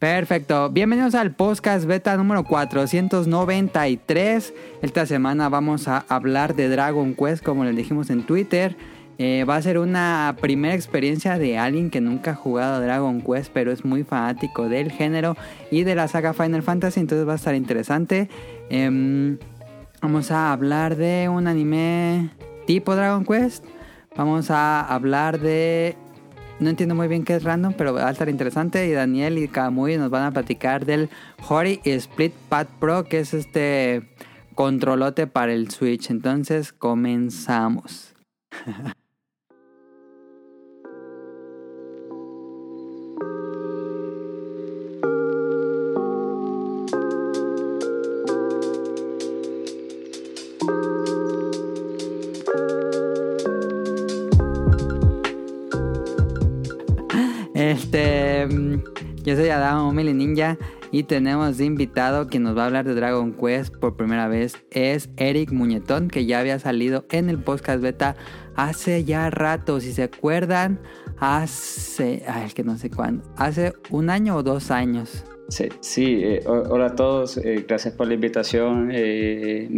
Perfecto. Bienvenidos al podcast beta número 493. Esta semana vamos a hablar de Dragon Quest, como les dijimos en Twitter. Eh, va a ser una primera experiencia de alguien que nunca ha jugado Dragon Quest, pero es muy fanático del género y de la saga Final Fantasy, entonces va a estar interesante. Em, vamos a hablar de un anime tipo Dragon Quest. Vamos a hablar de no entiendo muy bien qué es random, pero va a estar interesante. Y Daniel y Kamui nos van a platicar del Hori Split Pad Pro, que es este controlote para el Switch. Entonces, comenzamos. yo soy Adam Omili Ninja y tenemos invitado quien nos va a hablar de Dragon Quest por primera vez es Eric Muñetón que ya había salido en el podcast beta hace ya rato, si se acuerdan, hace, ay, que no sé cuándo, hace un año o dos años. Sí, sí eh, hola a todos, eh, gracias por la invitación, eh,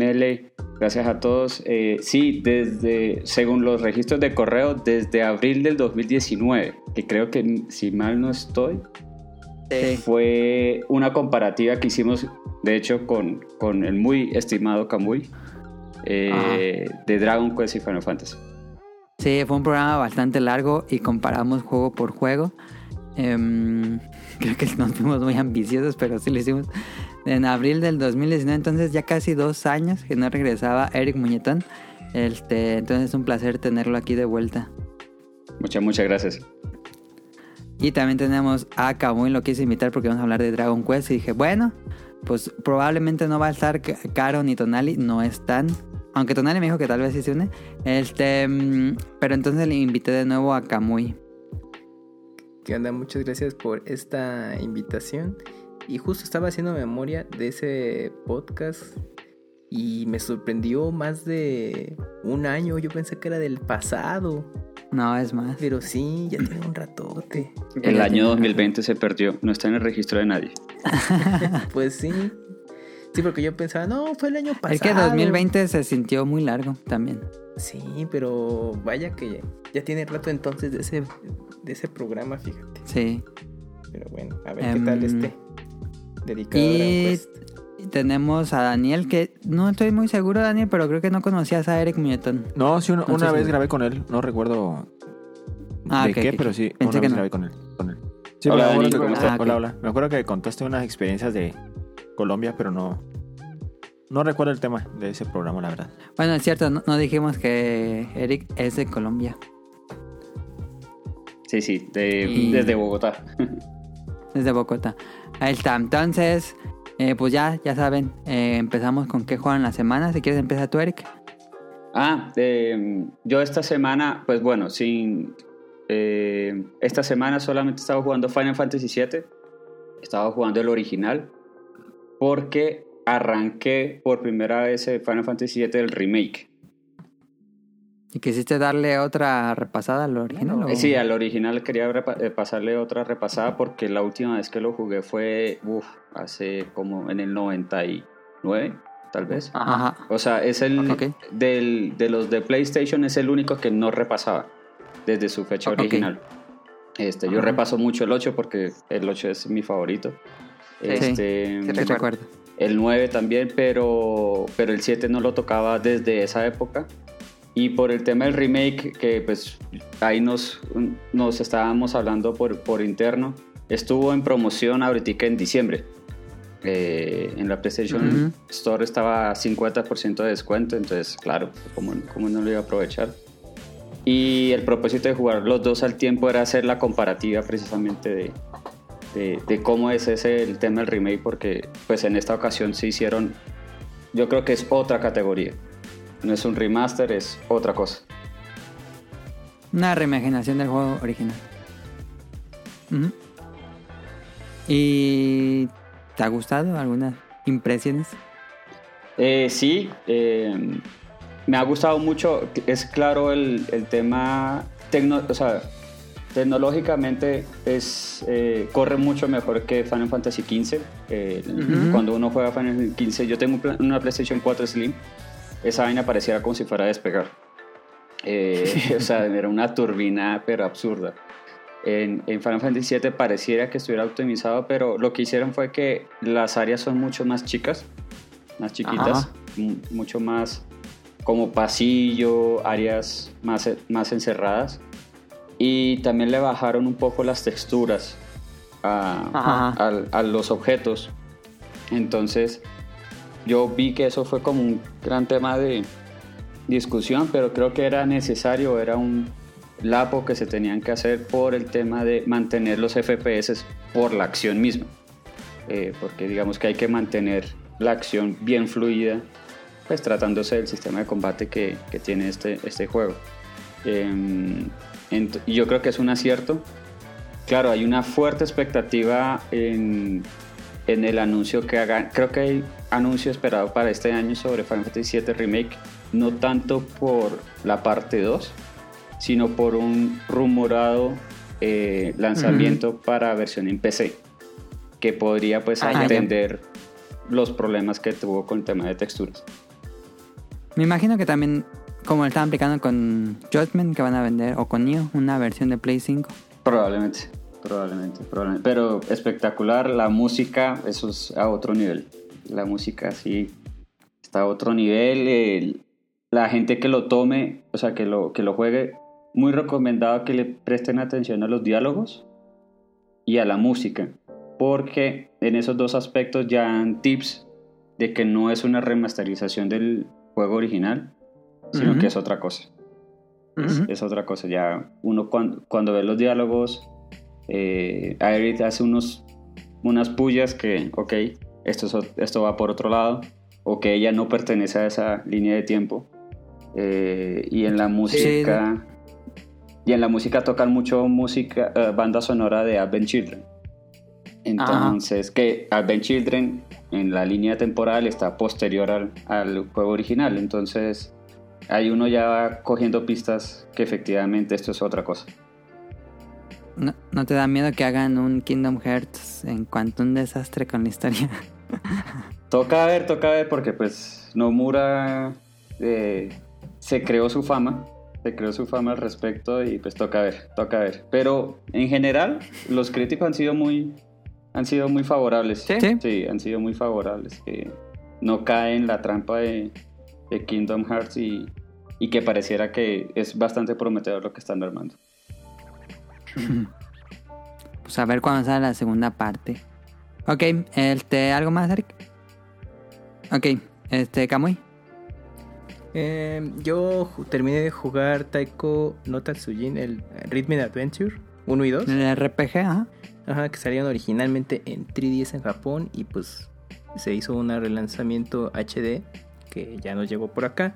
gracias a todos. Eh, sí, desde, según los registros de correo, desde abril del 2019, que creo que si mal no estoy, fue una comparativa que hicimos, de hecho, con, con el muy estimado Kamui, de Dragon Quest y Final Fantasy. Sí, fue un programa bastante largo y comparamos juego por juego. Em, creo que nos fuimos muy ambiciosos, pero sí lo hicimos en abril del 2019, entonces ya casi dos años que no regresaba Eric Muñetón. Este, entonces es un placer tenerlo aquí de vuelta. Muchas, muchas gracias. Y también tenemos a Kamui, lo quise invitar porque vamos a hablar de Dragon Quest. Y dije, bueno, pues probablemente no va a estar Caro ni Tonali, no están. Aunque Tonali me dijo que tal vez sí se une. Este, mm, pero entonces le invité de nuevo a Kamui. ¿Qué onda? Muchas gracias por esta invitación. Y justo estaba haciendo memoria de ese podcast y me sorprendió más de un año. Yo pensé que era del pasado. No, es más. Pero sí, ya tiene un ratote. El año 2020 se perdió, no está en el registro de nadie. pues sí. Sí, porque yo pensaba, no, fue el año pasado. Es que 2020 se sintió muy largo también. Sí, pero vaya que ya tiene rato entonces de ese, de ese programa, fíjate. Sí. Pero bueno, a ver qué tal Em, esté. Dedicado a Y. tenemos a Daniel, que no estoy muy seguro, Daniel, pero creo que no conocías a Eric Muñetón. No, sí, una, vez grabé con él. No recuerdo Ah, de qué, pero sí, Pensé una que vez no. grabé con él. Con él. Sí, Hola, me acuerdo Dani, hola, Ah, hola. Me acuerdo que contaste unas experiencias de Colombia, pero no... No recuerdo el tema de ese programa, la verdad. Bueno, es cierto, no, no dijimos que Eric es de Colombia. Sí, sí, de- Y- desde Bogotá. Es de Bogotá. Ahí está. Entonces, eh, pues ya, ya saben, eh, empezamos con qué juegan la semana. Si quieres, empieza tú, Eric. Ah, eh, yo esta semana, pues bueno, sin... eh, esta semana solamente estaba jugando Final Fantasy VII. Estaba jugando el original. Porque arranqué por primera vez Final Fantasy VII del remake. ¿Y quisiste darle otra repasada al original? o- Eh, Sí, al original quería eh, pasarle otra repasada porque la última vez que lo jugué fue, uf, hace como en el 99, tal vez. Ajá. O sea, es el del, de los de PlayStation es el único que no repasaba desde su fecha original. Este, yo repaso mucho el 8 porque el 8 es mi favorito. Sí. Este, Sí, recuerdo. el 9 también, pero, pero el 7 no lo tocaba desde esa época. Y por el tema del remake, que pues ahí nos, nos estábamos hablando por, por interno, estuvo en promoción ahorita en diciembre. Eh, en la PlayStation Ujú. Store estaba 50% de descuento, entonces claro, ¿cómo, cómo no lo iba a aprovechar? Y el propósito de jugar los dos al tiempo era hacer la comparativa precisamente de, de, de cómo es ese el tema del remake, porque pues en esta ocasión se hicieron, yo creo que es otra categoría. No es un remaster, es otra cosa. Una reimaginación del juego original. ¿Y te ha gustado? ¿Algunas impresiones? Eh, sí, eh, me ha gustado mucho, es claro el, el tema tecno, o sea, tecnológicamente es, eh, corre mucho mejor que Final Fantasy XV. Eh. Cuando uno juega Final Fantasy XV, yo tengo una PlayStation 4 Slim, esa vaina pareciera como si fuera a despegar. Eh, o sea, era una turbina, pero absurda. En, en Final Fantasy VII pareciera que estuviera optimizado, pero lo que hicieron fue que las áreas son mucho más chicas, más chiquitas, mucho más como pasillo, áreas más, más encerradas. Y también le bajaron un poco las texturas a, a los objetos. Entonces, yo vi que eso fue como un gran tema de discusión, pero creo que era necesario, era un lapo que se tenían que hacer por el tema de mantener los FPS por la acción misma. Eh, porque digamos que hay que mantener la acción bien fluida, pues tratándose del sistema de combate que, que tiene este, este juego. Em, y yo creo que es un acierto. Claro, hay una fuerte expectativa en, en el anuncio que hagan. Creo que hay anuncio esperado para este año sobre Final Fantasy VII Remake, no tanto por la parte 2, sino por un rumorado eh, lanzamiento para versión en PC, que podría pues Ah, ya. atender los problemas que tuvo con el tema de texturas. Me imagino que también, como lo estaban aplicando con Judgment, que van a vender, o con Neo, una versión de Play 5. Probablemente, probablemente, probablemente. Pero espectacular, la música, eso es a otro nivel. La música sí está a otro nivel. el- la gente que lo tome, o sea, que lo, que lo juegue, muy recomendado que le presten atención a los diálogos y a la música. Porque en esos dos aspectos ya dan tips de que no es una remasterización del juego original, sino que es otra cosa es otra cosa. Ya uno cuando, cuando ve los diálogos, eh, Aerith hace unos, unas pullas que, ok, esto, es esto va por otro lado, o que ella no pertenece a esa línea de tiempo. Eh, y en la música... Y en la música tocan mucho música, eh, banda sonora de Advent Children. Entonces, que Advent Children en la línea temporal está posterior al, al juego original. Entonces, ahí uno ya va cogiendo pistas que efectivamente esto es otra cosa. ¿No, no te da miedo que hagan un Kingdom Hearts en cuanto a un desastre con la historia? Toca ver, toca ver, porque pues Nomura eh, se creó su fama, se creó su fama al respecto y pues toca ver, toca ver. Pero en general, los críticos han sido muy, han sido muy favorables. ¿Sí? Sí, han sido muy favorables. Que no cae en la trampa de, de Kingdom Hearts y, y que pareciera que es bastante prometedor lo que están armando. Pues a ver cuándo sale la segunda parte. Ok, este, ¿algo más, Eric? Ok, este, Kamui. Eh, yo terminé de jugar Taiko no Tatsujin, el Rhythm Adventure 1 y 2. El RPG, ajá. Ajá, que salieron originalmente en 3DS en Japón y pues se hizo un relanzamiento HD que ya nos llegó por acá.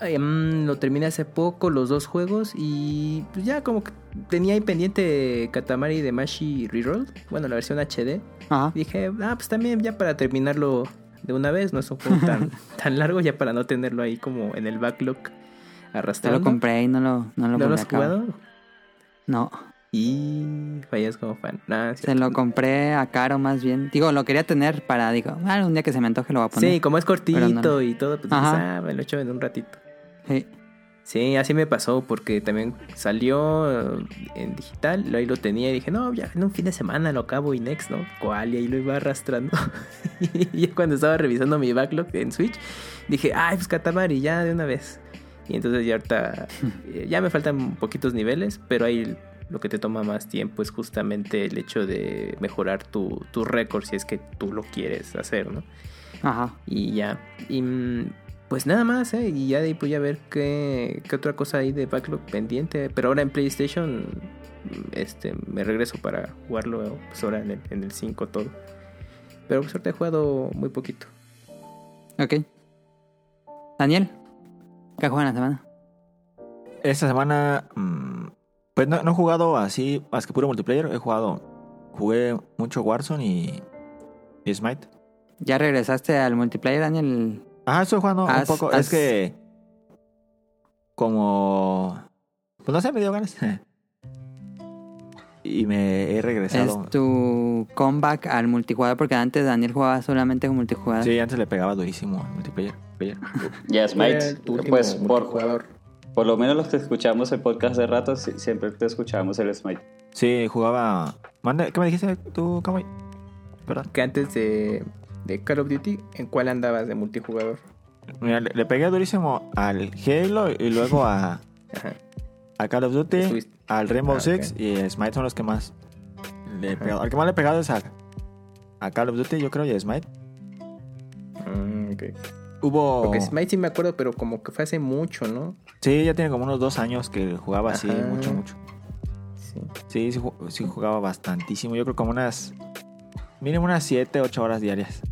Ay, mm, lo terminé hace poco los dos juegos y pues ya como que tenía ahí pendiente Katamari de Mashi Reroll, bueno la versión HD. Ajá. Dije, ah, pues también ya para terminarlo de una vez, no es un juego tan, tan largo ya para no tenerlo ahí como en el backlog Te arrastrando. lo compré y no lo, no lo ¿No lo has jugado? No, Y fallas como fan. Sí. se lo compré a caro más bien. Digo, lo quería tener para, digo, ah, un día que se me antoje lo voy a poner. Sí, como es cortito no. y todo, pues ah, me lo echo en un ratito. Sí. Sí, así me pasó porque también salió eh, en digital, ahí lo tenía y dije, no, ya en un fin de semana lo acabo y next, ¿no? ¿Cuál? Y ahí lo iba arrastrando. y cuando estaba revisando mi backlog en Switch, dije, ay, pues Katamari, ya de una vez. Y entonces ya ahorita, eh, ya me faltan poquitos niveles, pero ahí lo que te toma más tiempo es justamente el hecho de mejorar tu, tu récord si es que tú lo quieres hacer, ¿no? Ajá. Y ya. Y mm, pues nada más, ¿eh? Y ya de ahí voy a ver qué, qué otra cosa hay de backlog pendiente. Pero ahora en PlayStation, mm, este, me regreso para jugarlo, pues ahora en el, en el 5 todo. Pero pues ahorita he jugado muy poquito. Ok. Daniel, ¿qué juega en la semana? Esta semana, mm, pues no, no he jugado así, más que puro multiplayer. He jugado, jugué mucho Warzone y, y Smite. ¿Ya regresaste al multiplayer, Daniel? Ajá, estoy jugando un poco. has- Es que, como, pues no sé, me dio ganas. y me he regresado. Es tu comeback al multijugador porque antes Daniel jugaba solamente con multijugador. Sí, antes le pegaba durísimo al multiplayer. player. Ya, ¿Cuál era Smite. tu último Pues por, multijugador? Por lo menos los que escuchamos el podcast de rato, siempre te escuchábamos el Smite. Sí, jugaba. ¿Qué me dijiste tú, Kamui? Perdón. Que antes de, de Call of Duty, ¿en cuál andabas de multijugador? Mira, le, le pegué durísimo al Halo y luego a, Ajá. a Call of Duty, al Rainbow Ah, Six y Smite son los que más le he pegado. Al que más le he pegado es a, a Call of Duty, yo creo, y a Smite. Mm, ok. Hubo. Porque Smite sí me acuerdo, pero como que fue hace mucho, ¿no? Sí, ya tiene como unos dos años que jugaba así, Ajá. mucho, mucho. Sí. Sí, sí, ju- sí jugaba bastantísimo. Yo creo como unas. Mínimo unas 7, 8 horas diarias.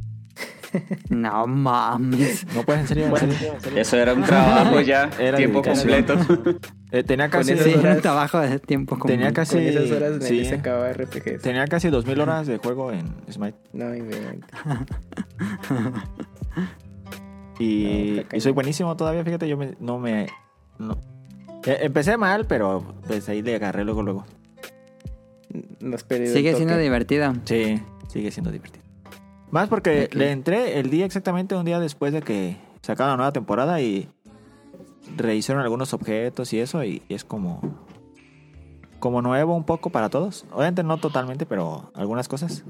No mames. No puedes, en serio, en serio, en serio. Eso era un trabajo ya, Era tiempo dedicación. completo. Eh, tenía casi. Sí, horas- un trabajo de tiempo completo. Tenía casi. Con esas horas de sí, se acababa RPGs. tenía casi 2000 horas de juego en Smite. No inventes. Y, No, está y soy buenísimo todavía, fíjate, yo me- no me... no- Eh, empecé mal, pero pues ahí le agarré luego, luego. El Sigue siendo divertido. Sí, sigue siendo divertido. Más porque le entré el día exactamente un día después de que sacaron la nueva temporada y rehicieron algunos objetos y eso y, y es como como nuevo un poco para todos. Obviamente no totalmente, pero algunas cosas.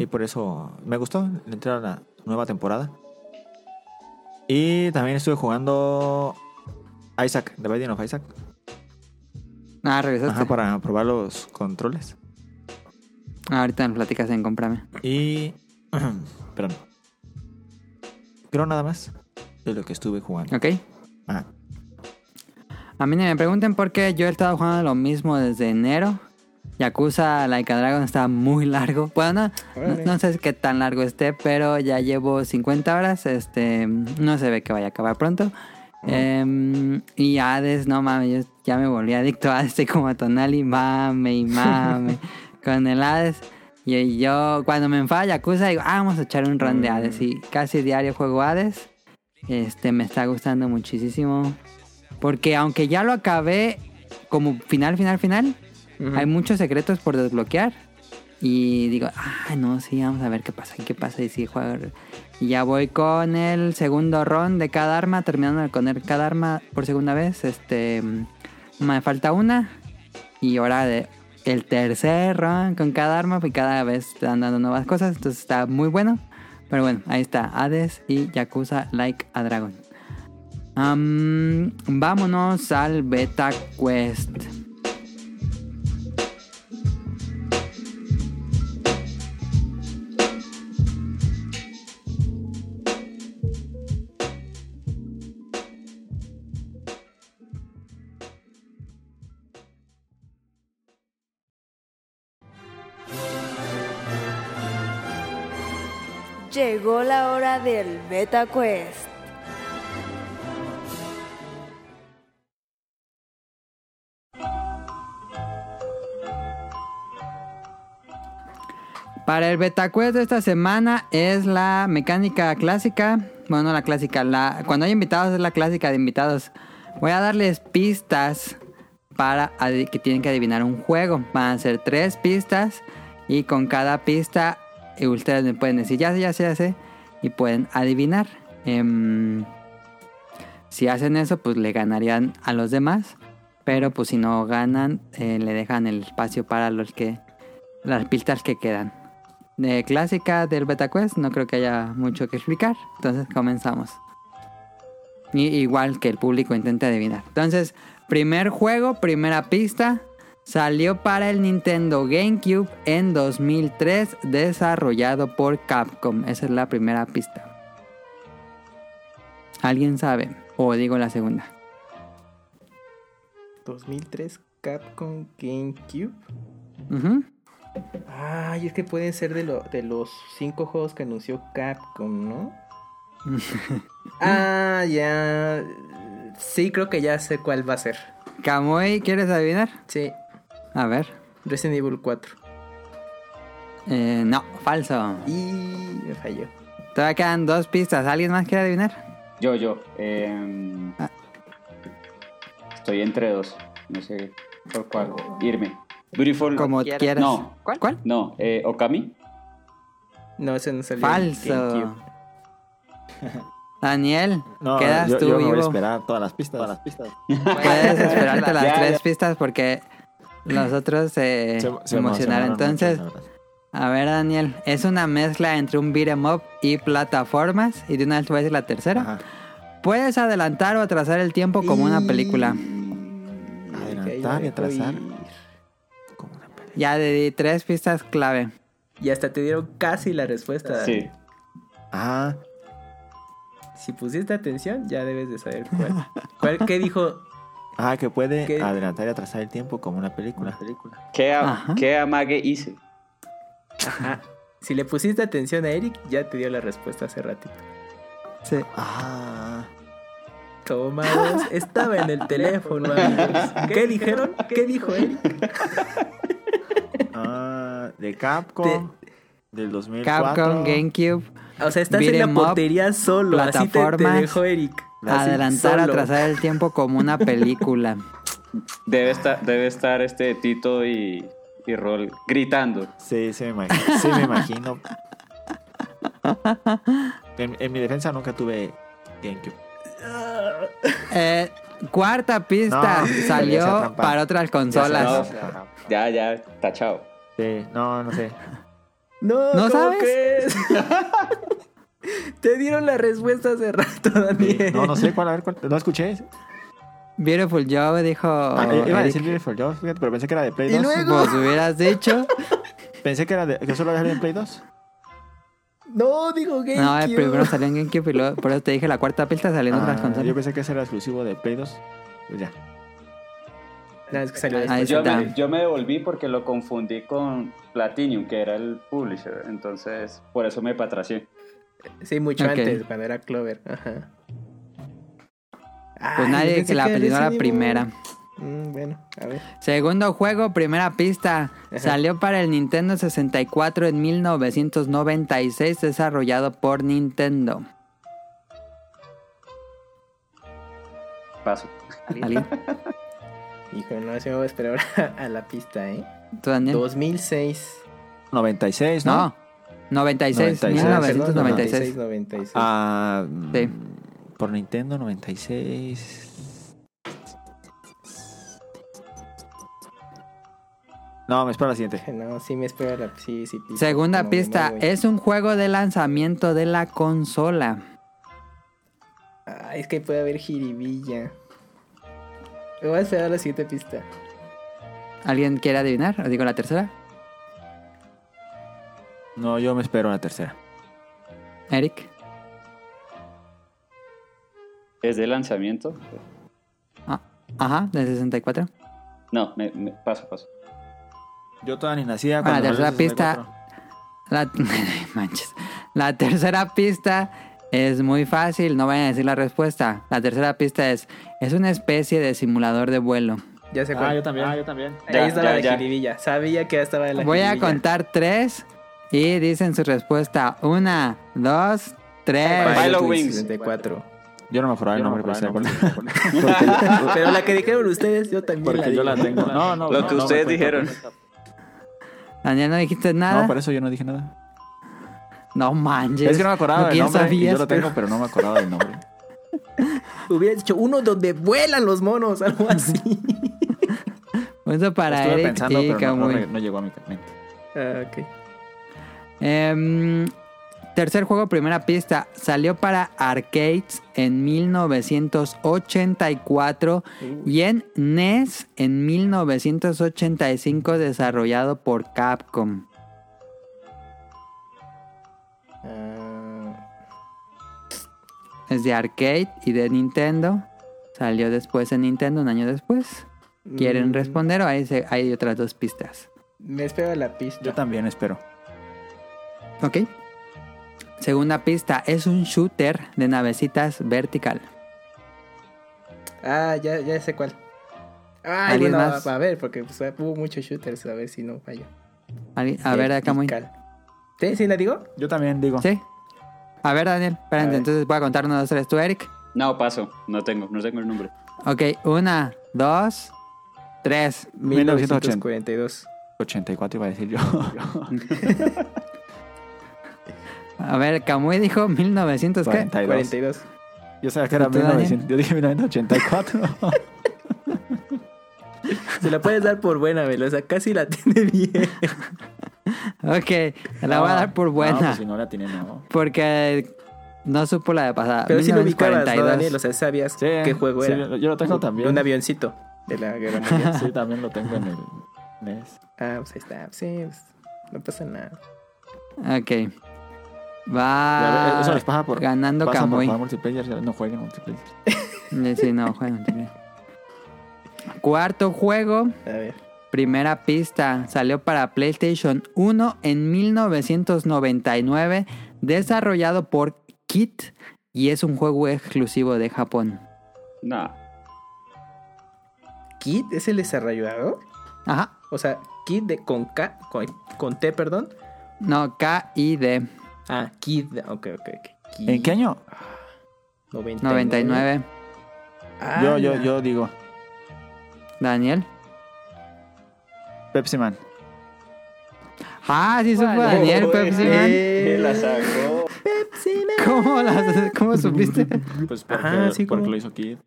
Y por eso me gustó entrar a la nueva temporada. Y también estuve jugando Isaac, The Binding of Isaac. Ah, regresaste. Ajá, para probar los controles. Ah, ahorita me platicas en comprame. Y. Perdón. Creo nada más de lo que estuve jugando. ¿Ok? Ajá. A mí ni me pregunten por qué yo he estado jugando lo mismo desde enero. Yakuza Like a Dragon está muy largo. Bueno, no, no, Órale. no sé qué tan largo esté, pero ya llevo 50 horas. Este, no se ve que vaya a acabar pronto. Em, y Hades, no mames, yo ya me volví adicto a Hades. Estoy como Tonali, mame y mame con el Hades. Y, y yo, cuando me enfada Yakuza, digo, ah, vamos a echar un run de Hades. Y casi diario juego Hades. Este, me está gustando muchísimo. Porque aunque ya lo acabé como final, final, final, Hay muchos secretos por desbloquear. Y digo, ah, no, sí, vamos a ver qué pasa, qué pasa. Y si juego. Y ya voy con el segundo run de cada arma, terminando de poner cada arma por segunda vez. Este, mm, me falta una. Y ahora de el tercer run con cada arma, y cada vez dan dando nuevas cosas. Entonces está muy bueno. Pero bueno, ahí está, Hades y Yakuza Like a Dragon. Vámonos al Beta Quest. Llegó la hora del Beta Quest. Para el Beta Quest de esta semana es la mecánica clásica. Bueno, no la clásica, la, cuando hay invitados es la clásica de invitados. Voy a darles pistas para que tienen que adivinar un juego. Van a ser tres pistas y con cada pista eh, ustedes me pueden decir ya sé, ya sé, ya y pueden adivinar. Em, si hacen eso, pues le ganarían a los demás. Pero pues si no ganan, eh, le dejan el espacio para los que las pistas que quedan. De clásica del Beta Quest, no creo que haya mucho que explicar. Entonces comenzamos. Y igual que el público intente adivinar. Entonces, primer juego, primera pista. Salió para el Nintendo GameCube en 2003, desarrollado por Capcom. Esa es la primera pista. ¿Alguien sabe? O digo la segunda. 2003 Capcom GameCube. Ujú. Ay, es que pueden ser de, lo- de los cinco juegos que anunció Capcom, ¿no? ah, ya. Sí, creo que ya sé cuál va a ser. Kamui, ¿quieres adivinar? Sí, A ver. Resident Evil 4. Eh, no, falso. Y me falló. Todavía quedan dos pistas. ¿Alguien más quiere adivinar? Yo, yo. em, Ah. Estoy entre dos. No sé por cuál irme. Beautiful. Como quieras. quieras. No. ¿Cuál? ¿Cuál? No, eh, Okami. No, ese no salió. Falso. Daniel, No, quedas yo, tú yo me voy a vivo. esperar todas las pistas. Todas las pistas. Puedes esperarte las Ya, tres ya. pistas porque los otros se, se emocionaron. Entonces, a ver, Daniel, es una mezcla entre un beat 'em up y plataformas. Y de una vez te voy a decir la tercera. Ajá. Puedes adelantar o atrasar el tiempo como una película. Adelantar y atrasar. Como una película. Ya le di tres pistas clave. Y hasta te dieron casi la respuesta. Sí. Ah, Si pusiste atención, ya debes de saber cuál. ¿Cuál qué dijo? Ah, que puede ¿Qué? adelantar y atrasar el tiempo como una película. película. ¿Qué, a-. ¿Qué amague hice? Ajá. Si le pusiste atención a Eric, ya te dio la respuesta hace ratito. Sí. Ah, Toma dos. Estaba en el teléfono, amigos. ¿Qué dijeron? ¿Qué dijo Eric? ah, de Capcom. Del 2004. Capcom, GameCube, O sea, estás en la up, portería solo. Así te, te dejó Eric. Adelantar solo. atrasar el tiempo como una película. Debe estar, debe estar este Tito y, y Rol gritando. Sí, sí me imagino. Sí me imagino. En, en mi defensa nunca tuve GameCube. Eh, cuarta pista No, salió para otras consolas. No. Ya, ya, tachado. Sí, no, no sé. No, ¿No ¿cómo sabes? crees? te dieron la respuesta hace rato, Daniel. No, no sé cuál, a ver cuál. No escuché. Beautiful Joe dijo. Ah, iba a decir Beautiful Joe, fíjate, pero pensé que era de Play ¿Y 2. luego? Pues hubieras dicho. Pensé que era de, que solo había salido en Play 2. No, digo GameCube. No, el primero salió en GameCube y luego, por eso te dije la cuarta pista salió en otras Ah, yo consolas. pensé que ese era exclusivo de Play 2. Pues ya. No, es que salió Ahí después. Yo me, yo me devolví porque lo confundí con Platinum, que era el publisher. Entonces, por eso me patracé. Sí, mucho antes, cuando era Clover. Ajá. Pues Ay, nadie que la era atinó a la primera. Mm, bueno, a ver. Segundo juego, primera pista. Ajá. Salió para el Nintendo 64 en 1996, desarrollado por Nintendo. Paso. ¿Alguien? Hijo, no, se me voy a esperar a la pista, ¿eh? ¿Tú, Daniel? 2006. 96, ¿no? No, 96, 96. Ah, perdón, 1996. 96. Ah, Sí. mm, Por Nintendo 96. No, me espero la siguiente. No, sí me espero la sí, sí, pista. Segunda No, pista, no, es un juego de lanzamiento de la consola. Ah, es que puede haber jiribilla. Me voy a esperar la siguiente pista. ¿Alguien quiere adivinar? ¿O digo la tercera? No, yo me espero la tercera. Eric. ¿Es de lanzamiento? Ah, ajá, de 64. No, me, me- paso, paso. Yo todavía ni nacía Ah, la cuando tercera salió el pista. 64. La, manches. La tercera pista es muy fácil, no vayan a decir la respuesta. La tercera pista es, es una especie de simulador de vuelo. Ya sé Ah, cuál. yo también. Ah, yo también. Ahí Ya, estaba ya, la ya. jiribilla. Sabía que estaba la Voy a contar tres y dicen su respuesta. Una, dos, tres. Pilot Wings. 64. Yo no me acordaba el no nombre, pero la que dijeron ustedes, yo también la Porque yo la tengo. No, no. Lo no, que no ustedes dijeron. Daniel, ¿no dijiste nada? No, por eso yo no dije nada. No manches. Es que no me acordaba del ¿Quién nombre. sabías? yo lo tengo, pero no me acordaba del nombre. Hubiera dicho uno donde vuelan los monos, algo así. Eso para Estuve Eric pensando, y pero no, llegó a mi mente. ah, ok. Em, tercer juego, primera pista. Salió para arcades en 1984 y en NES en 1985 desarrollado por Capcom. Ah, Es de arcade y de Nintendo. Salió después en Nintendo, un año después. ¿Quieren mm, responder o hay, hay otras dos pistas? Me espero la pista. Yo también espero. Ok. Segunda pista, es un shooter de navecitas vertical. Ah, ya, ya sé cuál. ¿Alguien bueno, más? a, a ver, porque pues, hubo muchos shooters, a ver si no fallo. A ver, acá muy. ¿Sí? ¿Sí la digo? Yo también digo. ¿Sí? A ver, Daniel, espérate, entonces voy a contar uno, dos, tres. ¿Tú, Eric? No, paso. No tengo, no tengo el nombre. Ok, una, dos, 3. 1942. 84 iba a decir yo. A ver, Kamui dijo 1900 qué? 42. 42. Yo sabía que era ¿Y tú, Daniel? 1900. Yo dije 1984. Se la puedes dar por buena, Velosa. Casi la tiene bien. Ok, la voy a dar por buena. No, pues si no la tiene, no. Porque no supo la de pasada. Pero sí lo ubicabas, ¿no, 1942. Daniel? O sea, sabías Sí, qué juego sí, era. yo lo tengo también. Un avioncito de la guerra mundial. Sí, también lo tengo en el NES. Ah, pues ahí está. Sí, pues, no pasa nada. Ok. Va eso les pasa por, ganando pasa por multiplayer. No jueguen multiplayer. Sí, no, juega multiplayer. Cuarto juego, A ver. primera pista, salió para PlayStation 1 en 1999, desarrollado por Kit y es un juego exclusivo de Japón. No. ¿Kid es el desarrollador? Ajá. O sea, Kid de, con K, con, con T, perdón. No, K-I-D, Ah, Kid. Ok, ok, ok. Kid. ¿En qué año? 99. 99. Ah, yo, yo, la- yo digo Daniel. Pepsi Man. Ah, sí supo Daniel, Pepsi Man. Eh, la sacó. Pepsi Man. ¿Cómo, las- ¿Cómo supiste? Pues porque, Ajá, sí, porque lo hizo Kid.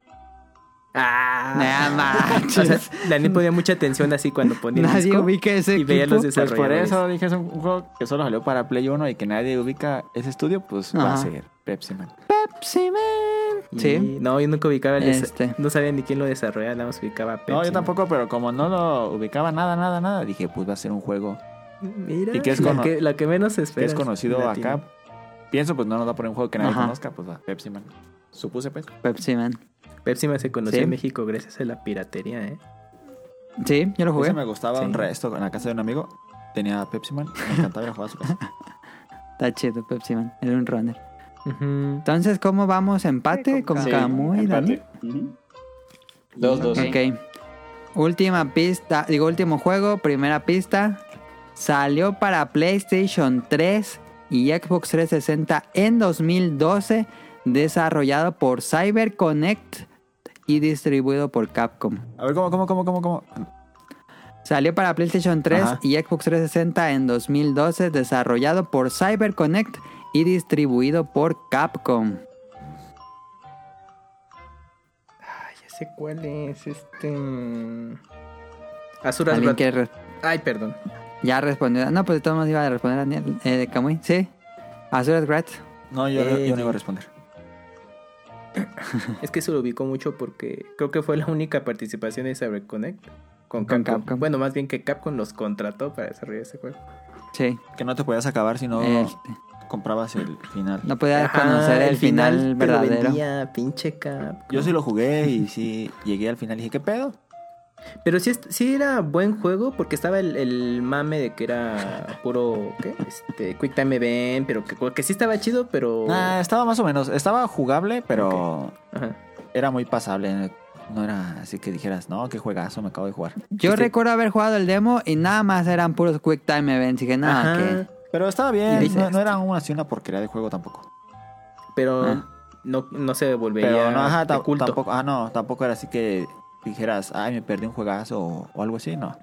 Ah. Nah, manches. O sea, ponía mucha atención así cuando ponía Nadie disco ubica ese y veía equipo. los Pues por desarrolladores. eso dije, es un juego que solo salió para Play 1 y que nadie ubica ese estudio, pues va a ser Pepsi Man. Pepsi Man. Y- Sí. No, yo nunca ubicaba el Este. No sabía ni quién lo desarrollaba, nada más ubicaba a Pepsi. No, yo Man. tampoco, pero como no lo ubicaba nada, nada, nada, dije, pues va a ser un juego Mira, ¿Y qué es la, que, la que menos se que espera. es conocido latino. acá. Pienso, pues no nos da por un juego que nadie Ajá. conozca, pues va, Pepsi Man. Supuse, pues. Pepsi Man. Pepsi Man se conoció Sí. en México gracias a la piratería, ¿eh? Sí, yo lo jugué. Ese me gustaba Sí. un resto en la casa de un amigo. Tenía Pepsi Man, me encantaba ir a jugar a su casa. Está chido Pepsi Man. Era un runner. Entonces, ¿cómo vamos? ¿Empate con Sí, y. Daniel? Ujú. Dos, dos. Ok. Última pista, digo último juego, primera pista. Salió para PlayStation 3 y Xbox 360 en 2012, desarrollado por CyberConnect y distribuido por Capcom. A ver, ¿cómo, cómo, cómo, cómo, cómo? Salió para PlayStation 3 Ajá. y Xbox 360 en 2012, desarrollado por CyberConnect y distribuido por Capcom. Ay, ya sé cuál es este. mm, Azuras ¿Alguien Wrath. quiere re- Ay, perdón. Ya respondió. No, pues de todos modos iba a responder Daniel. Eh, de Kamui, sí. Azura's Wrath. No, yo, Eh, yo no iba a responder. Es que se lo ubicó mucho porque creo que fue la única participación de CyberConnect con Con Capcom. Capcom. Bueno, más bien que Capcom los contrató para desarrollar ese juego. Sí. Que no te podías acabar si no Este, comprabas el final. no podía Ajá, conocer el, final, lo verdadero. vendía, pinche Capcom. Yo sí lo jugué y sí llegué al final y dije, ¿qué pedo? Pero sí, sí era buen juego porque estaba el, el mame de que era puro, ¿qué? Este, Quick Time Event, pero que, que sí estaba chido, pero... Ah, estaba más o menos. Estaba jugable, pero era muy pasable. No era así que dijeras, no, qué juegazo, me acabo de jugar. Yo Este- recuerdo haber jugado el demo y nada más eran puros Quick Time Events. Y que nada, que. Pero estaba bien, no, no era aún así una porquería de juego tampoco. Pero Ah. no, no se volvería Pero no, ajá, culto. tampoco, ah, no, tampoco era así que dijeras, ay, me perdí un juegazo o, o algo así, no.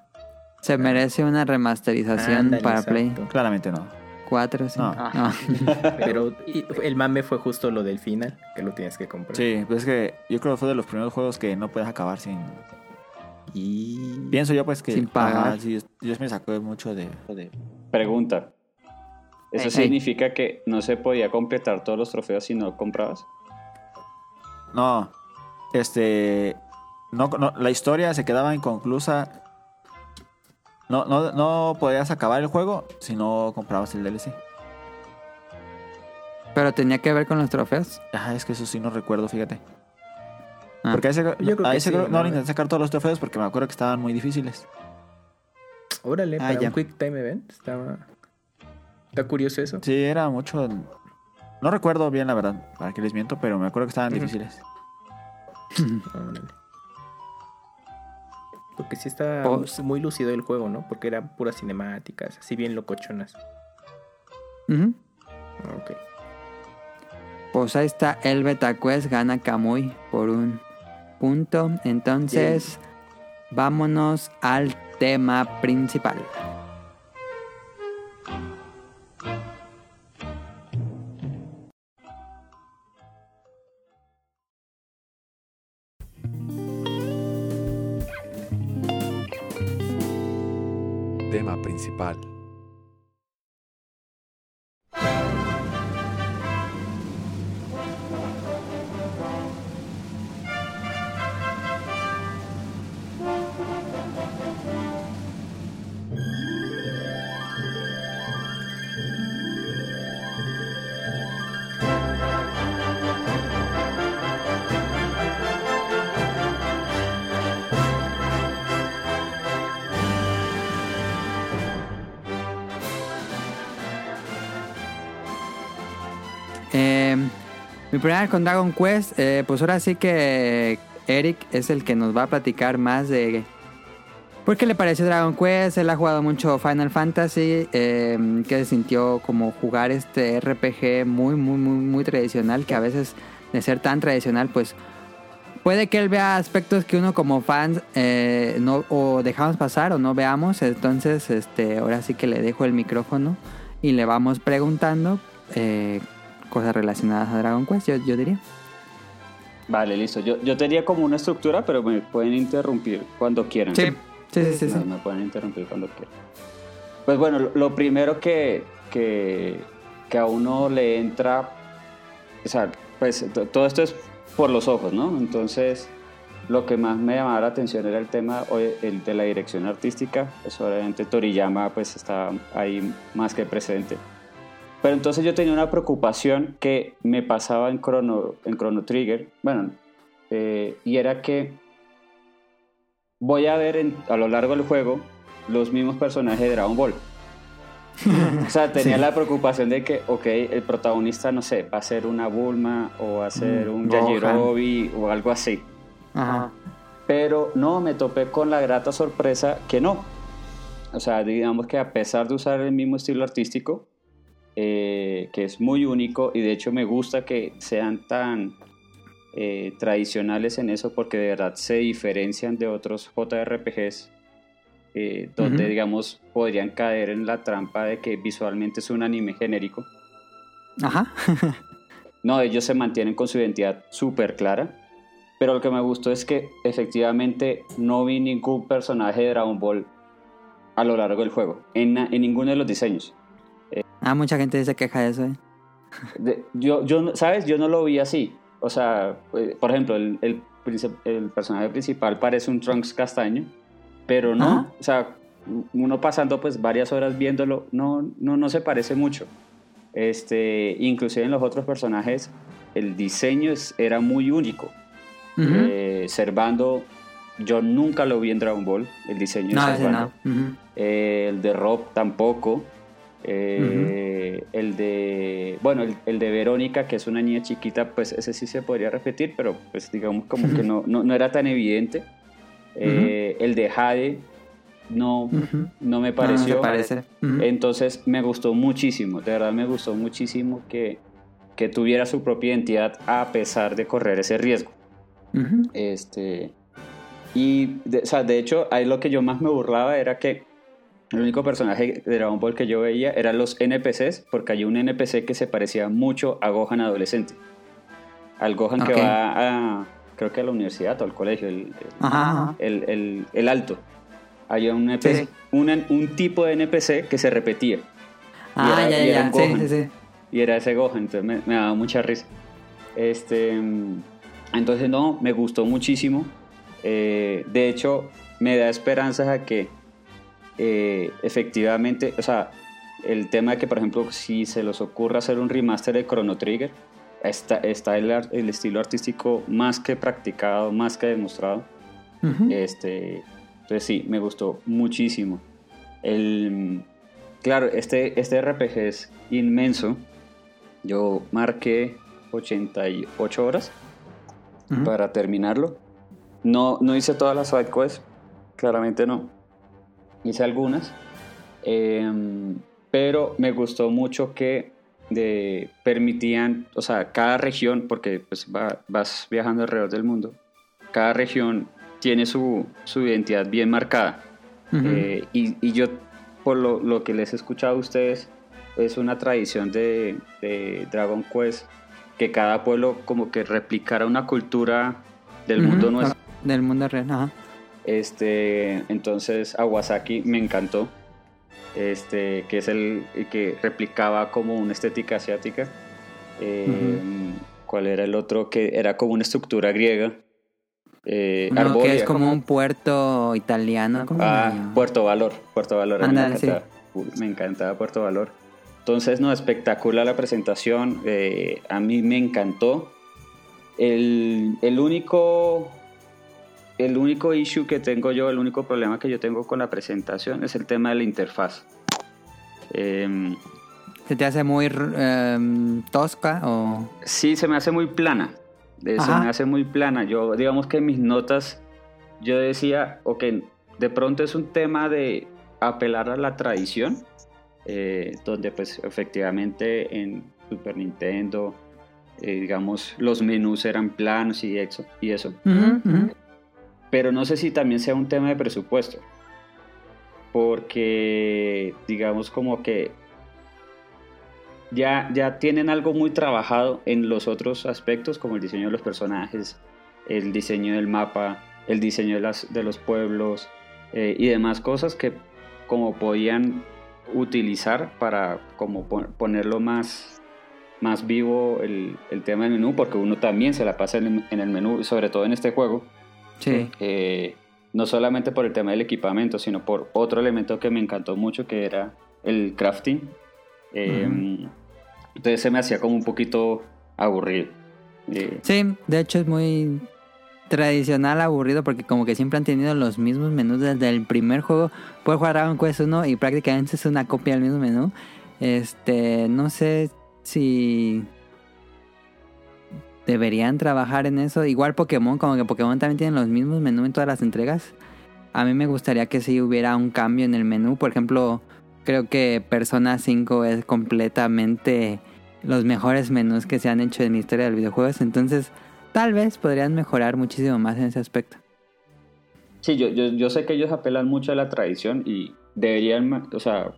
Se merece una remasterización para exacto. Play Claramente no. 4, sí. No. No. Pero el mame fue justo lo del final, que lo tienes que comprar. Sí, pues es que yo creo que fue de los primeros juegos que no puedes acabar sin... Y... Pienso yo pues que... Sin pagar. ajá, sí, Dios me sacó mucho de... de- Pregunta. ¿Eso significa que no se podía completar todos los trofeos si no comprabas? No, este... No, no, la historia se quedaba inconclusa. No, no, no podías acabar el juego si no comprabas el DLC. Pero tenía que ver con los trofeos. Ah, es que eso sí no recuerdo, fíjate. Ah. Porque a ese, Yo creo a que ese sí, creo- no ¿no? le intenté sacar todos los trofeos porque me acuerdo que estaban muy difíciles. Órale, Ah, para ya. un Quick Time Event. Estaba... Está curioso eso. Sí, era mucho. No recuerdo bien la verdad, para que les miento, pero me acuerdo que estaban difíciles. Órale. Porque sí está muy lúcido el juego, ¿no? Porque eran puras cinemáticas, así bien locochonas. Ujú. Ah, Ok. Pues ahí está el Beta Quest, gana Kamui por un punto. Entonces, vámonos al tema principal. Tema principal. Mi primera con Dragon Quest, eh, pues ahora sí que Eric es el que nos va a platicar más de por qué le pareció Dragon Quest. Él ha jugado mucho Final Fantasy, eh, que se sintió como jugar este RPG muy, muy, muy, muy tradicional, que a veces de ser tan tradicional, pues puede que él vea aspectos que uno como fans eh, no o dejamos pasar o no veamos. Entonces, este, ahora sí que le dejo el micrófono y le vamos preguntando eh, cosas relacionadas a Dragon Quest, yo, yo diría. Vale, listo. Yo, yo tenía como una estructura, pero me pueden interrumpir cuando quieran. Sí, sí, sí, sí. sí. Me, pueden interrumpir cuando quieran. Pues bueno, lo, lo primero que, que, que a uno le entra, o sea, pues todo esto es por los ojos, ¿no? Entonces, lo que más me llamaba la atención era el tema el de la dirección artística. Pues obviamente Toriyama pues está ahí más que presente. Pero entonces yo tenía una preocupación que me pasaba en Chrono, en Chrono Trigger, bueno, eh, y era que voy a ver en- a lo largo del juego los mismos personajes de Dragon Ball. o sea, tenía Sí. la preocupación de que, ok, el protagonista, no sé, va a ser una Bulma o va a ser Mm, un Gohan. Yajirobe o algo así. Ajá. Pero no, me topé con la grata sorpresa que no. O sea, digamos que a pesar de usar el mismo estilo artístico, eh, que es muy único y de hecho me gusta que sean tan eh, tradicionales en eso porque de verdad se diferencian de otros JRPGs eh, donde Ujú. digamos podrían caer en la trampa de que visualmente es un anime genérico. Ajá. No, ellos se mantienen con su identidad súper clara. Pero lo que me gustó es que efectivamente no vi ningún personaje de Dragon Ball a lo largo del juego, en, en ninguno de los diseños. Ah, mucha gente se queja de eso, ¿eh? De- yo, yo, ¿sabes? Yo no lo vi así. O sea, eh, por ejemplo, el, el, personaje principal parece un Trunks castaño, pero no. Ajá. O sea, uno pasando pues varias horas viéndolo, no, no, no se parece mucho. Este, inclusive en los otros personajes, el diseño es- era muy único. Eh, Servando, yo nunca lo vi en Dragon Ball, el diseño no, de Servando. no. Eh, el de Rob tampoco. Eh, El de. Bueno, el, el de Verónica, que es una niña chiquita, pues ese sí se podría repetir, pero pues digamos como que no, no, no era tan evidente. Eh, El de Jade no, no me no pareció. parece. Entonces me gustó muchísimo, de verdad me gustó muchísimo que, que tuviera su propia identidad a pesar de correr ese riesgo. Este, y, de, o sea, de hecho, ahí lo que yo más me burlaba era que el único personaje de Dragon Ball que yo veía eran los NPCs, porque hay un NPC que se parecía mucho a Gohan adolescente. Al Gohan que va a, creo que a la universidad o al colegio, el, el- Ajá, ajá. el, alto. Había un, NPC, Sí. un, un tipo de NPC que se repetía. Ah, era- ya, ya, sí, sí, sí. Y era ese Gohan, entonces me, me daba mucha risa. Este, entonces no, me gustó muchísimo. Eh, de hecho, me da esperanzas a que eh, efectivamente, o sea, el tema de que, por ejemplo, si se les ocurra hacer un remaster de Chrono Trigger, está, está el, el estilo artístico más que practicado, más que demostrado. Ujú. Este, entonces sí, me gustó muchísimo. El, claro, este, este RPG es inmenso. Yo marqué 88 horas Ujú. para terminarlo. No, no hice todas las side quests, claramente no. Hice algunas. Em, pero me gustó mucho que de, permitían, o sea, cada región, porque pues va- vas viajando alrededor del mundo, cada región tiene su, su identidad bien marcada. Ujú. Eh, y, y yo, por lo, lo que les he escuchado a ustedes, es una tradición de, de Dragon Quest que cada pueblo como que replicara una cultura del Ujú, mundo nuestro. Del mundo real, ajá. Este, entonces Awasaki me encantó. Este, que es el que replicaba como una estética asiática. Eh, ¿Cuál era el otro? Que era como una estructura griega. Eh, Uno que es como un puerto italiano. ¿cómo se Ah, llama? Puerto Valor. Puerto Valor. a mí Ándale, me, encantaba, me encantaba Puerto Valor. Entonces, no, espectacular la presentación. eh, a mí me encantó. El, el único. El único issue que tengo yo, el único problema que yo tengo con la presentación es el tema de la interfaz. Em, ¿Se te hace muy em, tosca o...? Sí, se me hace muy plana. Eh, Se me hace muy plana. Yo, digamos que en mis notas, yo decía, ok, de pronto es un tema de apelar a la tradición, eh, donde pues efectivamente en Super Nintendo, eh, digamos, los menús eran planos y eso, y eso. Pero no sé si también sea un tema de presupuesto. Porque, digamos, como que ya, ya tienen algo muy trabajado en los otros aspectos, como el diseño de los personajes, el diseño del mapa, el diseño de, las, de los pueblos eh, y demás cosas que como podían utilizar para como pon- ponerlo más, más vivo el, el tema del menú, porque uno también se la pasa en en el menú, sobre todo en este juego. Sí. Eh, no solamente por el tema del equipamiento, sino por otro elemento que me encantó mucho, que era el crafting. Eh, Entonces se me hacía como un poquito aburrido. Eh, Sí, de hecho es muy tradicional, aburrido, porque como que siempre han tenido los mismos menús desde el primer juego. Puedes jugar Dragon Quest 1 y prácticamente es una copia del mismo menú. Este, no sé si deberían trabajar en eso. Igual Pokémon, como que Pokémon también tiene los mismos menús en todas las entregas. A mí me gustaría que sí hubiera un cambio en el menú. Por ejemplo, creo que Persona 5 es completamente los mejores menús que se han hecho en la historia del videojuegos. Entonces, tal vez podrían mejorar muchísimo más en ese aspecto. Sí, yo, yo, yo sé que ellos apelan mucho a la tradición y deberían, o sea,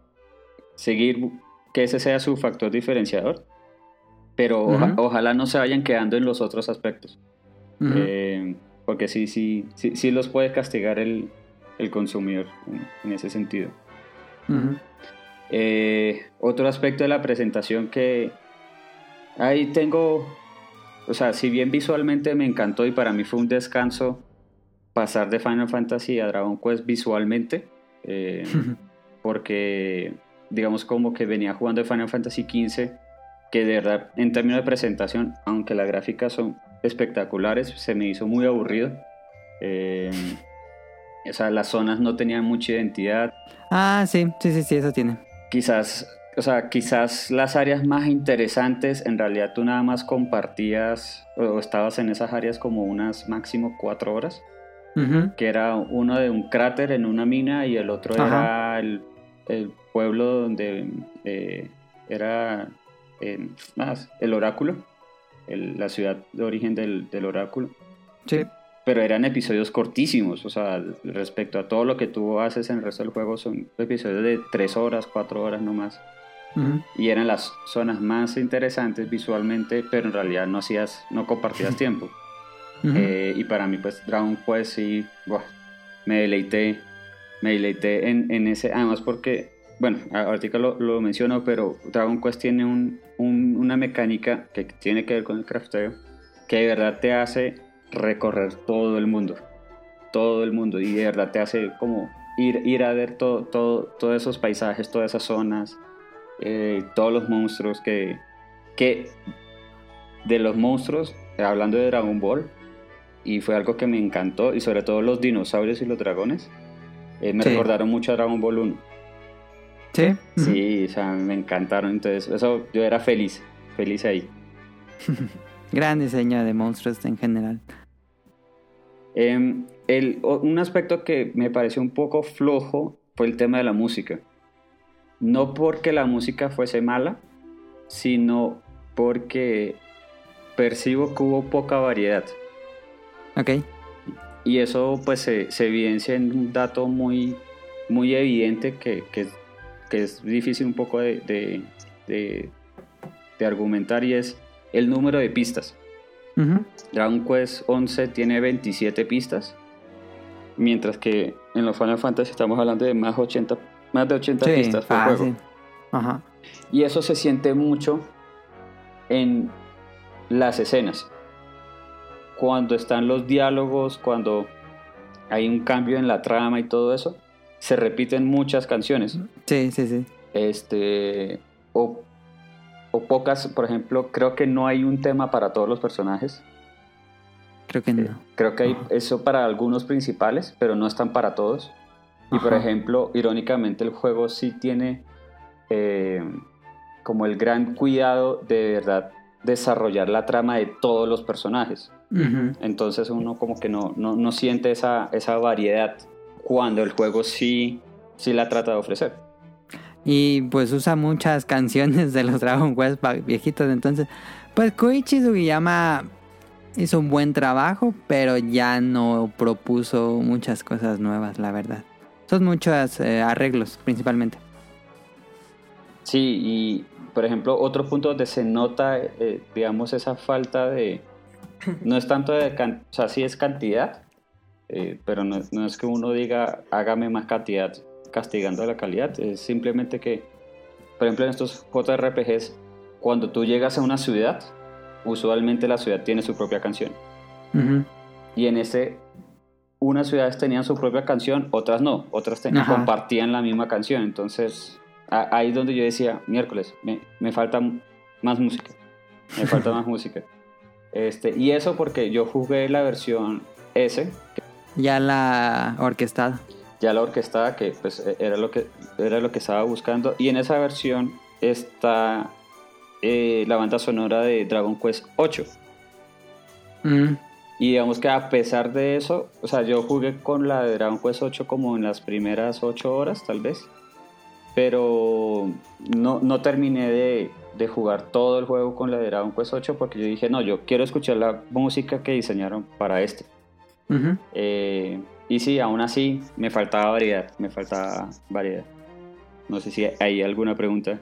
seguir que ese sea su factor diferenciador, pero oja- ojalá no se vayan quedando en los otros aspectos. Eh, porque sí, sí, sí, sí los puede castigar el, el consumidor en, en ese sentido. Eh, otro aspecto de la presentación que ahí tengo, o sea, si bien visualmente me encantó y para mí fue un descanso pasar de Final Fantasy a Dragon Quest visualmente, eh, porque digamos como que venía jugando de Final Fantasy XV, que de verdad en términos de presentación, aunque las gráficas son espectaculares, se me hizo muy aburrido. Eh, o sea, las zonas no tenían mucha identidad, Ah, sí, sí, sí, sí, eso tiene. quizás, o sea, quizás las áreas más interesantes, en realidad tú nada más compartías o, estabas en esas áreas como unas máximo cuatro horas, que era uno de un cráter en una mina y el otro Ajá. era el, el pueblo donde eh, era eh, más, el oráculo, el- la ciudad de origen del, del oráculo. Sí. Pero eran episodios cortísimos, o sea, respecto a todo lo que tú haces en el resto del juego, son episodios de tres horas, cuatro horas no más Ujú. y eran las zonas más interesantes visualmente, pero en realidad no hacías, no compartías tiempo. Ujú. Eh, y para mí, pues Dragon Quest sí, buah, me deleité, me deleité en, en ese, además porque, bueno, ahorita lo, lo menciono, pero Dragon Quest tiene un, un- una mecánica que tiene que ver con el crafteo, que de verdad te hace recorrer todo el mundo, todo el mundo, y de verdad te hace como ir, ir a ver todo, todo, todos esos paisajes, todas esas zonas, eh, todos los monstruos que, que de los monstruos, hablando de Dragon Ball, y fue algo que me encantó, y sobre todo los dinosaurios y los dragones, eh, me Sí. recordaron mucho a Dragon Ball 1. Sí. Sí, o sea, me encantaron, entonces eso yo era feliz, feliz ahí. Gran diseño de monstruos en general. Em, el, un aspecto que me pareció un poco flojo fue el tema de la música. No porque la música fuese mala, sino porque percibo que hubo poca variedad. Ok. y eso pues se, se evidencia en un dato muy, muy evidente que, que, que es difícil un poco de, de, de- de argumentar y es el número de pistas. Dragon Quest 11 tiene 27 pistas, mientras que en los Final Fantasy estamos hablando de más, 80, más de 80 Sí, pistas por juego. fácil. Ajá. Y eso se siente mucho en las escenas. Cuando están los diálogos, cuando hay un cambio en la trama y todo eso, se repiten muchas canciones. Sí, sí, sí. Este, o, o pocas, por ejemplo, creo que no hay un tema para todos los personajes. Creo que no. Creo que hay eso para algunos principales, pero no están para todos. Y por ejemplo, irónicamente el juego sí tiene eh, como el gran cuidado de verdad desarrollar la trama de todos los personajes. Entonces uno como que no, no, no siente esa, esa variedad cuando el juego sí, sí la trata de ofrecer. Y pues usa muchas canciones de los Dragon Quest viejitos. Entonces, pues Koichi Sugiyama hizo un buen trabajo, pero ya no propuso muchas cosas nuevas, la verdad. Son muchos eh, arreglos, principalmente. Sí, y por ejemplo, otro punto donde se nota, eh, digamos, esa falta de... No es tanto de... can- O sea, sí es cantidad, eh, pero no, no es que uno diga, hágame más cantidad castigando la calidad. Es simplemente que, por ejemplo, en estos JRPGs, cuando tú llegas a una ciudad, usualmente la ciudad tiene su propia canción. Y en ese, unas ciudades tenían su propia canción, otras no, otras ten- Ajá. compartían la misma canción. Entonces, a- ahí es donde yo decía, miércoles, me, me falta más música, me falta más música. Este, y eso porque yo jugué la versión S, que Ya la orquestada. ya la orquestada, que pues e- era lo que, era lo que estaba buscando. Y en esa versión está eh, la banda sonora de Dragon Quest 8. Mm. Y digamos que a pesar de eso, o sea, yo jugué con la de Dragon Quest 8 como en las primeras 8 horas, tal vez. Pero no, no terminé de, de jugar todo el juego con la de Dragon Quest 8 porque yo dije, no, yo quiero escuchar la música que diseñaron para este. Eh, y sí, aún así me faltaba variedad, me faltaba variedad. No sé si hay alguna pregunta.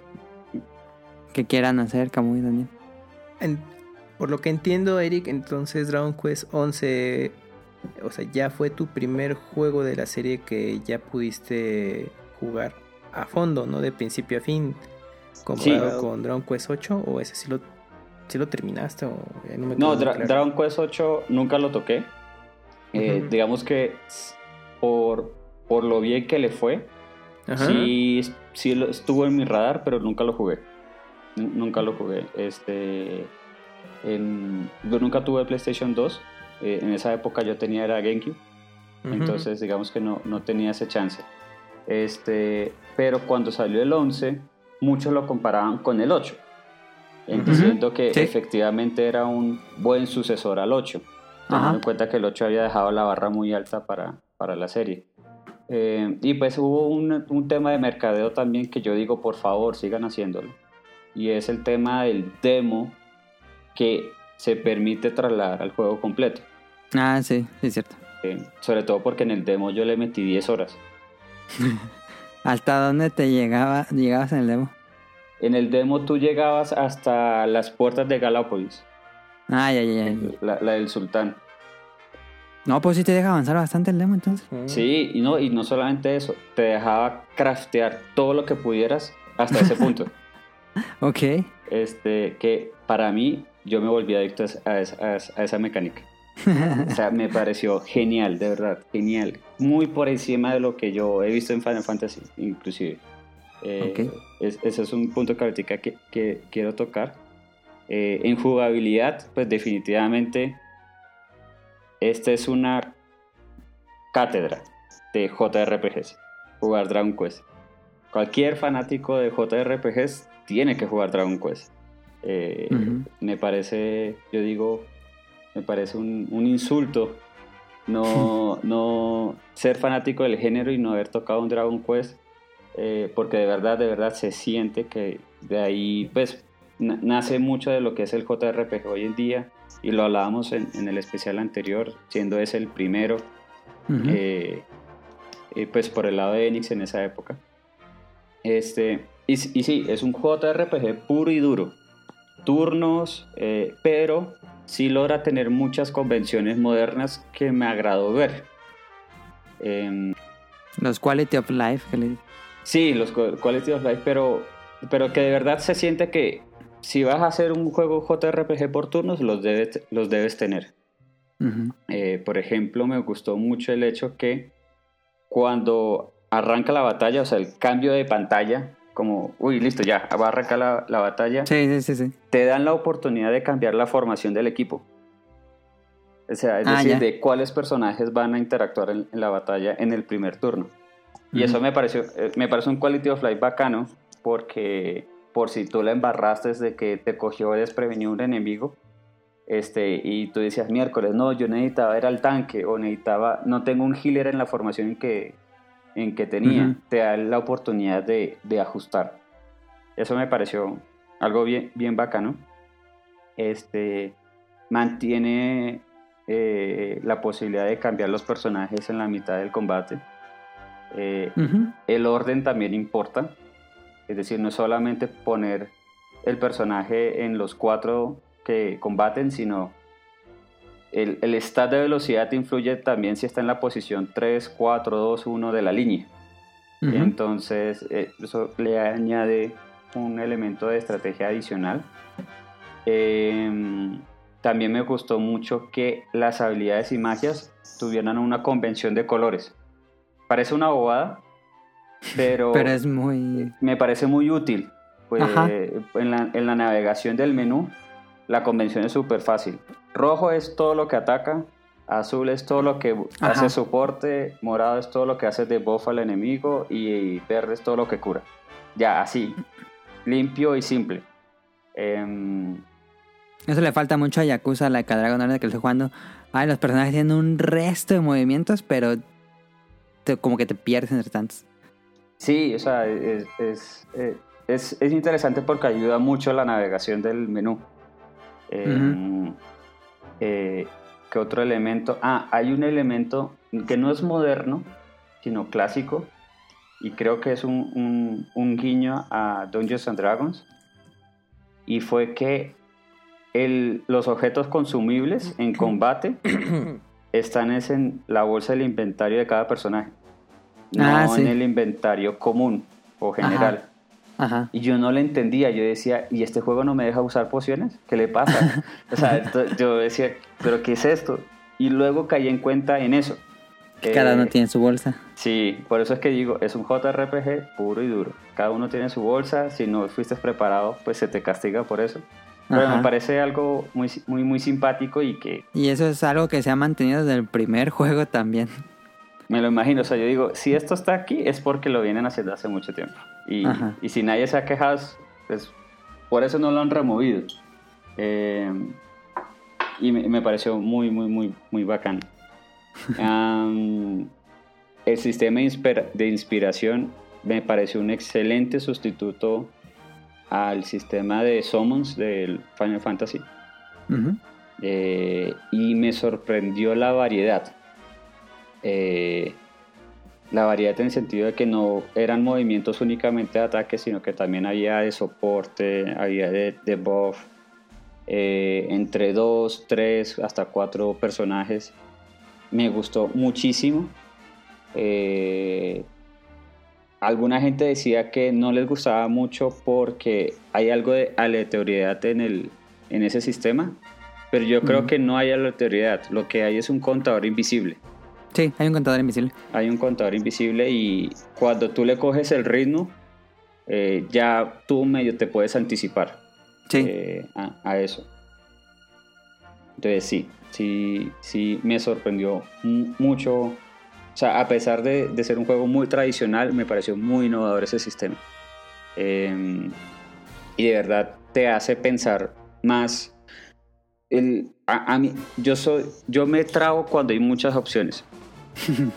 Que quieran hacer, Camuy Daniel. En- por lo que entiendo, Eric, entonces Dragon Quest 11, o sea, ya fue tu primer juego de la serie que ya pudiste jugar a fondo, ¿no? De principio a fin, comparado Sí. con Dragon Quest 8, o ese sí lo, sí lo terminaste, o ya no me No, quedó muy Dra- claro. Dragon Quest 8 nunca lo toqué. Eh. Digamos que por, por lo bien que le fue, Ajá. sí, sí lo- estuvo en mi radar, pero nunca lo jugué. N- Nunca lo jugué. Este, en- yo nunca tuve PlayStation 2. eh, en esa época yo tenía era GameCube. Entonces digamos que no, no tenía ese chance. Este, pero cuando salió el 11, muchos lo comparaban con el 8. Ujú. Diciendo que Sí. efectivamente era un buen sucesor al 8. Teniendo Ajá. en cuenta que el 8 había dejado la barra muy alta para, para la serie. Eh, y pues hubo un, un tema de mercadeo también que yo digo, por favor, sigan haciéndolo. Y es el tema del demo que se permite trasladar al juego completo. Ah, sí, es cierto. Eh, sobre todo porque en el demo yo le metí 10 horas. ¿Hasta dónde te llegaba, llegabas en el demo? En el demo tú llegabas hasta las puertas de Galápolis, Ah, ya, ya, ya. la, la del sultán. No, pues sí te deja avanzar bastante el demo entonces. Ujú. Sí, y no, y no solamente eso, te dejaba craftear todo lo que pudieras hasta ese punto. Ok. este, que para mí yo me volví adicto a esa, a esa- a mecánica. O sea, me pareció genial, de verdad, genial. Muy por encima de lo que yo he visto en Final Fantasy, inclusive. Eh, Ok. es- ese es un punto que ahorita que, que quiero tocar. Eh, en jugabilidad, pues definitivamente, esta es una cátedra de JRPGs, jugar Dragon Quest. Cualquier fanático de JRPGs tiene que jugar Dragon Quest. Eh. Me parece, yo digo, me parece un, un insulto no, no ser fanático del género y no haber tocado un Dragon Quest, eh, porque de verdad, de verdad se siente que de ahí, pues, nace mucho de lo que es el JRPG hoy en día y lo hablábamos en, en el especial anterior, siendo ese el primero, eh, eh, pues por el lado de Enix en esa época. Este, y, sí, es un JRPG puro y duro. Turnos, eh, pero sí logra tener muchas convenciones modernas que me agradó ver. Em, Los quality of life. que le- Sí, los Quality of Life, pero, pero que de verdad se siente que si vas a hacer un juego JRPG por turnos, los debes, los debes tener. Ujú. Eh, por ejemplo, me gustó mucho el hecho que cuando arranca la batalla, o sea, el cambio de pantalla, como, uy, listo, ya, va a arrancar la, la batalla, Sí, sí, sí, te dan la oportunidad de cambiar la formación del equipo. O sea, es Ah, decir, ya. de cuáles personajes van a interactuar en, en la batalla en el primer turno. Y eso me pareció, eh, me parece un quality of life bacano, porque por si tú la embarraste desde que te cogió desprevenido un enemigo, este, y tú decías miércoles, no, yo necesitaba ir al tanque, o necesitaba, no tengo un healer en la formación en que, en que tenía, Ujú. te da la oportunidad de, de ajustar. Eso me pareció algo bien, bien bacano. Este, mantiene eh, la posibilidad de cambiar los personajes en la mitad del combate. Eh, Ujú. el orden también importa. Es decir, no es solamente poner el personaje en los cuatro que combaten, sino el, el stat de velocidad influye también si está en la posición 3, 4, 2, 1 de la línea. Entonces, eh, eso le añade un elemento de estrategia adicional. Em, también me gustó mucho que las habilidades y magias tuvieran una convención de colores. Parece una bobada, pero, Pero es muy... me parece muy útil. Pues, en, la, en la navegación del menú, la convención es súper fácil. Rojo es todo lo que ataca, azul es todo lo que Ajá. hace soporte, morado es todo lo que hace debuff al enemigo y verde es todo lo que cura. Ya, así, limpio y simple. Em, Eso le falta mucho a Yakuza, la que Dragon Age que lo estoy jugando. Ay, los personajes tienen un resto de movimientos, pero te- como que te pierdes entre tantos. Sí, o sea, es, es, eh, es- es interesante porque ayuda mucho la navegación del menú. Eh, eh, ¿Qué otro elemento? Ah, hay un elemento que no es moderno, sino clásico, y creo que es un, un- un guiño a Dungeons and Dragons, y fue que el- los objetos consumibles en combate están es en la bolsa del inventario de cada personaje, no Ah, sí. en el inventario común o general. Ajá. Y yo no le entendía, yo decía, ¿y este juego no me deja usar pociones? ¿Qué le pasa? o sea, yo decía, ¿pero qué es esto? Y luego caí en cuenta en eso. Que cada uno tiene su bolsa. Sí, por eso es que digo, es un JRPG puro y duro. Cada uno tiene su bolsa, si no fuiste preparado, pues se te castiga por eso. Pero Ajá. me parece algo muy, muy, muy simpático y que Y eso es algo que se ha mantenido desde el primer juego también. Me lo imagino. O sea, yo digo, si esto está aquí es porque lo vienen haciendo hace mucho tiempo. Y, si nadie se ha quejado, pues por eso no lo han removido. Eh, y me, me pareció muy, muy, muy, muy bacán. El sistema de inspira- de inspiración me pareció un excelente sustituto al sistema de summons del Final Fantasy. Eh, y me sorprendió la variedad. Eh, la variedad en el sentido de que no eran movimientos únicamente de ataque, sino que también había de soporte, había de, de buff, eh, entre dos, tres, hasta cuatro personajes. Me gustó muchísimo. Eh, alguna gente decía que no les gustaba mucho porque hay algo de aleatoriedad en, el, en ese sistema, pero yo creo que no hay aleatoriedad, lo que hay es un contador invisible. Sí, hay un contador invisible. Hay un contador invisible y cuando tú le coges el ritmo, eh, ya tú medio te puedes anticipar Sí. eh, a, a eso. Entonces sí, sí, sí me sorprendió mu- mucho. O sea, a pesar de, de ser un juego muy tradicional, me pareció muy innovador ese sistema. Eh, y de verdad te hace pensar más. El, a, a mí, yo soy, yo me trago cuando hay muchas opciones.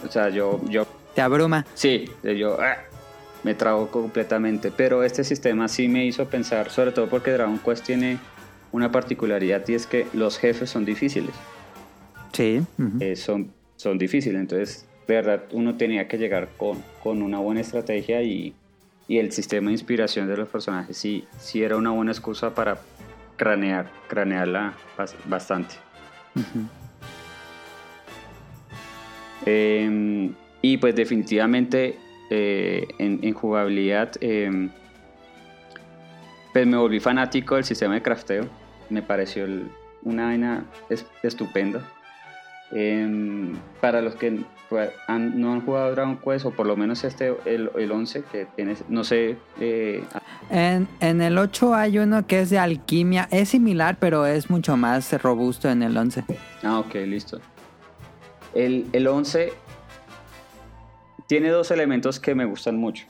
O sea, yo, yo Te abruma. Sí, yo. ah. me trabó completamente. Pero este sistema sí me hizo pensar, sobre todo porque Dragon Quest tiene una particularidad y es que los jefes son difíciles. Sí. ujú. Eh, son, son difíciles. Entonces, de verdad, uno tenía que llegar con, con una buena estrategia y, y el sistema de inspiración de los personajes sí, sí era una buena excusa para cranear, cranearla bas- bastante. Eh, y pues definitivamente eh, en, en jugabilidad eh, pues me volví fanático del sistema de crafteo. Me pareció el- una vaina es- estupenda. Eh, para los que han- no han jugado Dragon Quest, o por lo menos este, el, el 11, que tiene, no sé, eh, En, en el 8 hay uno que es de alquimia. Es similar, pero es mucho más robusto en el 11. Ah, ok, listo. El, el 11 tiene dos elementos que me gustan mucho.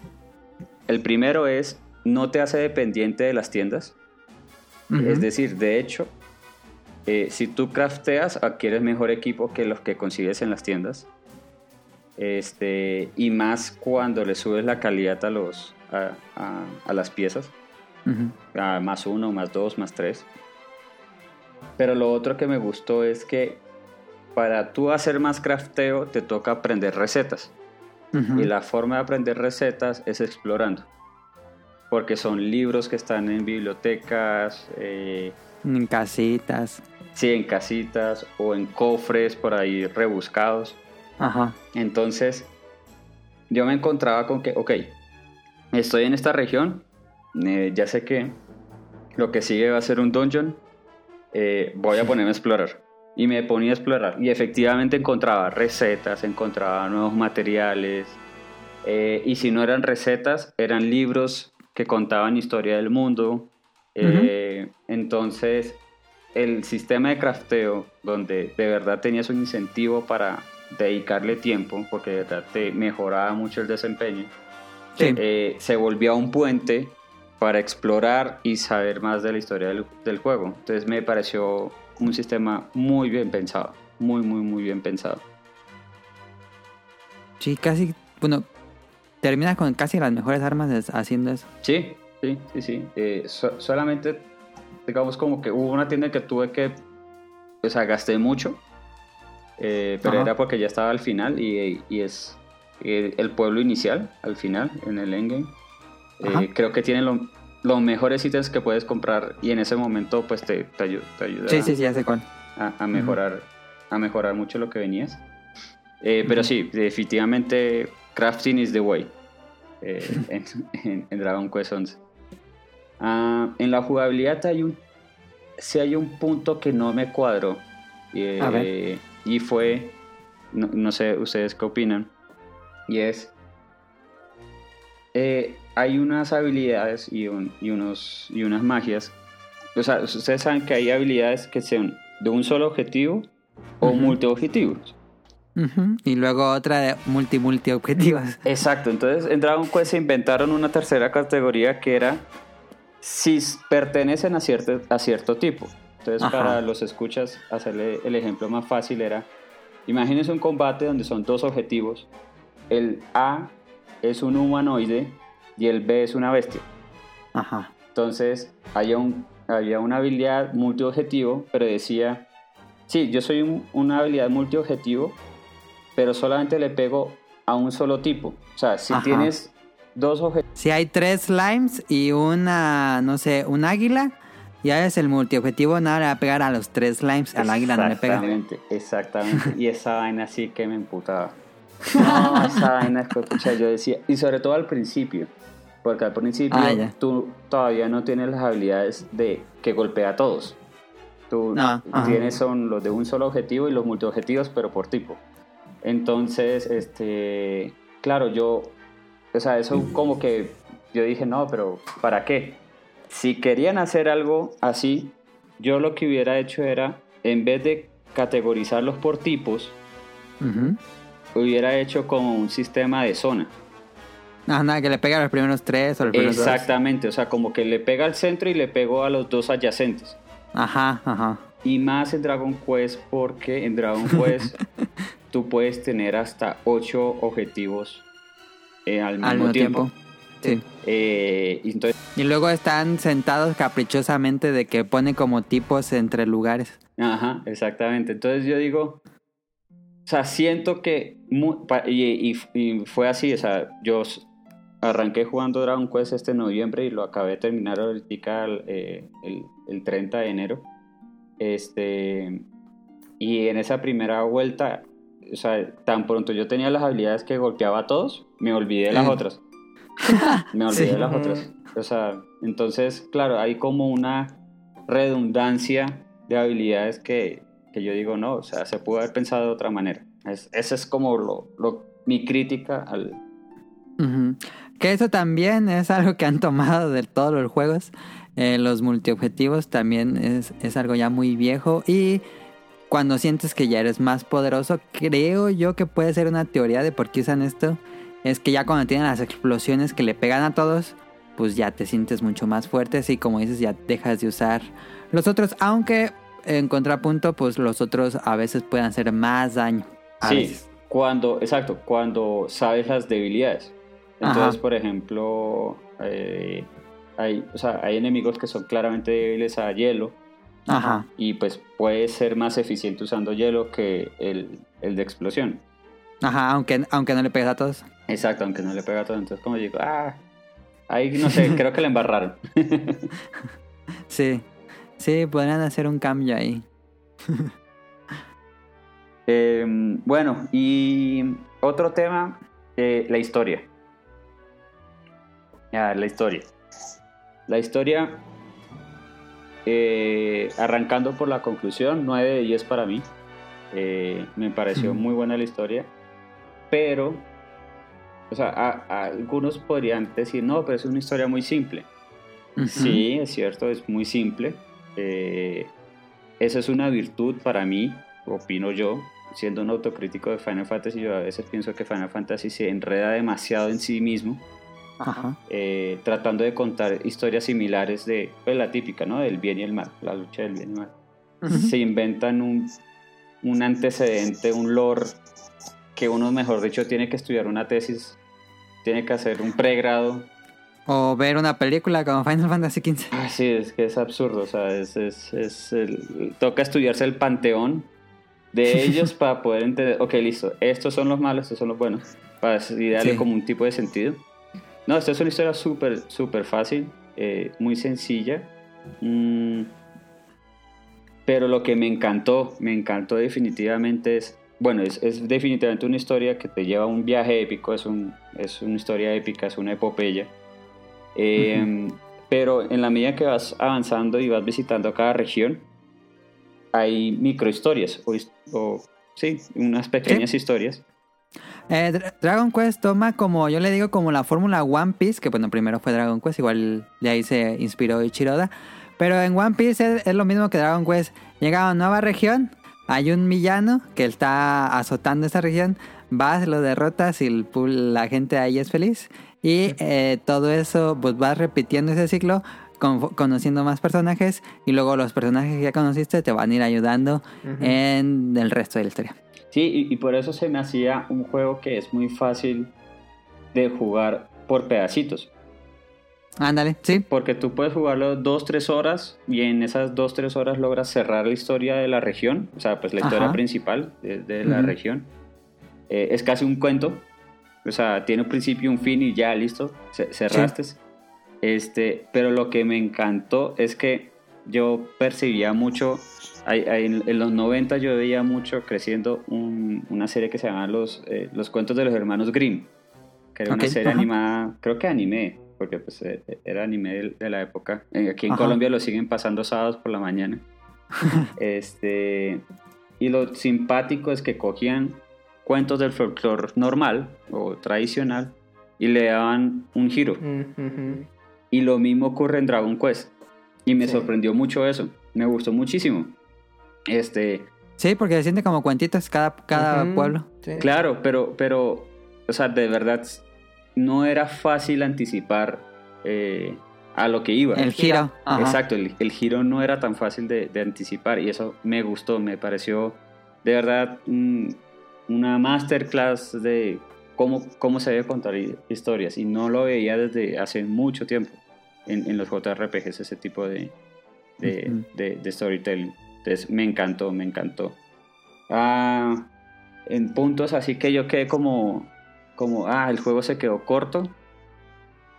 El primero es, no te hace dependiente de las tiendas. Es decir, de hecho, eh, si tú crafteas, adquieres mejor equipo que los que consigues en las tiendas. Este, y más cuando le subes la calidad a, los, a, a- a las piezas. A más uno, más dos, más tres. Pero lo otro que me gustó es que para tú hacer más crafteo te toca aprender recetas. Y la forma de aprender recetas es explorando. Porque son libros que están en bibliotecas, eh, En casitas. sí, en casitas o en cofres por ahí rebuscados. Ajá. Entonces, yo me encontraba con que, ok, estoy en esta región, eh, ya sé que lo que sigue va a ser un dungeon, eh, voy a ponerme a explorar. Y me ponía a explorar. Y efectivamente encontraba recetas, encontraba nuevos materiales. eh, y si no eran recetas, eran libros que contaban historia del mundo. Eh, Entonces, el sistema de crafteo, donde de verdad tenías un incentivo para dedicarle tiempo, porque de verdad te mejoraba mucho el desempeño, Sí. eh, se volvía un puente para explorar y saber más de la historia del, del juego. Entonces me pareció un sistema muy bien pensado, muy, muy, muy bien pensado. Sí, casi. Bueno, terminas con casi las mejores armas haciendo eso. Sí, sí, sí, sí. Eh, so- solamente, digamos, como que hubo una tienda que tuve que, o sea, gasté mucho, eh, pero Ajá. era porque ya estaba al final y, y es eh, el pueblo inicial, al final, en el endgame. Creo que tiene lo- los mejores ítems que puedes comprar y en ese momento pues te, te, ayu- te ayuda Sí, sí, sí, ya sé cuál. a, a mejorar a mejorar mucho lo que venías. Eh, Pero sí, definitivamente crafting is the way eh, en, en- en Dragon Quest 11. Ah, en la jugabilidad hay un sí hay un punto que no me cuadró eh, y fue no, no sé ustedes qué opinan y es eh, hay unas habilidades y, un- y unos y unas magias o sea, ustedes saben que hay habilidades que son de un solo objetivo o Ujú. multiobjetivos. Ujú. Y luego otra de multi-multi objetivos. Exacto, entonces en Dragon Quest se inventaron una tercera categoría que era si pertenecen a cierto, a cierto tipo. Entonces Ajá. para los escuchas, hacerle el ejemplo más fácil era, imagínense un combate donde son dos objetivos. El A es un humanoide y el B es una bestia. Ajá. Entonces había, un, había una habilidad multiobjetivo, pero decía, sí, yo soy un- una habilidad multiobjetivo, pero solamente le pego a un solo tipo. O sea, si Ajá. tienes dos objetivos, Si hay tres slimes y una, no sé, un águila, ya es el multiobjetivo, nada le va a pegar a los tres slimes, al águila no le pega. Exactamente, exactamente. Y esa vaina sí que me emputaba. No, esa vaina que, pucha, yo decía, y sobre todo al principio, porque al principio Ah, tú todavía no tienes las habilidades de que golpea a todos. Tú No, ajá. tienes son los de un solo objetivo y los multiobjetivos, pero por tipo. Entonces, este, claro, yo, o sea, eso como que yo dije, no, pero ¿para qué? Si querían hacer algo así, yo lo que hubiera hecho era, en vez de categorizarlos por tipos, Ujú. Hubiera hecho como un sistema de zona. No, nada, que le pega a los primeros tres o los primeros dos. Exactamente, o sea, como que le pega al centro y le pegó a los dos adyacentes. Ajá, ajá. Y más en Dragon Quest porque en Dragon Quest tú puedes tener hasta 8 objetivos eh, al mismo, Al mismo tiempo. tiempo. Sí. Eh, entonces, Y luego están sentados caprichosamente de que pone como tipos entre lugares. ajá, exactamente. Entonces yo digo, o sea, siento que, y, y- y fue así, o sea, yo arranqué jugando Dragon Quest este noviembre y lo acabé de terminar ahorita eh, el, el 30 de enero. Este, y en esa primera vuelta, o sea, tan pronto yo tenía las habilidades que golpeaba a todos, me olvidé de las Eh. otras. Me olvidé Sí. de las otras. O sea, entonces, claro, hay como una redundancia de habilidades que, que yo digo, no, o sea, se pudo haber pensado de otra manera. Es, esa es como lo, lo- mi crítica al... Que eso también es algo que han tomado de todos los juegos. Eh, los multiobjetivos también es, es algo ya muy viejo. Y cuando sientes que ya eres más poderoso, creo yo que puede ser una teoría de por qué usan esto. Es que ya cuando tienen las explosiones que le pegan a todos, pues ya te sientes mucho más fuerte. Y como dices, ya dejas de usar los otros. Aunque en contrapunto, pues los otros a veces pueden hacer más daño. A sí, veces. cuando, exacto, cuando sabes las debilidades. Entonces, Ajá. por ejemplo, eh, hay, o sea, hay enemigos que son claramente débiles a hielo Ajá. y pues puede ser más eficiente usando hielo que el, el de explosión. Ajá, aunque, aunque no le pegas a todos. Exacto, aunque no le pega todo. Entonces, como digo, ah, ahí no sé, creo que le embarraron. Sí, sí, podrían hacer un cambio ahí. Eh, bueno, y otro tema, eh, la historia. La historia. La historia, eh, arrancando por la conclusión, 9 de 10 para mí. Eh, me pareció muy buena la historia, pero, o sea, a- a algunos podrían decir, no, pero es una historia muy simple. Sí, es cierto, es muy simple. Eh, esa es una virtud para mí, opino yo, siendo un autocrítico de Final Fantasy, yo a veces pienso que Final Fantasy se enreda demasiado en sí mismo, Ajá. eh, tratando de contar historias similares de pues, la típica, ¿no? Del bien y el mal, la lucha del bien y el mal. Se inventan un, un antecedente, un lore que uno, mejor dicho, tiene que estudiar una tesis, tiene que hacer un pregrado O ver una película como Final Fantasy XV. Ah, sí, es que es absurdo, o sea, es, es, es el- toca estudiarse el panteón de ellos para poder entender, ok, listo, estos son los malos, estos son los buenos, para así darle Sí. como un tipo de sentido. No, esta es una historia súper, súper fácil, eh, muy sencilla, mm, pero lo que me encantó, me encantó definitivamente es, bueno, es, es definitivamente una historia que te lleva a un viaje épico, es, un, es una historia épica, es una epopeya. Eh, Pero en la medida que vas avanzando y vas visitando cada región, hay microhistorias, o, o sí, unas pequeñas historias. Eh, Dra- Dragon Quest toma como, yo le digo, como la fórmula One Piece, que bueno, primero fue Dragon Quest, igual de ahí se inspiró Ichiroda. Pero en One Piece es, es lo mismo que Dragon Quest. Llega a una nueva región, hay un villano que está azotando esa región, vas, lo derrotas y el la gente ahí es feliz. Y eh, todo eso, pues vas repitiendo ese ciclo, con- conociendo más personajes y luego los personajes que ya conociste te van a ir ayudando en el resto de la historia. Sí, y, y por eso se me hacía un juego que es muy fácil de jugar por pedacitos. Ándale, sí. Porque tú puedes jugarlo dos, tres horas y en esas dos, tres horas logras cerrar la historia de la región, o sea, pues la historia Ajá. principal de, de la región. Eh, es casi un cuento, o sea, tiene un principio, un fin y ya, listo, ce- cerraste. Este, pero lo que me encantó es que yo percibía mucho, en, los 90 yo veía mucho creciendo un- una serie que se llama Los, eh, los cuentos de los hermanos Grimm, que era Ok, una serie ajá. animada, creo que anime, porque pues eh, era anime de, de la época. Eh, Aquí en Ajá. Colombia lo siguen pasando sábados por la mañana. este, y lo simpático es que cogían cuentos del folclore normal o tradicional y le daban un giro. Mm. Y lo mismo ocurre en Dragon Quest. Y me Sí. sorprendió mucho eso. Me gustó muchísimo. Este, Sí, porque se siente como cuentitos cada, cada pueblo. Sí. claro, pero, pero, o sea, de verdad, no era fácil anticipar eh, a lo que iba. El giro. Ajá. Exacto, el, el giro no era tan fácil de, de anticipar y eso me gustó, me pareció de verdad mm, una masterclass de cómo, cómo se debe contar hi- historias. Y no lo veía desde hace mucho tiempo en, en los JRPGs, ese tipo de, de, Ujú. de- de storytelling. Entonces me encantó, me encantó. Ah, en puntos así que yo quedé como, como, ah, el juego se quedó corto.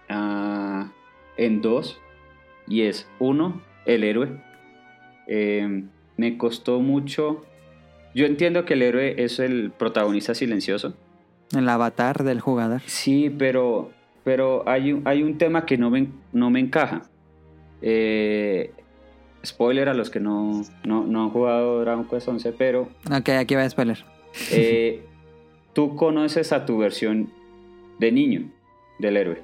Ah, en dos. Y es uno, el héroe. Eh, me costó mucho. Yo entiendo que el héroe es el protagonista silencioso. El avatar del jugador. Sí, pero, pero hay, un- hay un tema que no me, no me encaja. Eh, spoiler a los que no, no, no han jugado Dragon Quest 11, pero Ok, aquí va a spoiler. eh, tú conoces a tu versión de niño del héroe.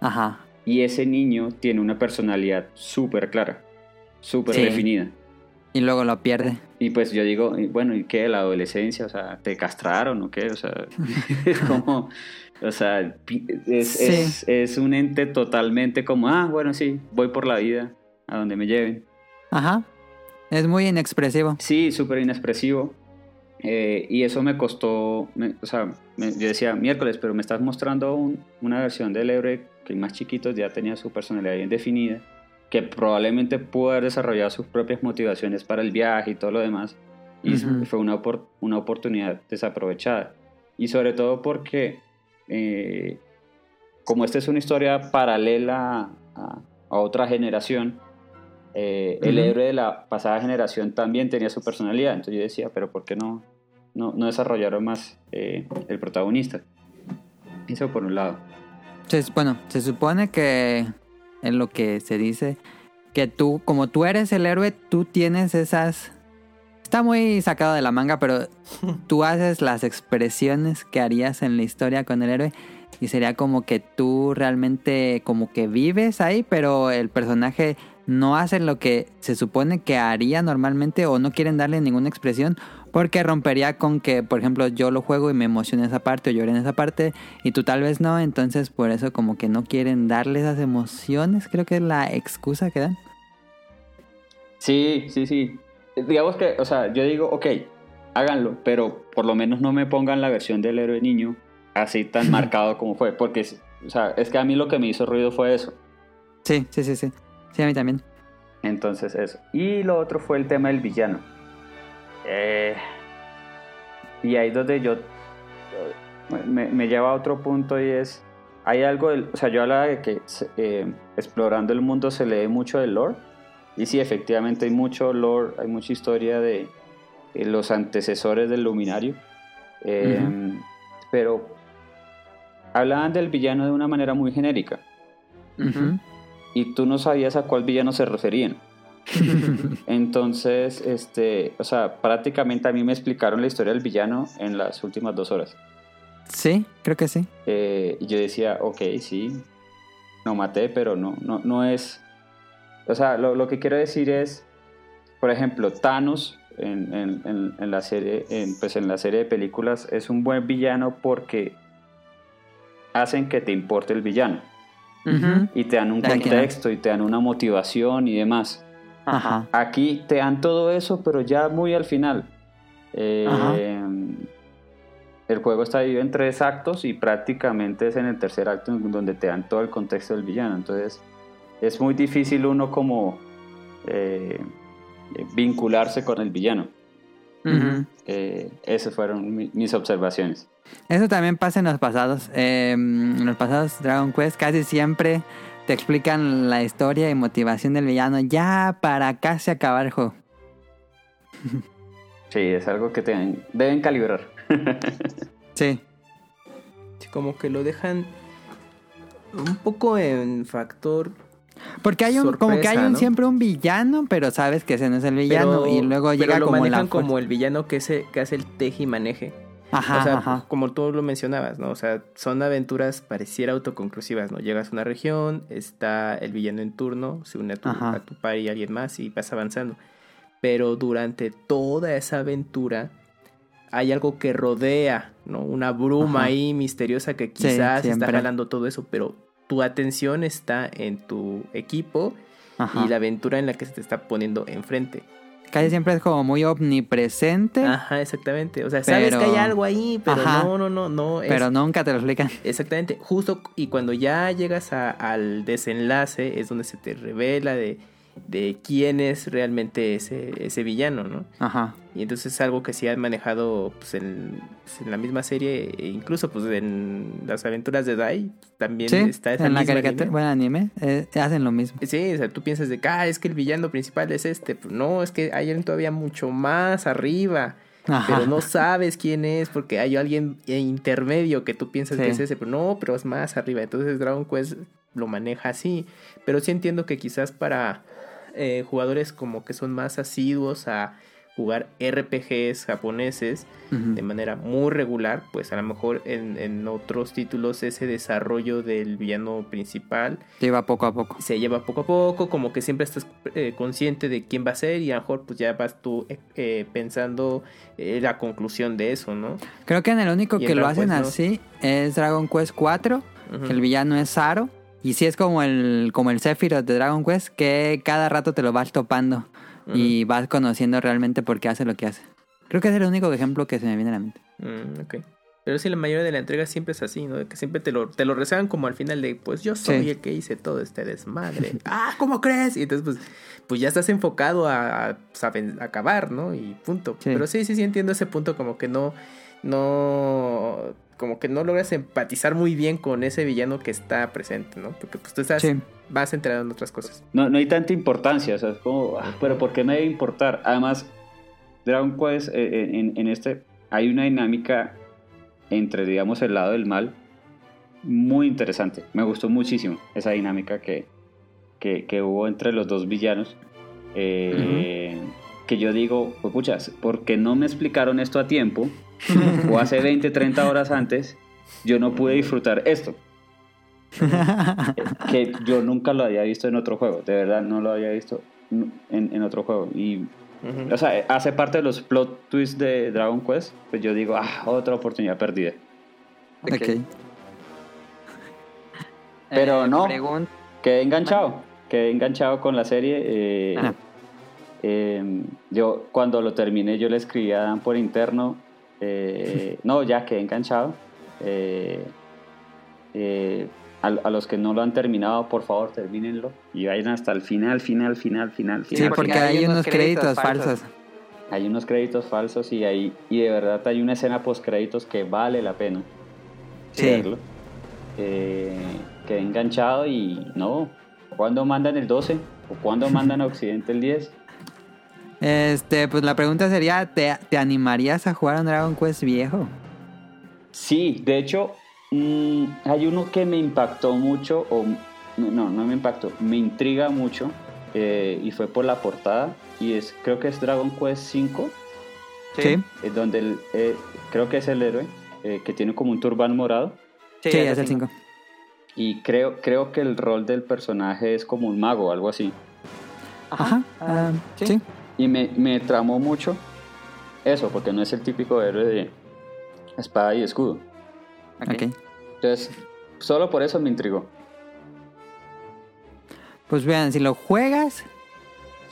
Ajá. Y ese niño tiene una personalidad súper clara, súper Sí. definida. Y luego lo pierde. Y pues yo digo, bueno, ¿y qué? ¿La adolescencia? O sea, ¿te castraron o qué? O sea, es como, o sea, es, Sí. es, es un ente totalmente como, ah, bueno, sí, voy por la vida, a donde me lleven. Ajá. Es muy inexpresivo. Sí, súper inexpresivo. eh, y eso me costó, me- o sea, me- yo decía miércoles, pero me estás mostrando un- una versión del héroe que más chiquitos ya tenía su personalidad bien definida, que probablemente pudo haber desarrollado sus propias motivaciones para el viaje y todo lo demás. Y Ujú. fue una, opor- una oportunidad desaprovechada. Y sobre todo porque, eh, como esta es una historia paralela a, a otra generación, eh, el Ujú. héroe de la pasada generación también tenía su personalidad. Entonces yo decía, pero ¿por qué no, no, no desarrollaron más eh, el protagonista? Eso por un lado. Se- bueno, se supone que es lo que se dice que tú, como tú eres el héroe, tú tienes esas. Está muy sacado de la manga, pero tú haces las expresiones que harías en la historia con el héroe y sería como que tú realmente como que vives ahí, pero el personaje no hace lo que se supone que haría normalmente o no quieren darle ninguna expresión porque rompería con que, por ejemplo, yo lo juego y me emociona esa parte o lloré en esa parte y tú tal vez no, entonces por eso como que no quieren darle esas emociones, creo que es la excusa que dan. Sí, sí, sí. Digamos que, o sea, yo digo, ok, háganlo, pero por lo menos no me pongan la versión del héroe niño así tan marcado como fue, porque, o sea, es que a mí lo que me hizo ruido fue eso. Sí, sí, sí, sí. Sí, a mí también. Entonces eso. Y lo otro fue el tema del villano. Eh, y ahí donde yo me, me lleva a otro punto y es, hay algo, del- o sea, yo hablaba de que eh, explorando el mundo se lee mucho del lore. Y sí, efectivamente hay mucho lore, hay mucha historia de, eh, los antecesores del luminario. Eh, Pero hablaban del villano de una manera muy genérica. Y tú no sabías a cuál villano se referían. Entonces, este, o sea, prácticamente a mí me explicaron la historia del villano en las últimas dos horas. Sí, creo que sí. Eh, y yo decía, ok, sí, no maté, pero no, no, no es. O sea, lo, lo que quiero decir es, por ejemplo, Thanos en, en- en- en la serie, pues en la serie de películas es un buen villano porque hacen que te importe el villano y te dan un contexto y te dan una motivación y demás. Ajá. Aquí te dan todo eso, pero ya muy al final. Eh, Ajá. el juego está dividido en tres actos y prácticamente es en el tercer acto donde te dan todo el contexto del villano. Entonces es muy difícil uno como eh, vincularse con el villano. Ujú. Eh, esas fueron mi- mis observaciones. Eso también pasa en los pasados. Eh, en los pasados Dragon Quest casi siempre te explican la historia y motivación del villano ya para casi acabar el juego. Sí, es algo que te- deben calibrar. Sí. Sí, como que lo dejan un poco en factor. Porque hay un, como que hay un, ¿no? siempre un villano, pero sabes que ese no es el villano pero- y luego pero llega lo como la manejan fuerza. como el villano que, se, que hace el teje y maneje. Ajá, o sea, ajá. como tú lo mencionabas, ¿no? O sea, son aventuras pareciera autoconclusivas, ¿no? Llegas a una región, está el villano en turno, se une a tu, Ajá. a tu par y alguien más y vas avanzando. Pero durante toda esa aventura hay algo que rodea, ¿no? Una bruma ahí misteriosa que Sí, quizás está jalando todo eso, pero tu atención está en tu equipo y la aventura en la que se te está poniendo enfrente. Casi siempre es como muy omnipresente, Ajá, exactamente. O sea, sabes Pero- que hay algo ahí, pero Ajá. no, no, no, no. es- pero nunca te lo explican. Exactamente, justo y cuando ya llegas a- al desenlace es donde se te revela de, de quién es realmente ese, ese villano, ¿no? Ajá. Y entonces es algo que sí han manejado pues, en, pues, en la misma serie, e incluso pues en las aventuras de Dai también Sí, está esa en la misma caricatura, línea. bueno, anime, eh, hacen lo mismo. Sí, o sea, tú piensas de que, ah, es que el villano principal es este. Pues no, es que hay alguien todavía mucho más arriba. Ajá. Pero no sabes quién es porque hay alguien intermedio que tú piensas Sí. que es ese, pero no, pero es más arriba. Entonces Dragon Quest lo maneja así. Pero sí entiendo que quizás para eh, jugadores como que son más asiduos a jugar RPGs japoneses de manera muy regular, pues a lo mejor en, en otros títulos ese desarrollo del villano principal Lleva poco a poco. se lleva poco a poco, como que siempre estás eh, consciente de quién va a ser y a lo mejor pues ya vas tú eh, pensando eh, la conclusión de eso, ¿no? Creo que en el único Y que lo hacen Quest, ¿no? así es Dragon Quest 4, Ujú. que el villano es Zaro. Y sí es como el, como el Sephiroth de Dragon Quest, que cada rato te lo vas topando y vas conociendo realmente por qué hace lo que hace. Creo que es el único ejemplo que se me viene a la mente. Mm, ok. Pero sí, la mayoría de la entrega siempre es así, ¿no? Que siempre te lo, te lo rezagan como al final de, pues yo soy Sí. el que hice todo este desmadre. ah, ¿cómo crees? Y entonces, pues, pues ya estás enfocado a, a, pues, acabar, ¿no? Y punto. Sí. Pero sí, sí, sí entiendo ese punto como que no, no, como que no logras empatizar muy bien con ese villano que está presente, ¿no? Porque pues tú estás, Sí. vas enterado en otras cosas. No, no hay tanta importancia, o sea, es como, ah, pero ¿por qué me debe importar? Además, Dragon Quest, eh, en, en este, hay una dinámica entre, digamos, el lado del mal muy interesante. Me gustó muchísimo esa dinámica que, que, que hubo entre los dos villanos. Eh, Que yo digo, pues puchas, ¿por qué no me explicaron esto a tiempo? o hace 20, 30 horas antes, yo no pude disfrutar esto. que yo nunca lo había visto en otro juego, de verdad no lo había visto en, en otro juego. Y, Ujú. o sea, hace parte de los plot twists de Dragon Quest, pues yo digo, ah, otra oportunidad perdida. Ok. Pero no. pregun- Quedé enganchado, quedé enganchado con la serie. eh, eh, yo cuando lo terminé, yo le escribí a Dan por interno, eh, no, ya quedé enganchado. eh, eh, a, a los que no lo han terminado, por favor, termínenlo y vayan hasta el final, final, final, final, Sí, final. porque hay unos créditos falsos. Hay unos créditos falsos y, hay, y de verdad hay una escena post créditos que vale la pena Sí. verlo. Eh, quedé enganchado y no. ¿Cuándo mandan el 12? ¿O cuándo mandan a Occidente el 10? Este, pues la pregunta sería, ¿te, te animarías a jugar un Dragon Quest viejo? Sí, de hecho, mm, hay uno que me impactó mucho, o no, no me impactó, me intriga mucho, eh, y fue por la portada, y es, creo que es Dragon Quest 5, Sí. donde el, eh, creo que es el héroe, eh, que tiene como un turbán morado, Sí, es el 5. y creo, creo que el rol del personaje es como un mago, algo así. Ajá. ah, sí. Y me, me tramó mucho eso, porque no es el típico héroe de espada y escudo. ok. Entonces, solo por eso me intrigó. Pues vean, si lo juegas,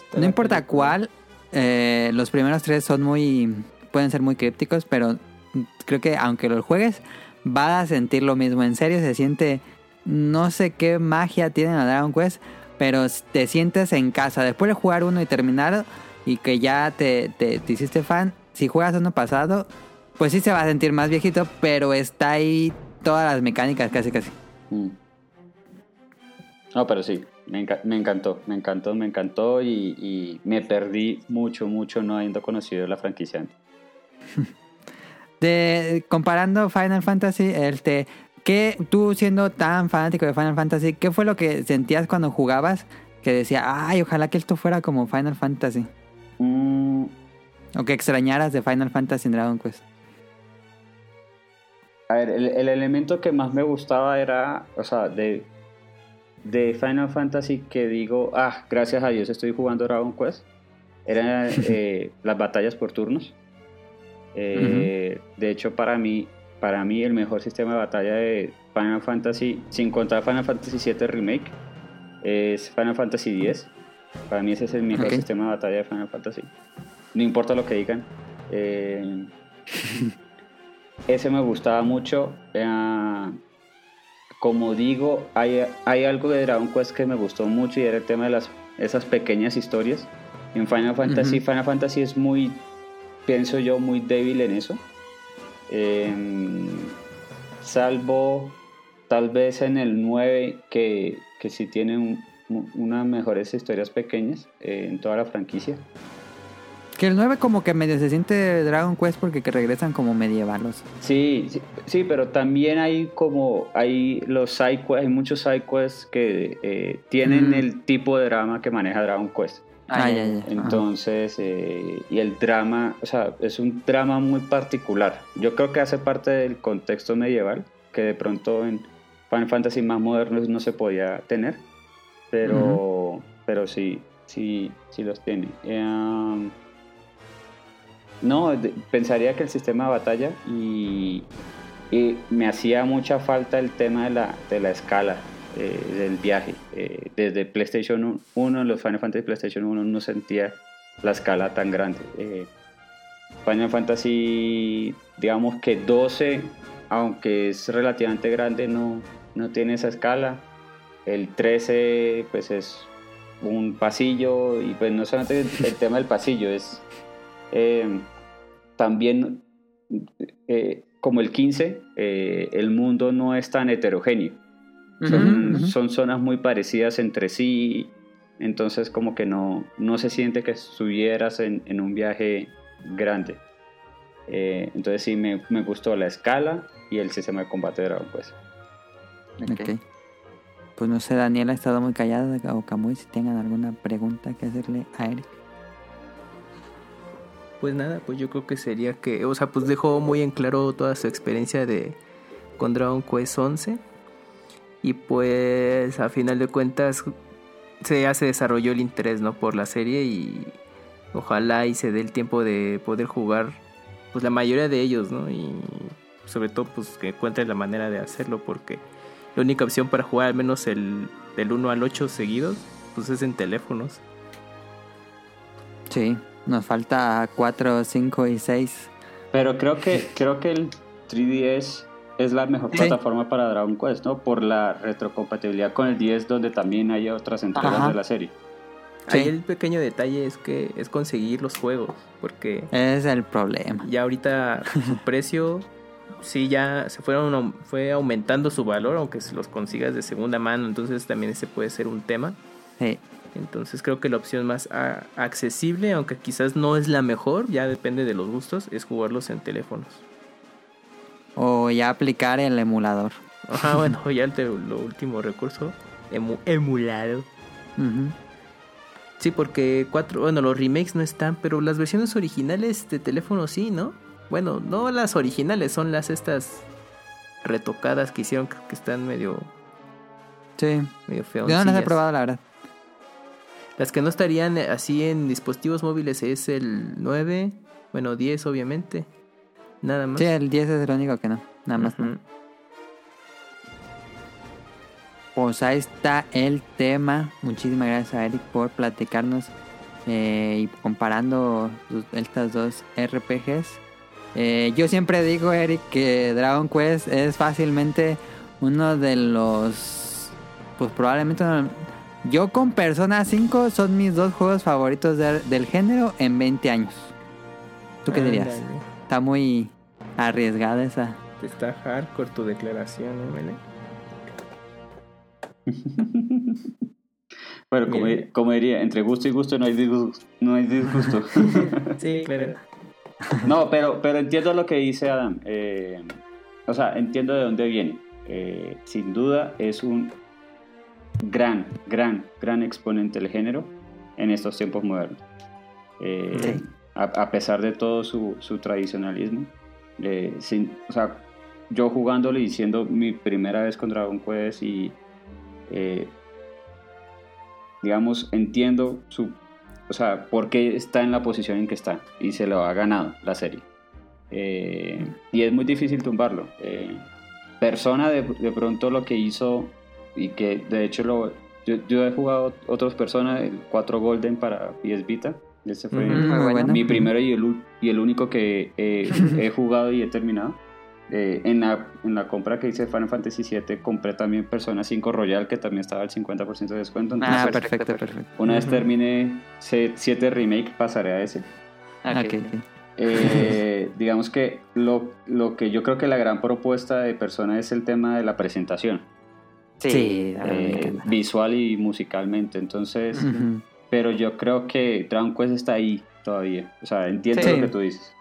Está no importa película. cuál, eh, los primeros tres son muy, pueden ser muy crípticos, pero creo que aunque lo juegues, vas a sentir lo mismo. En serio, se siente, no sé qué magia tiene la Dragon Quest, pero te sientes en casa. Después de jugar uno y terminar, y que ya te, te, te hiciste fan, si juegas uno pasado, pues sí se va a sentir más viejito, pero está ahí todas las mecánicas casi casi. Mm. No, pero sí, me, enca- me encantó, me encantó, me encantó y, y me perdí mucho, mucho no habiendo conocido la franquicia antes. De, comparando Final Fantasy, este, ¿qué, tú siendo tan fanático de Final Fantasy, ¿qué fue lo que sentías cuando jugabas que decía, ay, ojalá que esto fuera como Final Fantasy? Mm, O que extrañaras de Final Fantasy en Dragon Quest. a ver, el, el elemento que más me gustaba era, o sea, de, de Final Fantasy que digo, ah, gracias a Dios estoy jugando Dragon Quest, eran eh, las batallas por turnos. Eh, De hecho, para mí, para mí el mejor sistema de batalla de Final Fantasy, sin contar Final Fantasy VII Remake, es Final Fantasy X. Para mí ese es el mejor sistema de batalla de Final Fantasy. No importa lo que digan. Eh, ese me gustaba mucho. Eh, como digo, hay, hay algo de Dragon Quest que me gustó mucho y era el tema de las, esas pequeñas historias. En Final Fantasy. Final Fantasy es muy, pienso yo, muy débil en eso. Em, salvo tal vez en el 9 que, que sí tiene un- unas mejores historias pequeñas eh, en toda la franquicia. Que el 9 como que medio se siente Dragon Quest porque que regresan como medievalos. Sí, sí, sí, pero también hay como hay los side quests, hay muchos side quests que eh, tienen Mm. el tipo de drama que maneja Dragon Quest. Ah. Entonces, eh, y el drama, o sea, es un drama muy particular. Yo creo que hace parte del contexto medieval, que de pronto en Final Fantasy más modernos no se podía tener, pero, pero sí, sí, sí los tiene. Um, no, pensaría que el sistema de batalla y, y me hacía mucha falta el tema de la, de la escala eh, del viaje. Eh, desde PlayStation 1, en los Final Fantasy PlayStation 1 no sentía la escala tan grande. Eh, Final Fantasy, digamos que 12, aunque es relativamente grande, no, no tiene esa escala. El 13, pues es un pasillo, y pues no solamente el, tema del pasillo, es eh, también eh, como el 15, eh, el mundo no es tan heterogéneo. Son, zonas muy parecidas entre sí, entonces como que no, no se siente que estuvieras en, en un viaje grande. Eh, entonces sí, me, me gustó la escala y el sistema de combate de Dragon Quest. Ok. Pues no sé, Daniel ha estado muy callada o Camuy, si tengan alguna pregunta que hacerle a Eric. Pues nada, pues yo creo que sería que, o sea, pues dejó muy en claro toda su experiencia de con Dragon Quest 11 y pues a final de cuentas se ya se desarrolló el interés, ¿no? Por la serie y ojalá y se dé el tiempo de poder jugar pues la mayoría de ellos, ¿no? Y sobre todo pues que encuentre la manera de hacerlo porque la única opción para jugar al menos el del 1 al 8 seguidos pues es en teléfonos. Sí, nos falta 4, 5 y 6. Pero creo que, creo que el 3DS es la mejor Sí. plataforma para Dragon Quest, ¿no? Por la retrocompatibilidad con el 10, donde también hay otras entregas Ajá. de la serie. Sí. Ahí el pequeño detalle es que es conseguir los juegos, porque Es el problema. ya ahorita su precio sí ya se fueron fue aumentando su valor, aunque se los consigas de segunda mano, entonces también ese puede ser un tema. Sí. Entonces creo que la opción más accesible, aunque quizás no es la mejor, ya depende de los gustos, es jugarlos en teléfonos. O ya aplicar el emulador. Ajá, bueno, ya el lo último recurso, emu- emulado. Sí, porque cuatro, bueno, los remakes no están, pero las versiones originales de teléfono sí, ¿no? Bueno, no las originales, son las estas retocadas que hicieron que están medio, Sí. medio feas. Yo no las he probado, la verdad. Las que no estarían eh, así en dispositivos móviles es el 9, bueno, 10 obviamente. Nada más. Sí, el 10 es el único que no. Nada más. no. Pues ahí está el tema. Muchísimas gracias a Eric por platicarnos eh, y comparando estas dos RPGs. Eh, yo siempre digo, Eric, que Dragon Quest es fácilmente uno de los... Pues probablemente... uno- yo con Persona 5 son mis dos juegos favoritos de- del género en 20 años. ¿Tú qué dirías? Está muy arriesgada esa. Está hardcore tu declaración, ¿eh, Mele? Bueno, como, como diría, entre gusto y gusto no hay disgusto. No hay disgusto. Sí, claro. No, pero, pero entiendo lo que dice Adam. eh, o sea, entiendo de dónde viene. Eh, sin duda es un gran, gran, gran exponente del género en estos tiempos modernos. Eh, Sí. a, a pesar de todo su, su tradicionalismo. sin- o sea, yo jugándolo y siendo mi primera vez con Dragon Quest y digamos, entiendo su, o sea, por qué está en la posición en que está y se lo ha ganado la serie. Eh, y es muy difícil tumbarlo. Eh, Persona de, de pronto lo que hizo y que de hecho lo, yo, yo he jugado otras personas, el 4 Golden para PS Vita. Ese fue Ujú, muy bueno. mi primero y el, y el único que eh, he jugado y he terminado. Eh, en, la, en la compra que hice de Final Fantasy VII compré también Persona 5 Royal que también estaba al 50% de descuento. Entonces, Ah, perfecto, perfecto. una vez termine 7 remake pasaré a ese. Ok, ok. Eh, digamos que lo, lo que yo creo que la gran propuesta de Persona es el tema de la presentación, Sí, eh, visual y musicalmente. Entonces, pero yo creo que Dragon Quest está ahí todavía. O sea, entiendo Sí. lo que tú dices.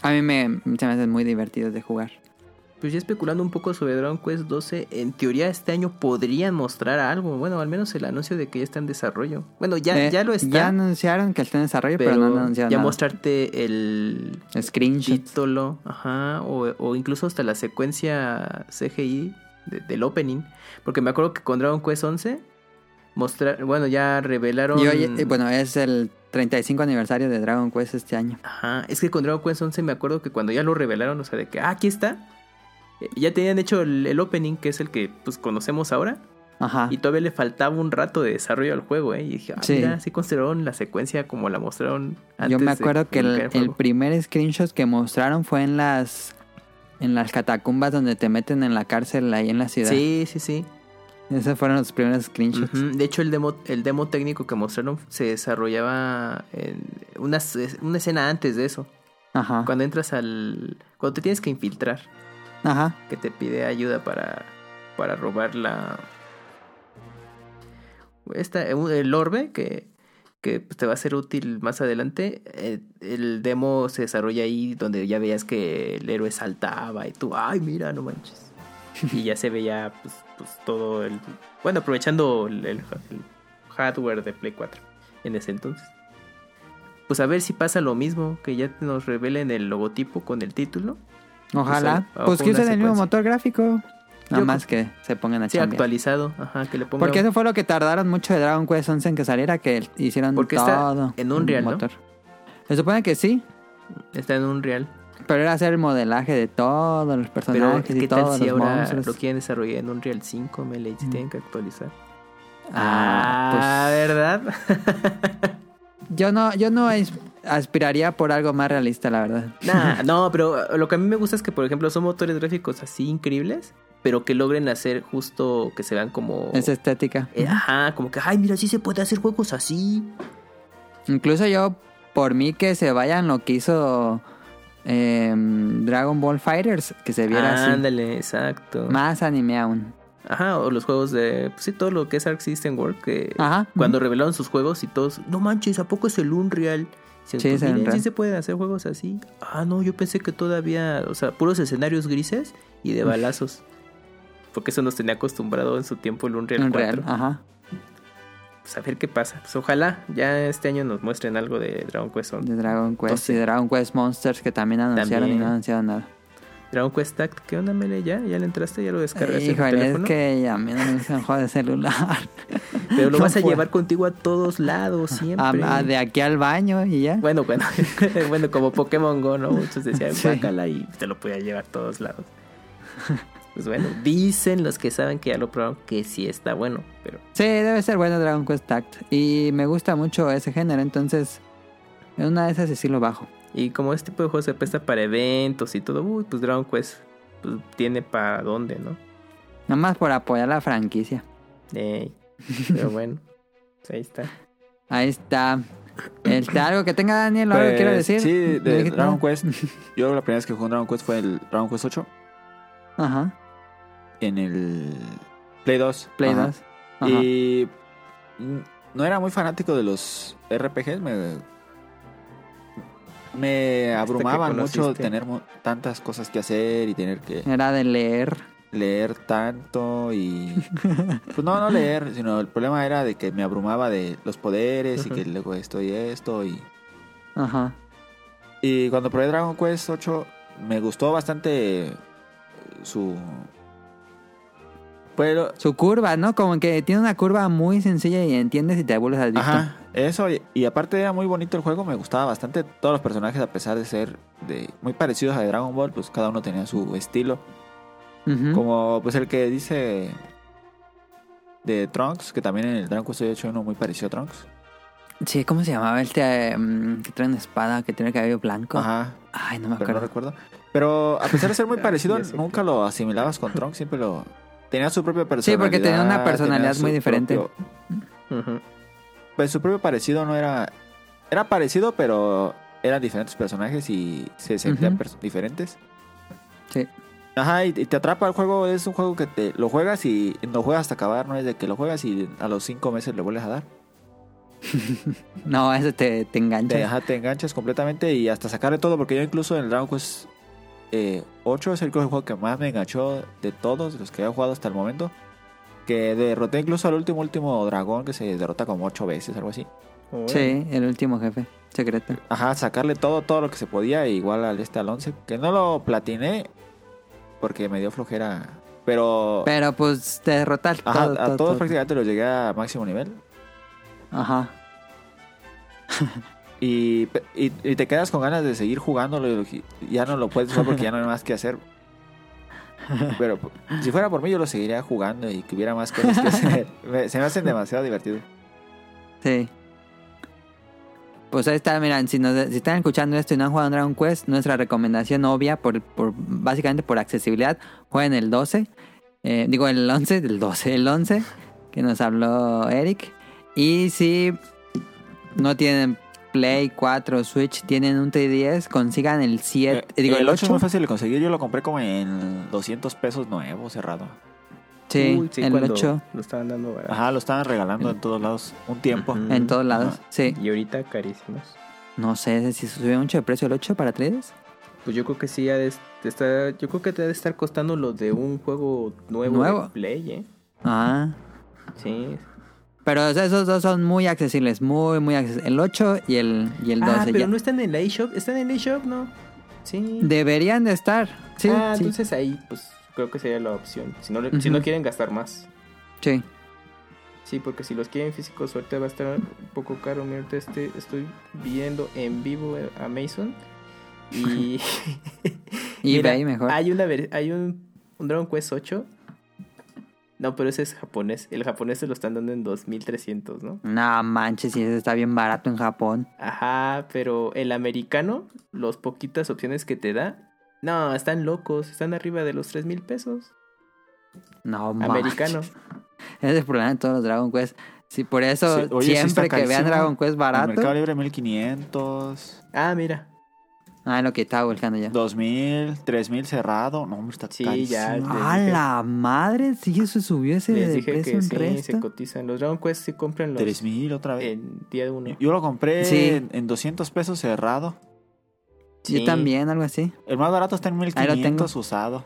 A mí me, se me hacen muy divertidos de jugar. Pues ya especulando un poco sobre Dragon Quest 12, en teoría este año podrían mostrar algo. Bueno, al menos el anuncio de que ya está en desarrollo. Bueno, ya, Eh, ya lo está. Ya anunciaron que está en desarrollo, pero, pero no han anunciado ya nada. mostrarte el Screenshots. título, ajá, o, o incluso hasta la secuencia CGI de- del opening. Porque me acuerdo que con Dragon Quest 11 mostrar, bueno, ya revelaron. Y hoy, eh, bueno, es el 35 aniversario de Dragon Quest este año. Ajá, es que con Dragon Quest 11 me acuerdo que cuando ya lo revelaron, o sea, de que, ah, aquí está. eh, Ya tenían hecho el, el opening, que es el que pues conocemos ahora. Ajá. Y todavía le faltaba un rato de desarrollo al juego, ¿eh? Y dije, ah, Sí. mira, sí consideraron la secuencia como la mostraron antes. Yo me de acuerdo que el, el primer screenshot que mostraron fue en las en las catacumbas donde te meten en la cárcel ahí en la ciudad. Sí, sí, sí. Esos fueron los primeros screenshots. De hecho, el demo, el demo técnico que mostraron se desarrollaba en una, una escena antes de eso. Ajá. Cuando entras al... Cuando te tienes que infiltrar, Ajá. que te pide ayuda para, para robar la... Esta, el orbe que, que pues, te va a ser útil más adelante. eh, el demo se desarrolla ahí donde ya veías que el héroe saltaba y tú, ay, mira, no manches. Y ya se veía pues, pues, todo el... Bueno, aprovechando el, hardware de Play 4 en ese entonces. Pues a ver si pasa lo mismo, que ya nos revelen el logotipo con el título. Ojalá. Pues, Pues, que usen el mismo motor gráfico. Nada más que se pongan a Sí, chambear. actualizado, ajá, que le pongan... Porque eso fue lo que tardaron mucho de Dragon Quest 11 en que saliera, que hicieron Porque está todo. en Unreal, ¿no? motor. Se supone que sí, Está en un real. Pero era hacer el modelaje de todos los Pero personajes y ¿qué tal todos si los ahora monstruos. lo quieren desarrollar en Unreal 5, Mele, y se tienen que actualizar? Ah, pues- ¿verdad? Yo no, yo no aspiraría por algo más realista, la verdad. Nah, no, pero lo que a mí me gusta es que, por ejemplo, son motores gráficos así increíbles, pero que logren hacer justo que se vean como... Es estética. Eh, ajá, como que, ay, mira, sí se puede hacer juegos así. Incluso yo, por mí que se vayan lo que hizo em, Dragon Ball Fighters, que se viera así. Ándale, exacto. Más anime aún. Ajá, o los juegos de... Pues sí, todo lo que es Arc System World, que Ajá. cuando revelaron sus juegos y todos, no manches, ¿a poco es el Unreal? Dicen, Sí, pues, miren, sí se pueden hacer juegos así. Ah, no, yo pensé que todavía, o sea, puros escenarios grises y de balazos. Porque eso nos tenía acostumbrado en su tiempo el Unreal, Unreal, 4. ajá. Pues a ver qué pasa. Pues ojalá ya este año nos muestren algo de Dragon Quest 11. De Dragon Quest y Dragon Quest Monsters que también anunciaron También. y no anunciaron nada. Dragon Quest Tact, ¿qué onda, Mele? ¿Ya? ¿Ya le entraste? ¿Ya lo descargaste Híjole, es que a mí no me gustan juegos de celular. Pero lo no vas a llevar contigo a todos lados siempre. A- a de aquí al baño y ya. Bueno, bueno, bueno, como Pokémon Go, ¿no? Muchos decían, Sí. y te lo podía llevar a todos lados. Pues bueno, dicen los que saben que ya lo probaron que sí está bueno, pero Sí, debe ser bueno Dragon Quest Tact. Y me gusta mucho ese género, entonces en una de esas sí lo bajo. y como este tipo de juegos se presta para eventos y todo, uy, pues Dragon Quest pues, tiene para dónde, ¿no? Nada más por apoyar la franquicia. Ey, pero bueno, pues ahí está. Ahí está. Este, algo que tenga Daniel, algo que Pues, quiera decir. Sí, ¿No de Dragon? Quest. Yo la primera vez que jugué en Dragon Quest fue el Dragon Quest 8 Ajá. En el Play 2. Play Ajá. 2. Ajá. Y no era muy fanático de los RPGs. Me, me abrumaban mucho tener tantas cosas que hacer y tener que Era de leer. leer tanto y pues no no leer sino el problema era de que me abrumaba de los poderes y que luego esto y esto y Ajá. y cuando probé Dragon Quest 8 me gustó bastante su pero Su curva, ¿no? Como que tiene una curva muy sencilla y entiendes y te vuelves al visto. Ajá, eso, y, y aparte era muy bonito el juego, me gustaba bastante. Todos los personajes, a pesar de ser de muy parecidos a Dragon Ball, pues cada uno tenía su estilo. Como pues el que dice de Trunks, que también en el Dragon Quest 8 hay uno muy parecido a Trunks. Sí, ¿cómo se llamaba este mm, que trae una espada que tiene el cabello blanco? Ajá, Ay, no me pero no acuerdo. recuerdo. Pero a pesar de ser muy parecido, Ya sé. nunca lo asimilabas con Trunks, siempre lo... Tenía su propia Sí, personalidad. porque tenía una personalidad muy diferente. propio-. Pues su propio parecido no era... Era parecido, pero eran diferentes personajes y se sentían diferentes. Sí. Ajá, y, te atrapa el juego. Es un juego que te lo juegas y lo juegas hasta acabar. No es de que lo juegas y a los cinco meses le vuelves a dar. No, eso te, te engancha. Te, ajá, te enganchas completamente y hasta sacarle todo. Porque yo incluso en el Dragon Quest eh, 8 es el juego que más me enganchó de todos los que he jugado hasta el momento. Que derroté incluso al último, último dragón que se derrota como ocho veces, algo así. Sí, el último jefe secreto. Ajá, sacarle todo, todo lo que se podía, igual al este al 11. Que no lo platiné porque me dio flojera. Pero Pero pues te derrotar ajá, todo, a todo, todos todo. prácticamente los llegué a máximo nivel. Ajá. Y, y, y te quedas con ganas de seguir jugándolo y ya no lo puedes jugar porque ya no hay más que hacer. Pero si fuera por mí yo lo seguiría jugando y que hubiera más cosas que hacer. Me- se me hacen demasiado divertido. Sí. Pues ahí está, miran, si, nos, si están escuchando esto y no han jugado Dragon Quest, nuestra recomendación obvia, por, por básicamente por accesibilidad, jueguen el 12. eh, digo, el 11, del 12, el 11, que nos habló Eric. Y si no tienen Play 4, Switch, tienen un 3DS, consigan el 7, Eh, digo, el el 8 es 8. muy fácil de conseguir. Yo lo compré como en 200 pesos nuevo, cerrado. Sí, Uy, el cuando 8 Lo estaban dando barato. Ajá, lo estaban regalando en todos lados un tiempo. En todos lados. Sí, Y ahorita carísimos. no sé si subió mucho de precio el 8 para 3 Pues yo creo que sí, ha de de estar, yo creo que te debe estar costando lo de un juego nuevo, Nuevo. de Play, ¿eh? Ah, Sí. Pero esos dos son muy accesibles, muy, muy accesibles. El 8 y el, y el 12. ah, pero ya. no están en la eShop. ¿Están en la eShop, no? Sí. Deberían de estar. Sí, ah, sí, entonces ahí, pues creo que sería la opción. Si no, si no quieren gastar más. sí. Sí, porque si los quieren físicos, suerte va a estar un poco caro. Mira, este, estoy viendo en vivo a Mason. Y. Y Mira, eBay mejor. Hay, una, hay un, un Dragon Quest 8. No, pero ese es japonés. El japonés se lo están dando en 2300, ¿no? No manches, si ese está bien barato en Japón. Ajá, pero el americano, los poquitas opciones que te da, no, están locos, están arriba de los 3 mil pesos. No manches. Americano. Ese es el problema de todos los Dragon Quest. Sí, por eso Sí, oye, sí siempre que vean. Dragon Quest En Mercado barato. Libre 1500, Ah, mira. Ah, lo que estaba buscando ya. 2000, 3000 cerrado. No, hombre, está Sí, ya. les ¡A dije- la madre! Sí, eso subió ese Les de dije precio que en sí, se resto. cotizan. Los Dragon Quest sí compran los 3000 otra vez. en día de uno. Yo lo compré Sí. en, en 200 pesos cerrado. Yo Sí. también, algo así. El más barato está en Ahí lo 1500 usado.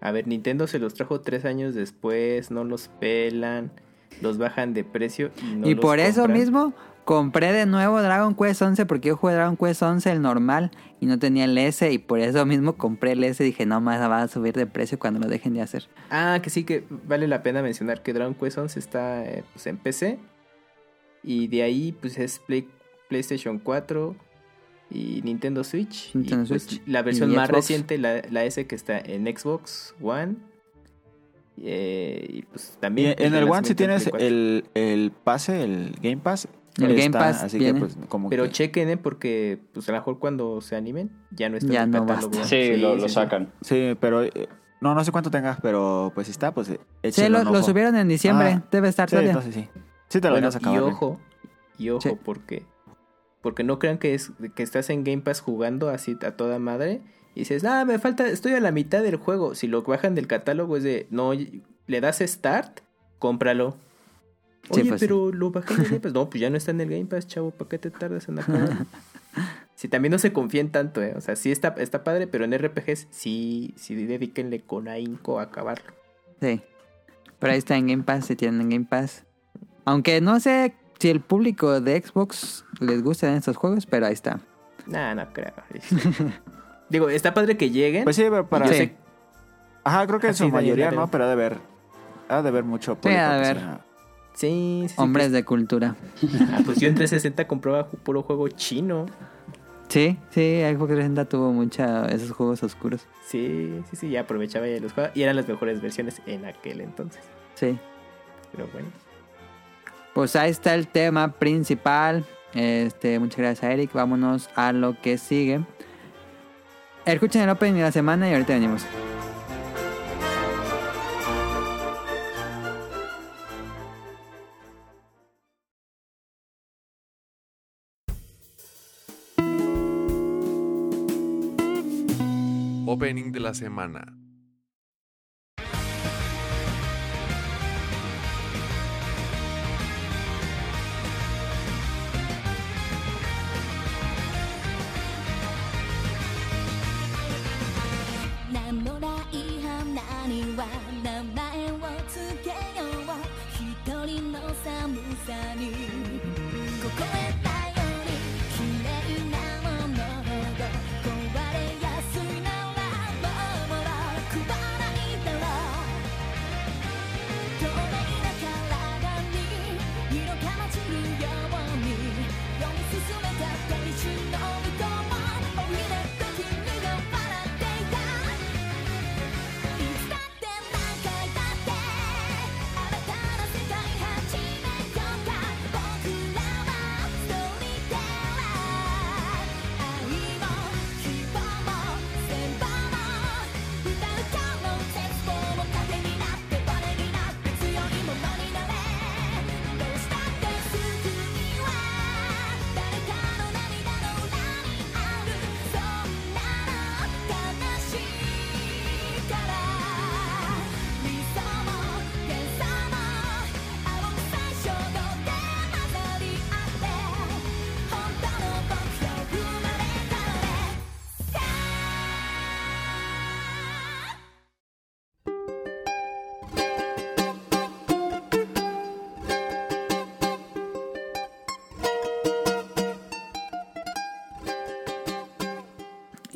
A ver, Nintendo se los trajo tres años después, no los pelan, los bajan de precio y no y los por eso compran. mismo compré de nuevo Dragon Quest 11 porque yo jugué Dragon Quest 11 el normal y no tenía el S y por eso mismo compré el S y dije no más va a subir de precio cuando lo dejen de hacer. Ah, que sí que vale la pena mencionar que Dragon Quest 11 está eh, pues, en PC y de ahí pues es Play- PlayStation 4 y Nintendo Switch. y, Nintendo pues, Switch. la versión Y más Xbox. reciente, la, la S que está en Xbox One. eh, y pues Y también... en el One si tienes Play 4. el, el pase, el Game Pass. El Game está, Pass Así viene. que pues como Pero que- chequen, ¿eh? Porque pues a lo mejor cuando se animen ya no está Ya en el no catálogo. basta. Sí, lo, lo sí. sacan. Sí, pero... eh, no, no sé cuánto tengas, pero pues si está, pues eh, Sí, lo, lo subieron en diciembre, Ah, debe estar Sí, todavía. entonces sí. Sí te lo Bueno, vas a y ojo, y ojo, Sí. porque porque no crean que es que estás en Game Pass jugando así a toda madre y dices, "Ah, me falta, estoy a la mitad del juego." Si lo bajan del catálogo es de, "No, le das start, cómpralo." Sí, Oye, pues pero lo bajé en el Game Pass. No, pues ya no está en el Game Pass, chavo, ¿para qué te tardas en acabar? Si también no se confíen tanto, eh. O sea, sí está, está padre, pero en RPGs sí, sí dedíquenle con ahínco a acabarlo. Sí. Pero ahí está en Game Pass, si tienen Game Pass. Aunque no sé si el público de Xbox les gustan estos juegos, pero ahí está. Nah, no creo. Digo, está padre que lleguen. Pues sí, pero para... Yo Sí. sé- Ajá, creo que en su mayoría no, pero ha de ver... Ha de ver mucho público ha de que ver. sea- Sí, sí, sí, Hombres de cultura. pues- Ah, pues yo en 360 compraba puro juego chino. Sí, sí, Xbox 360 tuvo mucha esos juegos oscuros. Sí, sí, sí, ya aprovechaba ya los juegos. Y eran las mejores versiones en aquel entonces. Sí. Pero bueno. Pues ahí está el tema principal. Este, muchas gracias a Eric. Vámonos a lo que sigue. Escuchen el opening de la semana y ahorita venimos. La semana.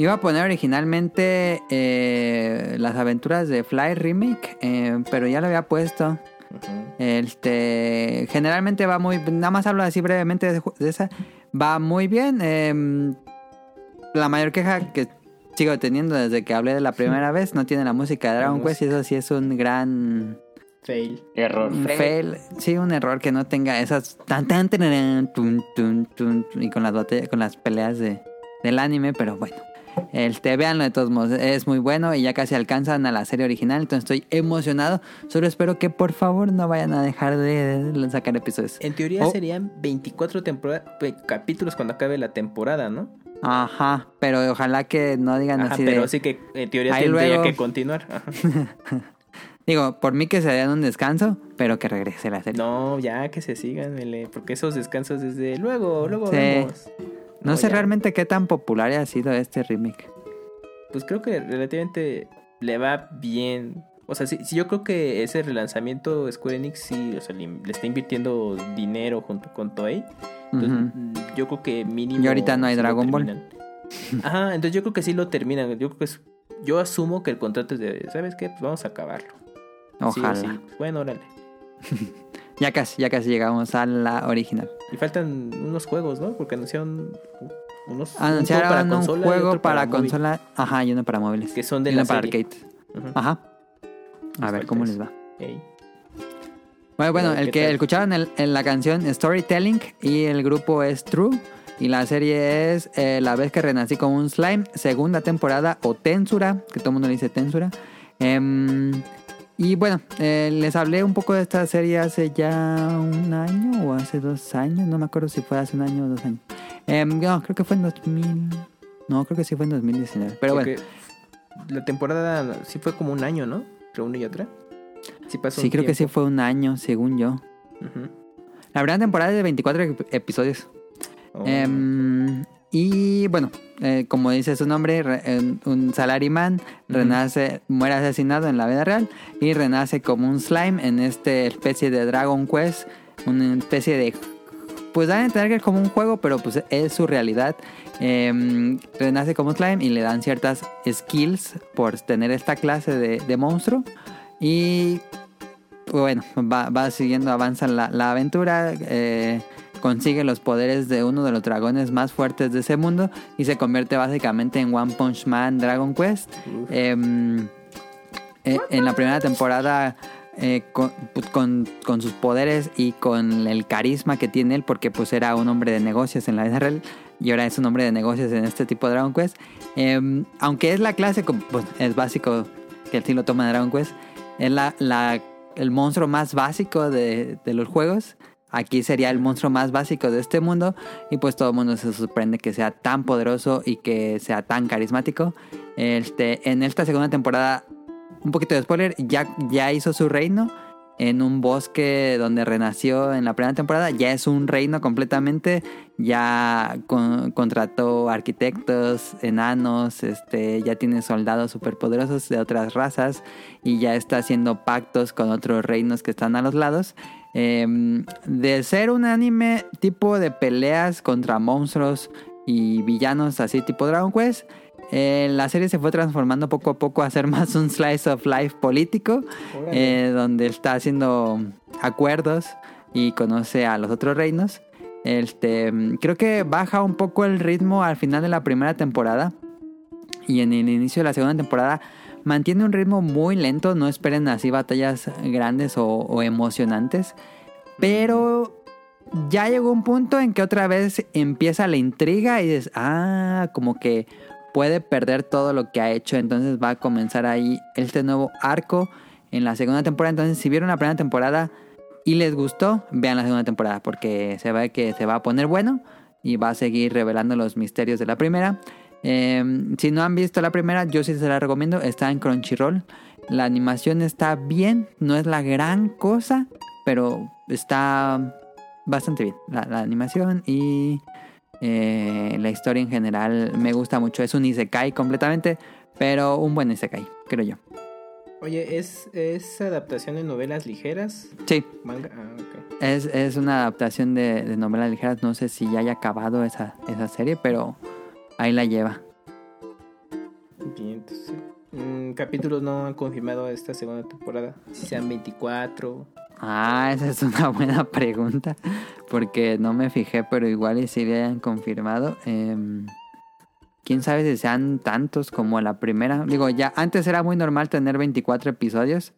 Iba a poner originalmente eh, las aventuras de Fly Remake, eh, pero ya lo había puesto. Ujú. Este, generalmente va muy, nada más hablo así brevemente de, de esa, va muy bien. eh, la mayor queja que sigo teniendo desde que hablé de la primera vez no tiene la música de Dragon. Quest y eso sí es un gran Fail. Error. un fail. Sí, un error que no tenga esas tan tan tun, tun, y con las batallas, con las peleas de, del anime, pero bueno. Este, véanlo de todos modos, es muy bueno y ya casi alcanzan a la serie original, entonces estoy emocionado. Solo espero que por favor no vayan a dejar de, sacar episodios. En teoría Oh. serían 24 temporada- pe- capítulos cuando acabe la temporada, ¿no? Ajá, pero ojalá que no digan Ajá, así pero de... sí que en teoría Ahí tendría luego- que continuar. Digo, por mí que se den un descanso, pero que regrese la serie. No, No, ya que se sigan, mele, porque esos descansos desde luego, luego Sí. vemos. No, sé ya. realmente qué tan popular ha sido este remake. Pues creo que relativamente le va bien. O sea, sí, sí, yo creo que ese relanzamiento Square Enix sí, o sea, le, le está invirtiendo dinero junto con Toei. Entonces, mm, yo creo que mínimo. Y ahorita no hay sí Dragon Ball. Ajá, entonces yo creo que sí lo terminan. Yo creo que es- yo asumo que el contrato es de, ¿sabes qué? Pues vamos a acabarlo. Sí Ojalá. sí. Bueno, órale. Ya casi, ya casi llegamos a la original. Y faltan unos juegos, ¿no? Porque anunciaron unos. un Anunciaron un consola y juego para, móvil, consola, ajá, y uno para móviles. Que son de y uno la para serie. arcade. Ujú. Ajá. A ver cómo les va. Bueno, bueno, ver, el ¿qué que tal? escucharon el- en la canción Storytelling y el grupo es True. Y la serie es eh, La vez que renací como un slime, segunda temporada o Tensura, que todo el mundo le dice Tensura. Em, y bueno, eh, les hablé un poco de esta serie hace ya un año o hace dos años, no me acuerdo si fue hace un año o dos años. Em, no, creo que fue en 2000. No, creo que sí fue en 2019. Pero bueno, La temporada sí fue como un año, ¿no? Entre una y otra. Sí pasó sí creo que sí fue un año, según yo. Ujú. La primera temporada es de 24 ep- episodios. Oh. Em, y bueno, eh, como dice su nombre, re- un salaryman renace, muere asesinado en la vida real y renace como un slime en esta especie de Dragon Quest, una especie de... Pues dan a entender que es como un juego, pero pues es su realidad. Em, renace como slime y le dan ciertas skills por tener esta clase de, de monstruo. Y bueno, va, va siguiendo, avanza la, la aventura. eh, consigue los poderes de uno de los dragones más fuertes de ese mundo y se convierte básicamente en One Punch Man Dragon Quest. Em, eh, en la primera temporada eh, con, pues, con- con sus poderes y con el carisma que tiene él, porque pues era un hombre de negocios en la vida real y ahora es un hombre de negocios en este tipo de Dragon Quest. Eh, aunque es la clase, pues, es básico que el sí lo toma de Dragon Quest, es la, la- el monstruo más básico de, de los juegos. Aquí sería el monstruo más básico de este mundo y pues todo el mundo se sorprende que sea tan poderoso y que sea tan carismático. Este, en esta segunda temporada, un poquito de spoiler, ya, ya hizo su reino en un bosque donde renació en la primera temporada. Ya es un reino completamente. Ya con- contrató arquitectos, enanos, este, ya tiene soldados superpoderosos de otras razas y ya está haciendo pactos con otros reinos que están a los lados. Em, de ser un anime tipo de peleas contra monstruos y villanos así tipo Dragon Quest, eh, la serie se fue transformando poco a poco a ser más un slice of life político, eh, donde está haciendo acuerdos y conoce a los otros reinos. Este, mm, creo que baja un poco el ritmo al final de la primera temporada y en el inicio de la segunda temporada mantiene un ritmo muy lento. No esperen así batallas grandes o, emocionantes, pero ya llegó un punto en que otra vez empieza la intriga y dices, ah, como que puede perder todo lo que ha hecho. Entonces va a comenzar ahí este nuevo arco en la segunda temporada. Entonces, si vieron la primera temporada y les gustó, vean la segunda temporada porque se ve que se va a poner bueno y va a seguir revelando los misterios de la primera. Eh, si no han visto la primera, yo sí se la recomiendo. Está en Crunchyroll. La animación está bien, no es la gran cosa, pero está bastante bien. La, la animación y eh, la historia en general me gusta mucho. Es un Isekai completamente, pero un buen Isekai, creo yo. Oye, ¿es, ¿es adaptación de novelas ligeras? Sí, Manga. Ah, ok. es, es una adaptación de, de novelas ligeras. No sé si ya haya acabado esa, esa serie, pero ahí la lleva. Bien, entonces. mm, capítulos no han confirmado esta segunda temporada. Si sean 24. Ah, esa es una buena pregunta. Porque no me fijé, pero igual y si le hayan confirmado. Em, Quién sabe si sean tantos como la primera. Digo, ya antes era muy normal tener 24 episodios.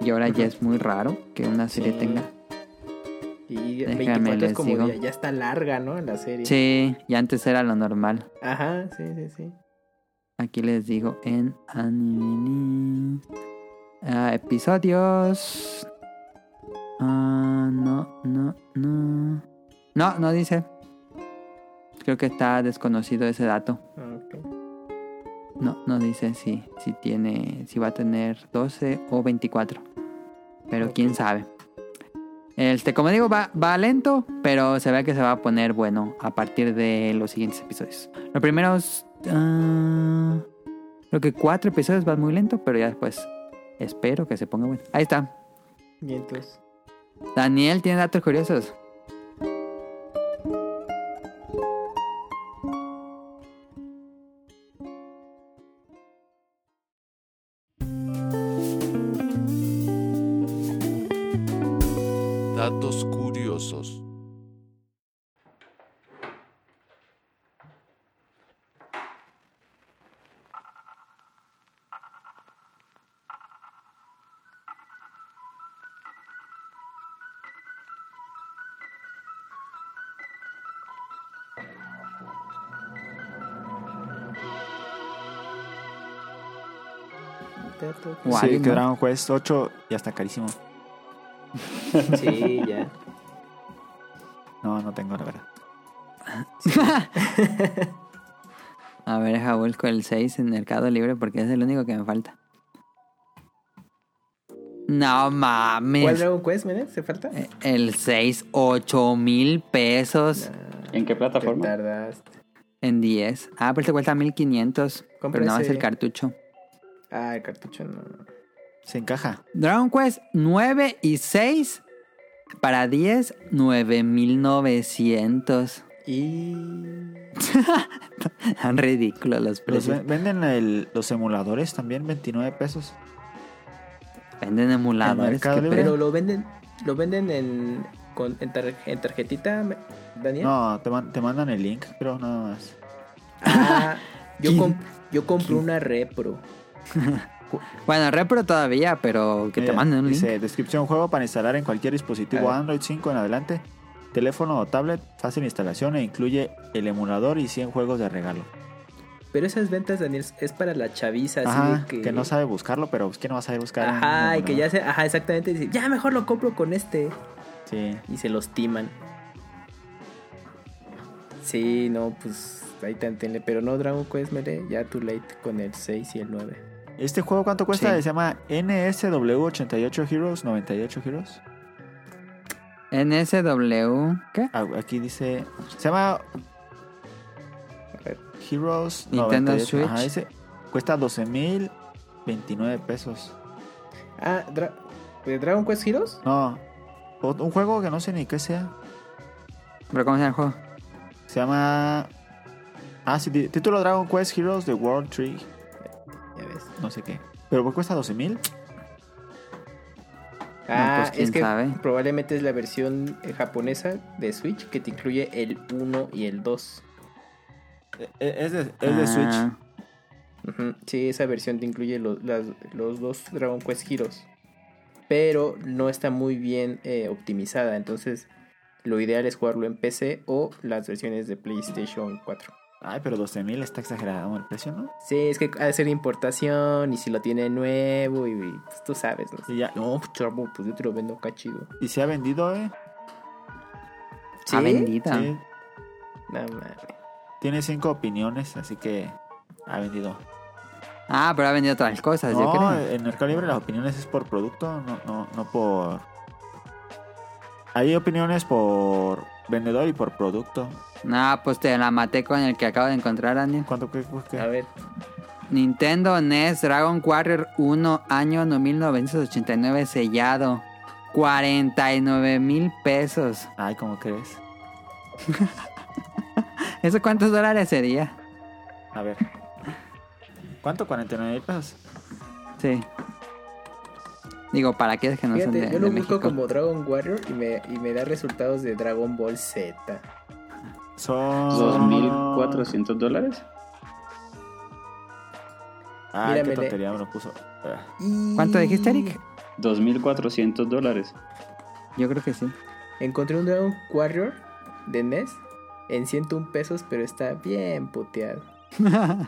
Y ahora ya es muy raro que una serie Sí. tenga. Y Déjame 24 es como digo. ya, ya está larga, ¿no? La serie. Sí, y antes era lo normal. Ajá, sí, sí, sí. Aquí les digo en anime. Ah, episodios. Ah, no, no, no. No, no dice. Creo que está desconocido ese dato. Ah. No, no dice si, si tiene, si va a tener 12 o 24. Pero quién sabe. Este, como digo, va, va lento, pero se ve que se va a poner bueno a partir de los siguientes episodios. Los primeros, ah, creo que cuatro episodios van muy lento, pero ya después espero que se ponga bueno. Ahí está. Entonces. Daniel tiene datos curiosos. O Sí, alguien, que ¿no? Dragon Quest 8 ya está carísimo. Sí, ya. No, no tengo la verdad. A ver, deja busco el 6 en Mercado Libre porque es el único que me falta. No mames. ¿Cuál Dragon Quest, mira? ¿Se falta? Eh, El 6, 8 mil pesos ¿En qué Te plataforma? tardaste. en 10. Ah, pero te cuesta 1500. Compra Pero nada más el cartucho. Ah, el cartucho no. Se encaja. Dragon Quest 9 y 6 para 10, 9900. Y. Tan ridículos los Los precios. ven- venden el- los emuladores también, 29 pesos. Venden emuladores. Pero lo venden. Lo venden en. Con, en, tar- en tarjetita, Daniel. No, te, man- te mandan el link, pero nada más. Ah, yo, comp- yo compré una repro. Bueno, repro todavía, pero que te manden un link. Dice, descripción juego para instalar en cualquier dispositivo A ver. Android 5 en adelante, teléfono o tablet, fácil instalación e incluye el emulador y 100 juegos de regalo. Pero esas ventas, Daniel, es para la chaviza, así Ajá, que... que... no sabe buscarlo, pero ¿quién no va a saber buscar? Ajá, y que ya se... Ajá, exactamente. Dice, ya mejor lo compro con este. Sí. Y se los timan. Sí, no, pues ahí te entiende. Pero no, Dragon Quest Melee, ya too late con el 6 y el 9. ¿Este juego cuánto cuesta? Sí. Se llama NSW88 Heroes, 98 Heroes. NSW. ¿Qué? Ah, Aquí dice... Se llama. Heroes Nintendo 98. Switch. Ajá, ese cuesta 12.029 pesos. Ah, Dra- ¿de Dragon Quest Heroes? No, un juego que no sé ni qué sea. ¿Pero cómo se llama el juego? Se llama... Ah, sí, título Dragon Quest Heroes The World Tree. No sé qué. Pero pues cuesta 12.000. Ah, pues, quién es que sabe. probablemente es la versión eh, japonesa de Switch que te incluye el 1 y el 2. E- Es de, es de Switch. Ah, Ujú, Sí, esa versión te incluye lo- las- los dos Dragon Quest Heroes. Pero no está muy bien eh, optimizada. Entonces, lo ideal es jugarlo en PC o las versiones de PlayStation 4. Ay, pero 12.000 está exagerado el precio, ¿no? Sí, es que ha de ser importación y si lo tiene nuevo y pues, tú sabes, ¿no? Y ya. No, chavo, pues yo te lo vendo acá chido. Y se ha vendido, ¿eh? Ah, bendita. Sí. No mames. Tiene cinco opiniones, así que ha vendido. Ah, pero ha vendido otras cosas, yo No, creo. en Mercado Libre las opiniones es por producto, no, no, no por... Hay opiniones por vendedor y por producto. No, pues te la maté con el que acabo de encontrar, Daniel. ¿Cuánto que qué? A ver, Nintendo NES Dragon Warrior 1, año 1989, sellado. 49 mil pesos. Ay, ¿cómo crees? ¿Eso cuántos dólares sería? A ver. ¿Cuánto? 49 mil pesos. Sí. Digo, para qué es que no son fíjate, de, yo lo de busco México. como Dragon Warrior y me, y me da resultados de Dragon Ball Z. Son... 2.400 dólares. Ay, Mira, qué tontería me lo puso. Ah. ¿Cuánto dijiste, Eric? 2.400 dólares. Yo creo que sí. Encontré un Dragon Warrior de NES en 101 pesos, pero está bien puteado.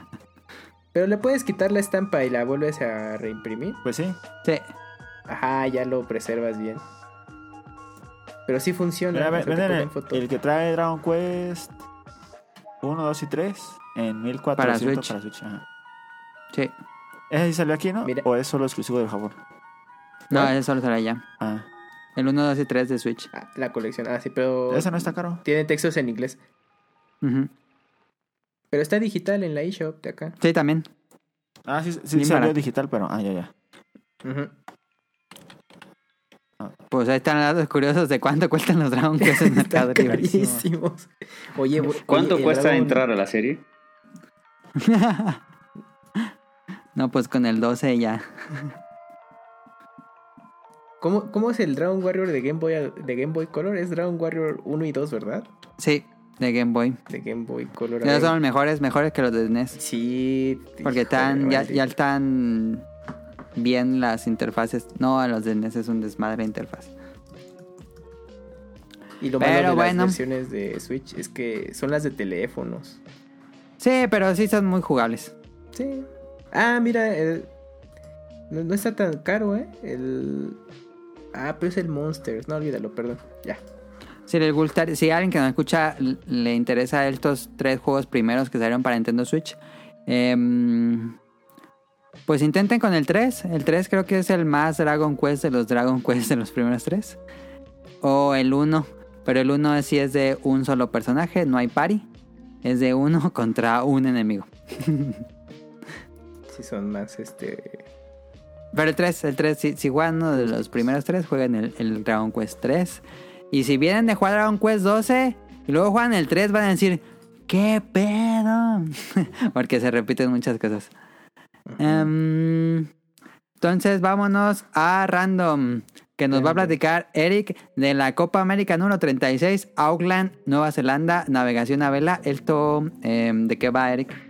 Pero le puedes quitar la estampa y la vuelves a reimprimir. Pues sí. Sí. Ajá, ya lo preservas bien. Pero sí funciona. Mira, o ve- sea, te venden ponen el, foto. el que trae Dragon Quest 1, 2 y 3 en 1400 Para para Switch. Switch. ajá. Sí. ¿Ese sí salió aquí, no? Mira. ¿O es solo exclusivo de Japón? No, ¿Cuál? eso solo será ya. Ah. El 1, 2 y 3 de Switch. Ah, la colección. Ah, sí, pero Ese no está caro. tiene textos en inglés. Ujú. Pero está digital en la eShop de acá. Sí, también. Ah, sí, sí salió barato. digital, pero... Ah, ya, ya. Ujú. Pues ahí están los datos curiosos de cuánto cuestan los Dragon Quest en Mercado carísimos. Oye, ¿Cuánto oye, cuesta Dragon- entrar a la serie? no, pues con el 12 ya. ¿Cómo, ¿Cómo es el Dragon Warrior de Game Boy de Game Boy Color? Es Dragon Warrior 1 y 2, ¿verdad? Sí, de Game Boy. De Game Boy Color. Ya son los mejores, mejores que los de NES. Sí. Porque están, ya, vale. ya están bien las interfaces. No, los de NES es un desmadre de interfaz. Y lo malo Pero de bueno. las versiones de Switch es que son las de teléfonos. Sí, pero sí son muy jugables. Sí. Ah, mira, el- no, no está tan caro, ¿eh? El... Ah, pero es el Monsters. No, olvídalo, perdón. Ya. Si les gusta, si a alguien que nos escucha le interesa estos tres juegos primeros que salieron para Nintendo Switch, em, pues intenten con el 3. El 3 creo que es el más Dragon Quest de los Dragon Quest de los primeros tres. O el 1. Pero el 1 sí es de un solo personaje, no hay party. Es de uno contra un enemigo. Sí, son más este. Pero el 3, el 3, si, si juegan uno de los primeros tres, jueguen el, el Dragon Quest 3. Y si vienen de jugar Dragon Quest 12 y luego juegan el 3, van a decir, ¿qué pedo? Porque se repiten muchas cosas. Em, entonces vámonos a Random, que nos va a platicar Eric de la Copa América número 36, Auckland, Nueva Zelanda, navegación a vela. ¿Esto em, de qué va, Eric?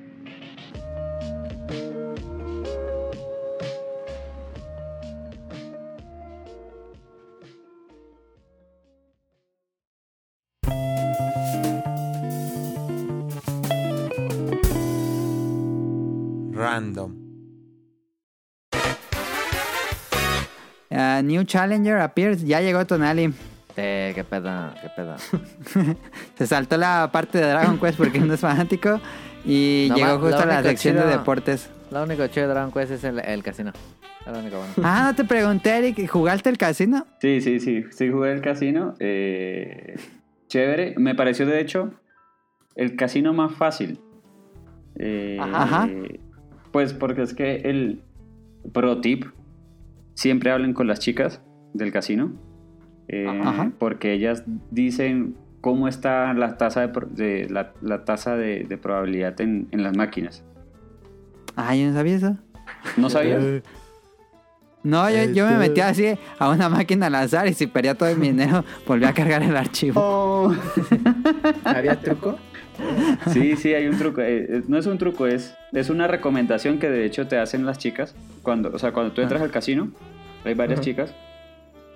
New Challenger appears. Ya llegó Tonali. Eh, qué pedo, qué pedo. Se saltó la parte de Dragon Quest porque no es fanático. Y No, llegó justo a la sección de deportes. Lo único chido de Dragon Quest es el, el casino. Es lo único bueno. Ah, no te pregunté, Eric. ¿Jugaste el casino? Sí, sí, sí. Sí jugué el casino. eh, chévere. Me pareció, de hecho, el casino más fácil. Eh, Ajá. Pues porque es que el pro tip, siempre hablen con las chicas del casino. eh, Ajá. Porque ellas dicen cómo está la tasa de, pro- de- la, la tasa de, de probabilidad en, en las máquinas. Ah, yo no sabía eso. ¿No sabías? No, yo, yo me metí así a una máquina al azar y si perdía todo mi dinero, volví a cargar el archivo. Oh. ¿Había truco? Sí, sí, hay un truco. Eh, eh, no es un truco, es, es una recomendación que de hecho te hacen las chicas. Cuando, o sea, cuando tú entras al casino, hay varias chicas.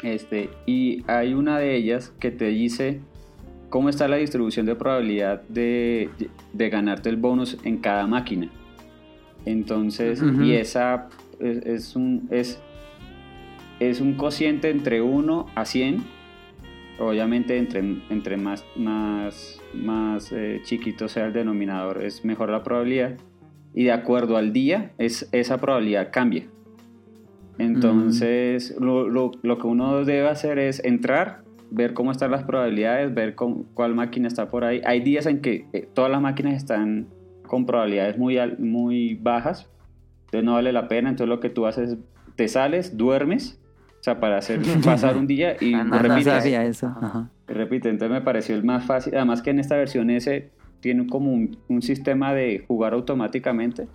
Este, y hay una de ellas que te dice cómo está la distribución de probabilidad de, de ganarte el bonus en cada máquina. Entonces, Ujú. y esa es, es un es, es un cociente entre 1 a 100 obviamente entre, entre más, más, más eh, chiquito sea el denominador es mejor la probabilidad. Y de acuerdo al día es, esa probabilidad cambia. Entonces lo, lo- lo que uno debe hacer es entrar ver cómo están las probabilidades ver cómo- cuál máquina está por ahí. Hay días en que eh, todas las máquinas están con probabilidades muy, muy bajas entonces no vale la pena. Entonces lo que tú haces es te sales duermes o sea, para hacer pasar un día y Ah, no, no repites. sabía eso. Ajá. Repite, entonces me pareció el más fácil. Además que en esta versión S tiene como un, un sistema de jugar automáticamente.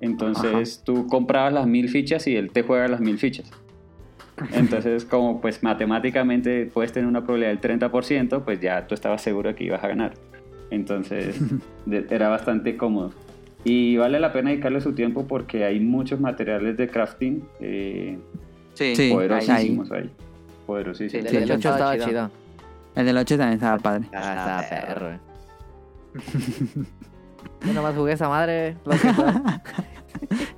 Entonces tú comprabas las mil fichas y él te juega las mil fichas. Entonces como pues matemáticamente puedes tener una probabilidad del 30%, pues ya tú estabas seguro de que ibas a ganar. Entonces de- era bastante cómodo. Y vale la pena dedicarle su tiempo porque hay muchos materiales de crafting eh, Sí, Sí. poderosísimos ahí. Poderosísimos. El del Sí, 8 estaba chido. El del 8 también estaba padre. Ah, estaba perro, eh. Yo nomás jugué esa madre.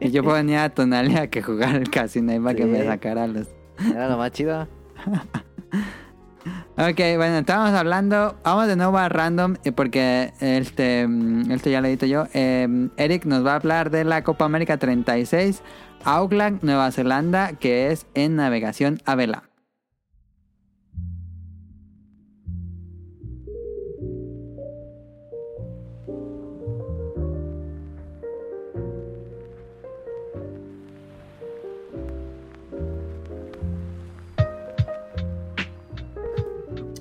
Y yo ponía a Tonali a que jugara el casino ahí para que Sí. me sacara los... Era lo más chido. Ok, bueno, estábamos hablando, vamos de nuevo a random eh, porque este, mm, este ya lo edito yo. Eh, Eric nos va a hablar de la Copa América 36, Auckland, Nueva Zelanda, que es en navegación a vela.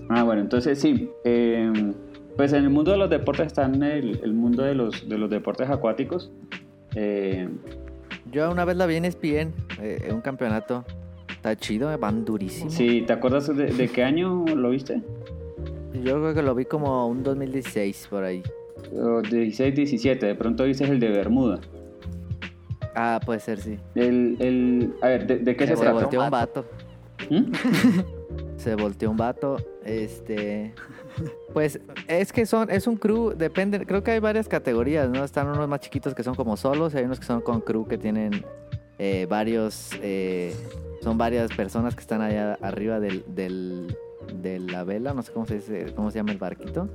Ah, bueno, entonces sí. eh, pues en el mundo de los deportes están el, el mundo de los, de los deportes acuáticos. Eh, Yo una vez la vi en ESPN, eh, en un campeonato. Está chido, eh, van durísimo. sí, ¿te acuerdas de, de qué año lo viste? Yo creo que lo vi como un 2016 por ahí. O 16, 17, de pronto viste el de Bermuda. Ah, puede ser, sí. El, el, a ver, ¿de, de qué se, se trata? volteó un vato. ¿Mm? Se volteó un vato. Este. Pues es que son, es un crew, depende, creo que hay varias categorías, ¿no? Están unos más chiquitos que son como solos, y hay unos que son con crew que tienen eh, varios, eh, son varias personas que están allá arriba del, del, de la vela, no sé cómo se dice, cómo se llama el barquito.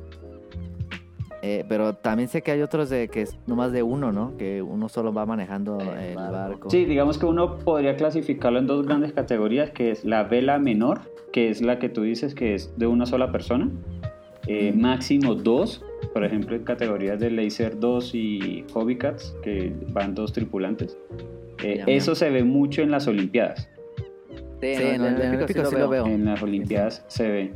Eh, pero también sé que hay otros de que es nomás de uno, ¿no? Que uno solo va manejando el barco. Sí, digamos que uno podría clasificarlo en dos grandes categorías, que es la vela menor, que es la que tú dices que es de una sola persona, eh, máximo dos, por ejemplo en categorías de Laser 2 y Hobby Cats, que van dos tripulantes. Eh, Ya, ya. eso se ve mucho en las Olimpiadas. Sí, en el Olímpico sí lo veo. En las Olimpiadas se ve.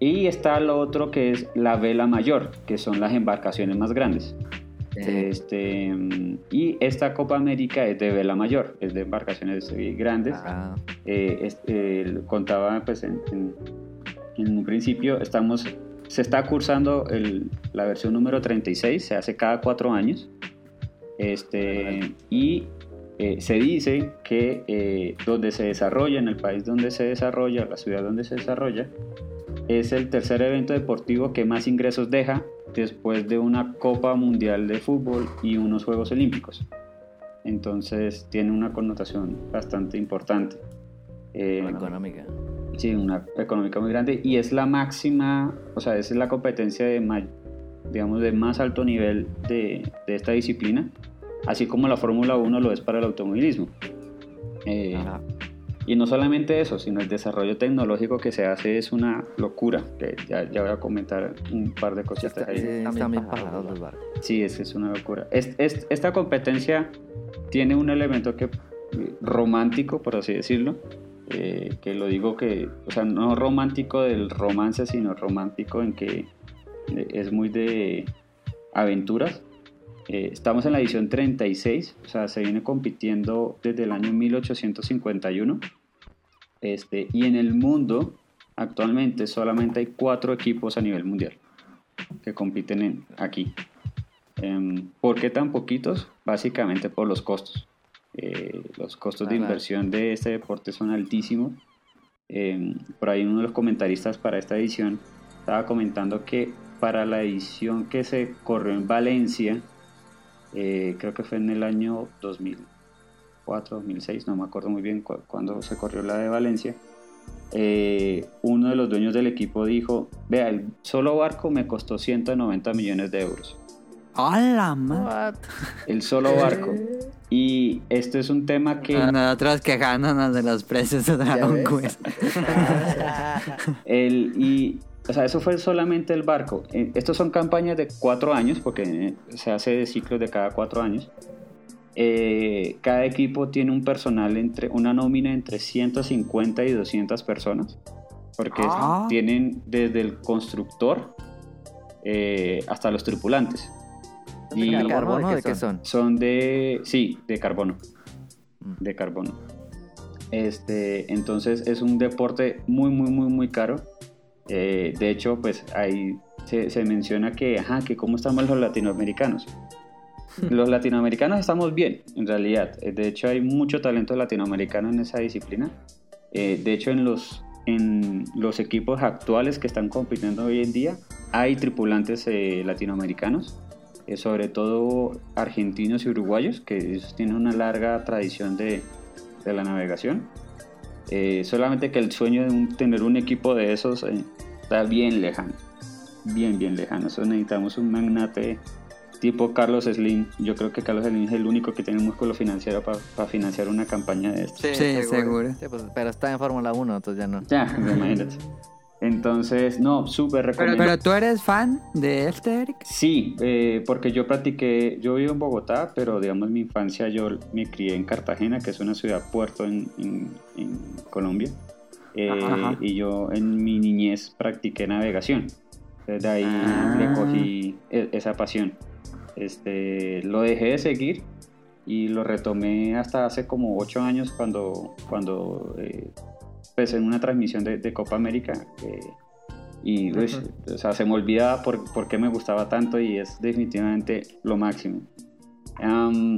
Y está lo otro que es la vela mayor, que son las embarcaciones más grandes. Este, mm, y esta Copa América es de vela mayor, es de embarcaciones grandes. Ah, Eh, es- eh, contaba pues en, en- en un principio, estamos, se está cursando el- la versión número 36, se hace cada cuatro años. Este, y eh, se dice que eh, donde se desarrolla, en el país donde se desarrolla, la ciudad donde se desarrolla, es el tercer evento deportivo que más ingresos deja después de una Copa Mundial de Fútbol y unos Juegos Olímpicos. entonces tiene una connotación bastante importante. Eh, Económica. Sí, una económica muy grande y es la máxima, o sea, esa es la competencia de, ma- digamos, de más alto nivel de, de esta disciplina, así como la Fórmula 1 lo es para el automovilismo. Eh, y no solamente eso, sino el desarrollo tecnológico que se hace es una locura, que ya, ya voy a comentar un par de cositas ahí. Barcos. Sí, es, es una locura. Es- es- esta competencia tiene un elemento que romántico, por así decirlo, eh, que lo digo que, o sea, no romántico del romance, sino romántico en que eh, es muy de aventuras. Eh, estamos en la edición 36, o sea, se viene compitiendo desde el año 1851. Este, y en el mundo, actualmente, solamente hay cuatro equipos a nivel mundial que compiten en, aquí. Em, ¿Por qué tan poquitos? Básicamente por los costos. Eh, los costos de inversión de este deporte son altísimos. Em, por ahí uno de los comentaristas para esta edición estaba comentando que para la edición que se corrió en Valencia, eh, creo que fue en el año 2004, 2006, no me acuerdo muy bien cu- cuándo se corrió la de Valencia, eh, uno de los dueños del equipo dijo, vea, el solo barco me costó 190 millones de euros. What? El solo barco. Y esto es un tema que... Nosotros quejándonos de los precios de Dragon? Quest. El, y, o sea, eso fue solamente el barco. Eh, Estos son campañas de cuatro años, porque eh, se hace de ciclos de cada cuatro años. Eh, cada equipo tiene un personal entre una nómina entre 150 y 200 personas, porque Ah. tienen desde el constructor eh, hasta los tripulantes. Y ¿De carbono de qué son? son de, sí, de carbono Mm. de carbono. Este, entonces es un deporte muy, muy, muy, muy caro. Eh, de hecho, pues ahí se, se menciona que, ajá, que cómo estamos los latinoamericanos. Los latinoamericanos estamos bien, en realidad. Eh, De hecho, hay mucho talento latinoamericano en esa disciplina. Eh, de hecho, en los, en los equipos actuales que están compitiendo hoy en día, hay tripulantes eh, latinoamericanos, eh, sobre todo argentinos y uruguayos, que ellos tienen una larga tradición de, de la navegación. Eh, solamente que el sueño de un- tener un equipo de esos eh, está bien lejano, bien, bien lejano. Eso necesitamos un magnate tipo Carlos Slim. Yo creo que Carlos Slim es el único que tiene músculo financiero para financiar una campaña de esto. Sí, seguro. Sí, pues, pero está en Fórmula 1, entonces ya no. Ya, imagínate. Entonces, no, súper Pero, recomiendo. pero tú eres fan de este, Eric. Sí, eh, porque yo practiqué, yo vivo en Bogotá, pero digamos mi infancia yo me crié en Cartagena, que es una ciudad puerto en, en- en Colombia. Eh, Ajá. y yo en mi niñez practiqué navegación. Desde ahí Ah. le cogí e- esa pasión. Este, lo dejé de seguir y lo retomé hasta hace como ocho años cuando, cuando eh, pues en una transmisión de, de Copa América. eh, y uy, o sea, se me olvidaba por, por qué me gustaba tanto y es definitivamente lo máximo. Am,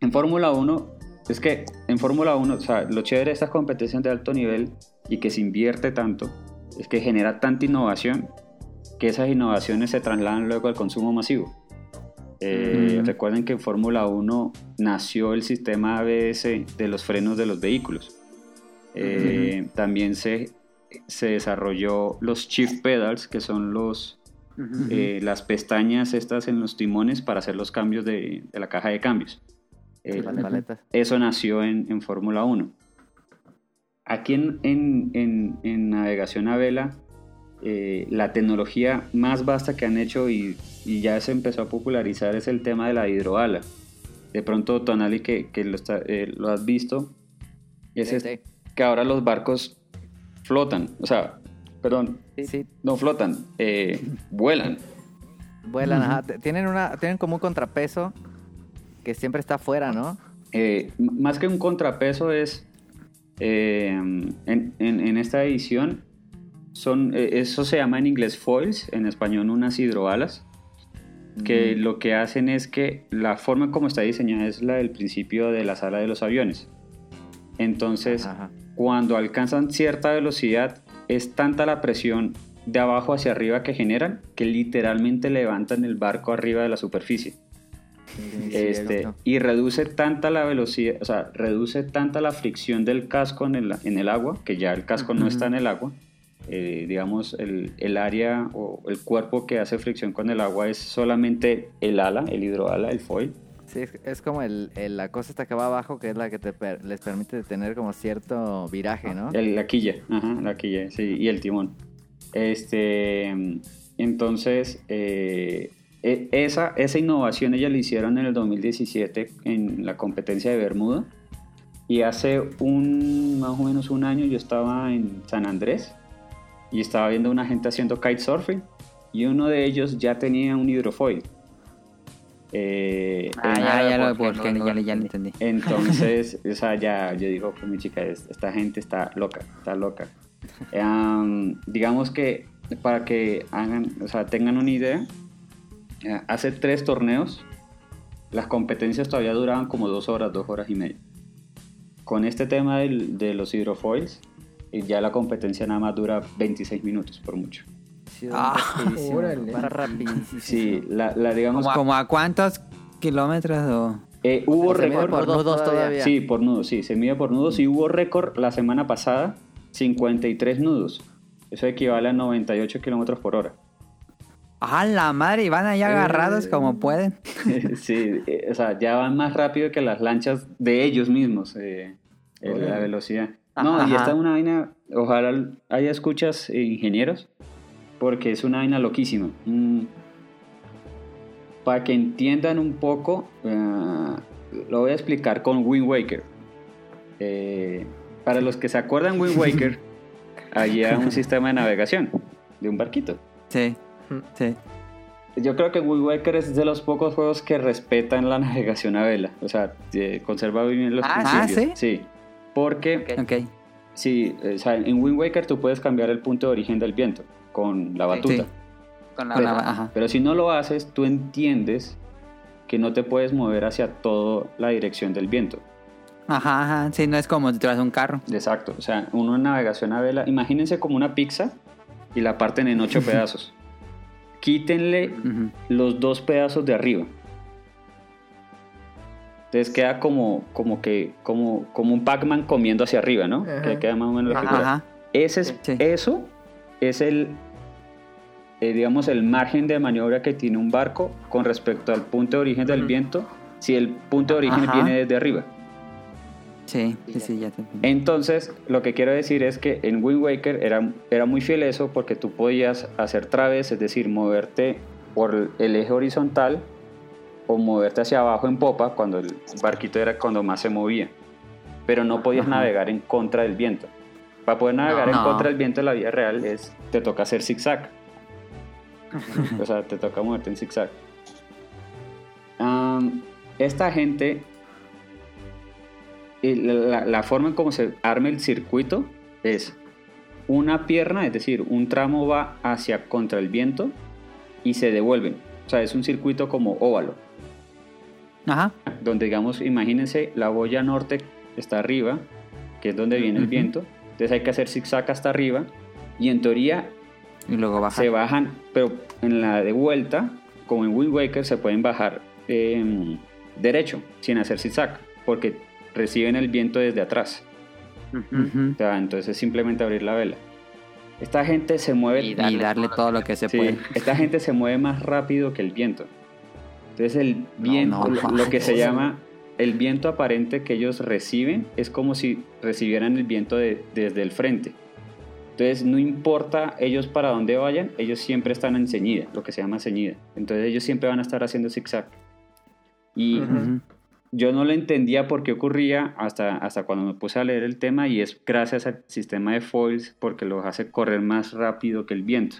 en Fórmula 1, es que en Fórmula 1, o sea, lo chévere de estas competencias de alto nivel y que se invierte tanto, es que genera tanta innovación que esas innovaciones se trasladan luego al consumo masivo. Eh, Ujú. Recuerden que en Fórmula 1 nació el sistema ABS de los frenos de los vehículos. Eh, También se, se desarrolló los shift pedals, que son los, eh, las pestañas estas en los timones para hacer los cambios de, de la caja de cambios. Eh, Las paletas. eso nació en, en Fórmula 1. Aquí en, en- en- en navegación a vela, eh, la tecnología más vasta que han hecho y, y ya se empezó a popularizar es el tema de la hidroala. De pronto, Tonali, que, que lo, está- eh, lo has visto, es Sí, este- que ahora los barcos flotan, o sea, perdón, Sí, no flotan, eh, vuelan. vuelan, ajá. Tienen, una, tienen como un contrapeso que siempre está afuera, ¿no? Eh, más que un contrapeso es eh, en, en- en esta edición son eh, eso se llama en inglés foils en español unas hidroalas que lo que hacen es que la forma como está diseñada es la del principio de la sala de los aviones entonces Ajá. cuando alcanzan cierta velocidad es tanta la presión de abajo hacia arriba que generan que literalmente levantan el barco arriba de la superficie Sí, Este, y reduce tanta la velocidad, o sea, reduce tanta la fricción del casco en el, en el agua, que ya el casco no está en el agua. Eh, digamos, el, el área o el cuerpo que hace fricción con el agua es solamente el ala, el hidroala, el foil. Sí, es, es como el, el- la cosa esta que va abajo, que es la que te per- les permite tener como cierto viraje, ¿no? El- la quilla, ajá, la quilla, sí, y el timón. Este, entonces, eh, e- esa, esa innovación ella la hicieron en el 2017 en la competencia de Bermuda. Y hace un, más o menos un año yo estaba en San Andrés y estaba viendo una gente haciendo kitesurfing y uno de ellos ya tenía un hidrofoil. Eh, Ah, en- ya, ya lo porque busqué, no, ya, lo entendí. entonces, o sea, ya yo digo con mi chica, es- esta gente está loca, está loca. Em, digamos que para que hagan, o sea, tengan una idea, eh, hace tres torneos, las competencias todavía duraban como dos horas, dos horas y media. Con este tema del- de los hidrofoils, eh, ya la competencia nada más dura 26 minutos por mucho. Sí, Ah, rapidísimo, órale. rapidísimo. Sí, la, la digamos, ¿Como, como a cuántos kilómetros o...? eh, hubo récord. por nudos todavía. Sí, por nudos, sí, se mide por nudos y hubo récord la semana pasada, 53 nudos. Eso equivale a 98 kilómetros por hora. ¡Ah, la madre! Y van ahí agarrados como pueden. sí, eh, o sea, ya van más rápido que las lanchas de ellos mismos, eh, eh, la velocidad. No, y Ajá. esta es una vaina, ojalá haya escuchas eh, ingenieros, porque es una vaina loquísima. Mm, para que entiendan un poco, eh, lo voy a explicar con Wind Waker. Eh, para los que se acuerdan, Wind Waker, había un sistema de navegación de un barquito. Sí, sí. Yo creo que Wind Waker es de los pocos juegos que respetan la navegación a vela. O sea, eh, conserva bien los Ah, principios. Sí. Porque, Ok. sí, o sea, en Wind Waker tú puedes cambiar el punto de origen del viento con la batuta. Sí. Con la Pero, ajá. pero si no lo haces, tú entiendes que no te puedes mover hacia toda la dirección del viento. Ajá, ajá. Sí, no es como si tuvieras un carro. Exacto. O sea, uno en navegación a vela, imagínense como una pizza y la parten en ocho pedazos. Quítenle los dos pedazos de arriba. Entonces queda como, como que, como, como un Pac-Man comiendo hacia arriba, ¿no? Ajá. Que queda más o menos la figura. Ajá. Ese es, Sí. Eso es el, eh, digamos, el margen de maniobra que tiene un barco con respecto al punto de origen del viento, si el punto de origen Ajá. viene desde arriba. Sí, sí, sí, ya te. Entonces, lo que quiero decir es que en Wind Waker era, era muy fiel eso porque tú podías hacer traves, es decir, moverte por el eje horizontal o moverte hacia abajo en popa cuando el barquito era cuando más se movía. Pero no podías Ajá. navegar en contra del viento. Para poder navegar No. en No. contra del viento en la vida real es te toca hacer zigzag. O sea, te toca moverte en zigzag. Am, esta gente la, la forma en cómo se arma el circuito es una pierna, es decir, un tramo va hacia contra el viento y se devuelven. O sea, es un circuito como óvalo, Ajá. donde digamos, imagínense, la boya norte está arriba, que es donde viene el viento, entonces hay que hacer zigzag hasta arriba y en teoría Y luego baja. se bajan, pero en la de vuelta, como en Wind Waker, se pueden bajar eh, derecho, sin hacer zigzag, porque reciben el viento desde atrás. Ujú. O sea, entonces es simplemente abrir la vela. Esta gente se mueve Y darle, todo lo que se sí, puede. esta gente se mueve más rápido que el viento. Entonces el viento, no, lo, lo que se llama el viento aparente que ellos reciben es como si recibieran el viento de- desde el frente. Entonces no importa ellos para dónde vayan, ellos siempre están en ceñida, lo que se llama ceñida. Entonces ellos siempre van a estar haciendo zigzag. Y yo no lo entendía por qué ocurría hasta, hasta cuando me puse a leer el tema y es gracias al sistema de foils porque los hace correr más rápido que el viento.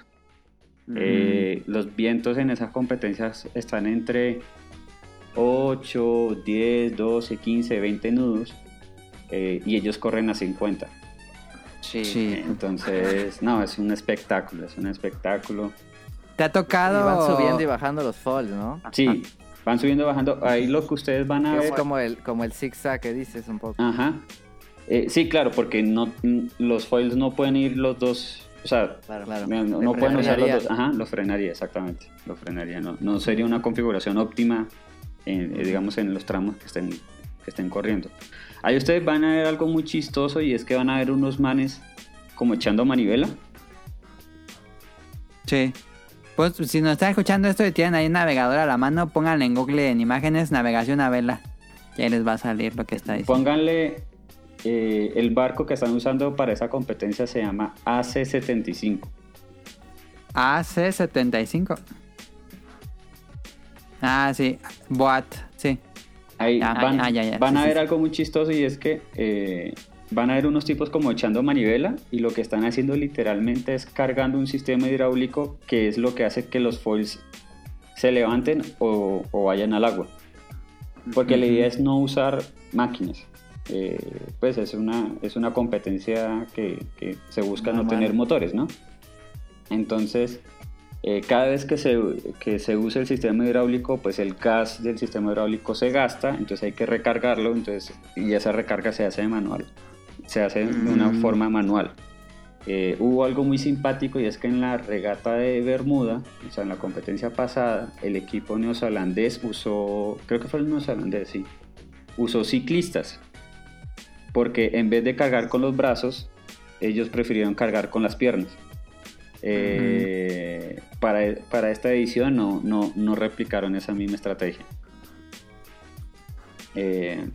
Eh, los vientos en esas competencias están entre 8, 10, 12, 15, 20 nudos eh, y ellos corren a 50. Sí. Entonces, no, es un espectáculo, es un espectáculo. ¿Te ha Y tocado...? van subiendo y bajando los falls, ¿no? Sí, van subiendo y bajando. Ahí lo que ustedes van a Que ver. es como el, como el zigzag que dices un poco. Ajá. Eh, sí, claro, porque no, los foils no pueden ir los dos. O sea, Claro, claro. no, pueden usar los dos. Ajá, lo frenaría, exactamente. Lo frenaría. No, no sería una configuración óptima en, eh, digamos, en los tramos que estén, que estén corriendo. Ahí ustedes van a ver algo muy chistoso y es que van a ver unos manes como echando manivela. Sí. Pues si nos están escuchando esto y tienen ahí un navegador a la mano, pónganle en Google en imágenes navegación a vela. Y ahí les va a salir lo que está diciendo. Pónganle eh, el barco que están usando para esa competencia se llama AC-75. AC75. Ah, sí. Boat, sí. Ahí Ah, van, ah, ya, ya. van Sí, a sí, ver sí. algo muy chistoso y es que eh, van a ver unos tipos como echando manivela y lo que están haciendo literalmente es cargando un sistema hidráulico que es lo que hace que los foils se levanten o, o vayan al agua. Porque la idea es no usar máquinas. Eh, pues es una, es una competencia que, que se busca no Normal. tener motores, ¿no? Entonces, eh, cada vez que se, que se usa el sistema hidráulico, pues el gas del sistema hidráulico se gasta, entonces hay que recargarlo, entonces, y esa recarga se hace de manual, se hace de una Mm. forma manual. Eh, hubo algo muy simpático y es que en la regata de Bermuda, o sea, en la competencia pasada, el equipo neozelandés usó, creo que fue el neozelandés, sí, usó ciclistas, porque en vez de cargar con los brazos, ellos prefirieron cargar con las piernas. Eh, para, para esta edición no, no, no replicaron esa misma estrategia. Eh,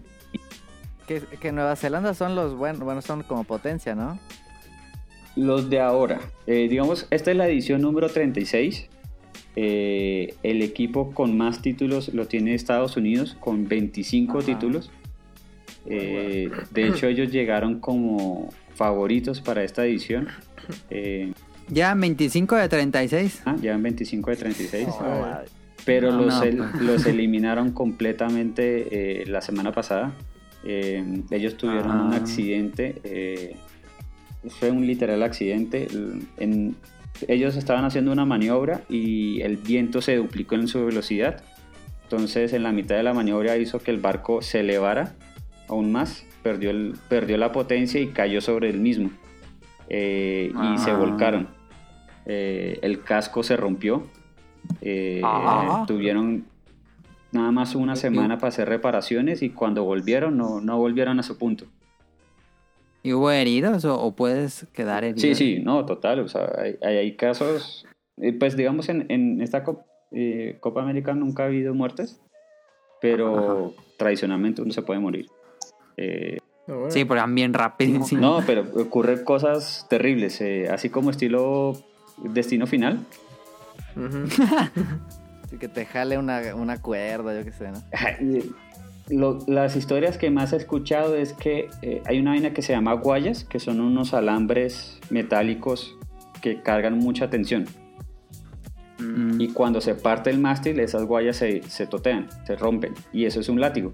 Que, que Nueva Zelanda son los buenos, bueno, son como potencia, ¿no? los de ahora, eh, digamos, esta es la edición número 36. Eh, el equipo con más títulos lo tiene Estados Unidos con 25 Ajá. títulos. Eh, de hecho, ellos llegaron como favoritos para esta edición. Eh, Ya 25 de 36. ah, llevan 25 de 36. Oh, pero No, los, no, el- pues. los eliminaron completamente eh, la semana pasada. Eh, ellos tuvieron Ah. un accidente, eh, fue un literal accidente. En- ellos estaban haciendo una maniobra y el viento se duplicó en su velocidad. Entonces en la mitad de la maniobra hizo que el barco se elevara aún más, perdió, el, perdió la potencia y cayó sobre el mismo. Eh, y se Ah. volcaron. Eh, el casco se rompió. Eh, Ah. Tuvieron nada más una semana para hacer reparaciones y cuando volvieron no, no volvieron a su punto. ¿Y hubo heridos o, o puedes quedar herido? Sí, sí, no, total. O sea, hay, hay- hay casos, eh, pues digamos en, en esta Cop- eh, Copa América nunca ha habido muertes, pero tradicionalmente uno se puede morir. Eh, Sí, porque van bien rápido. sí. no, pero ocurren cosas terribles, eh, así como estilo Destino Final. Así que te jale una, una cuerda, yo qué sé, ¿no? Lo- las historias que más he escuchado es que eh, hay una vaina que se llama guayas, que son unos alambres metálicos que cargan mucha tensión. Mm. Y cuando se parte el mástil, esas guayas se, se totean, se rompen. Y eso es un látigo.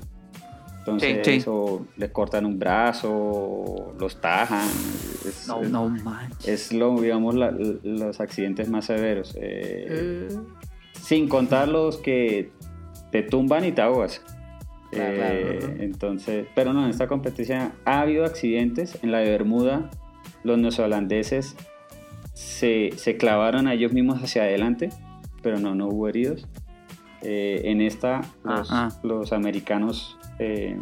Entonces, Sí, le cortan un brazo, los tajan. Es, No, es- no manches. es lo, digamos, la- los accidentes más severos. eh, Eh, sin contar los que te tumban y te ahogas. Claro, Eh, claro. Entonces, pero no, en esta competencia ha habido accidentes. En la de Bermuda, los neozelandeses se, se clavaron a ellos mismos hacia adelante, pero no, no hubo heridos. Eh, en esta, los, los americanos eh,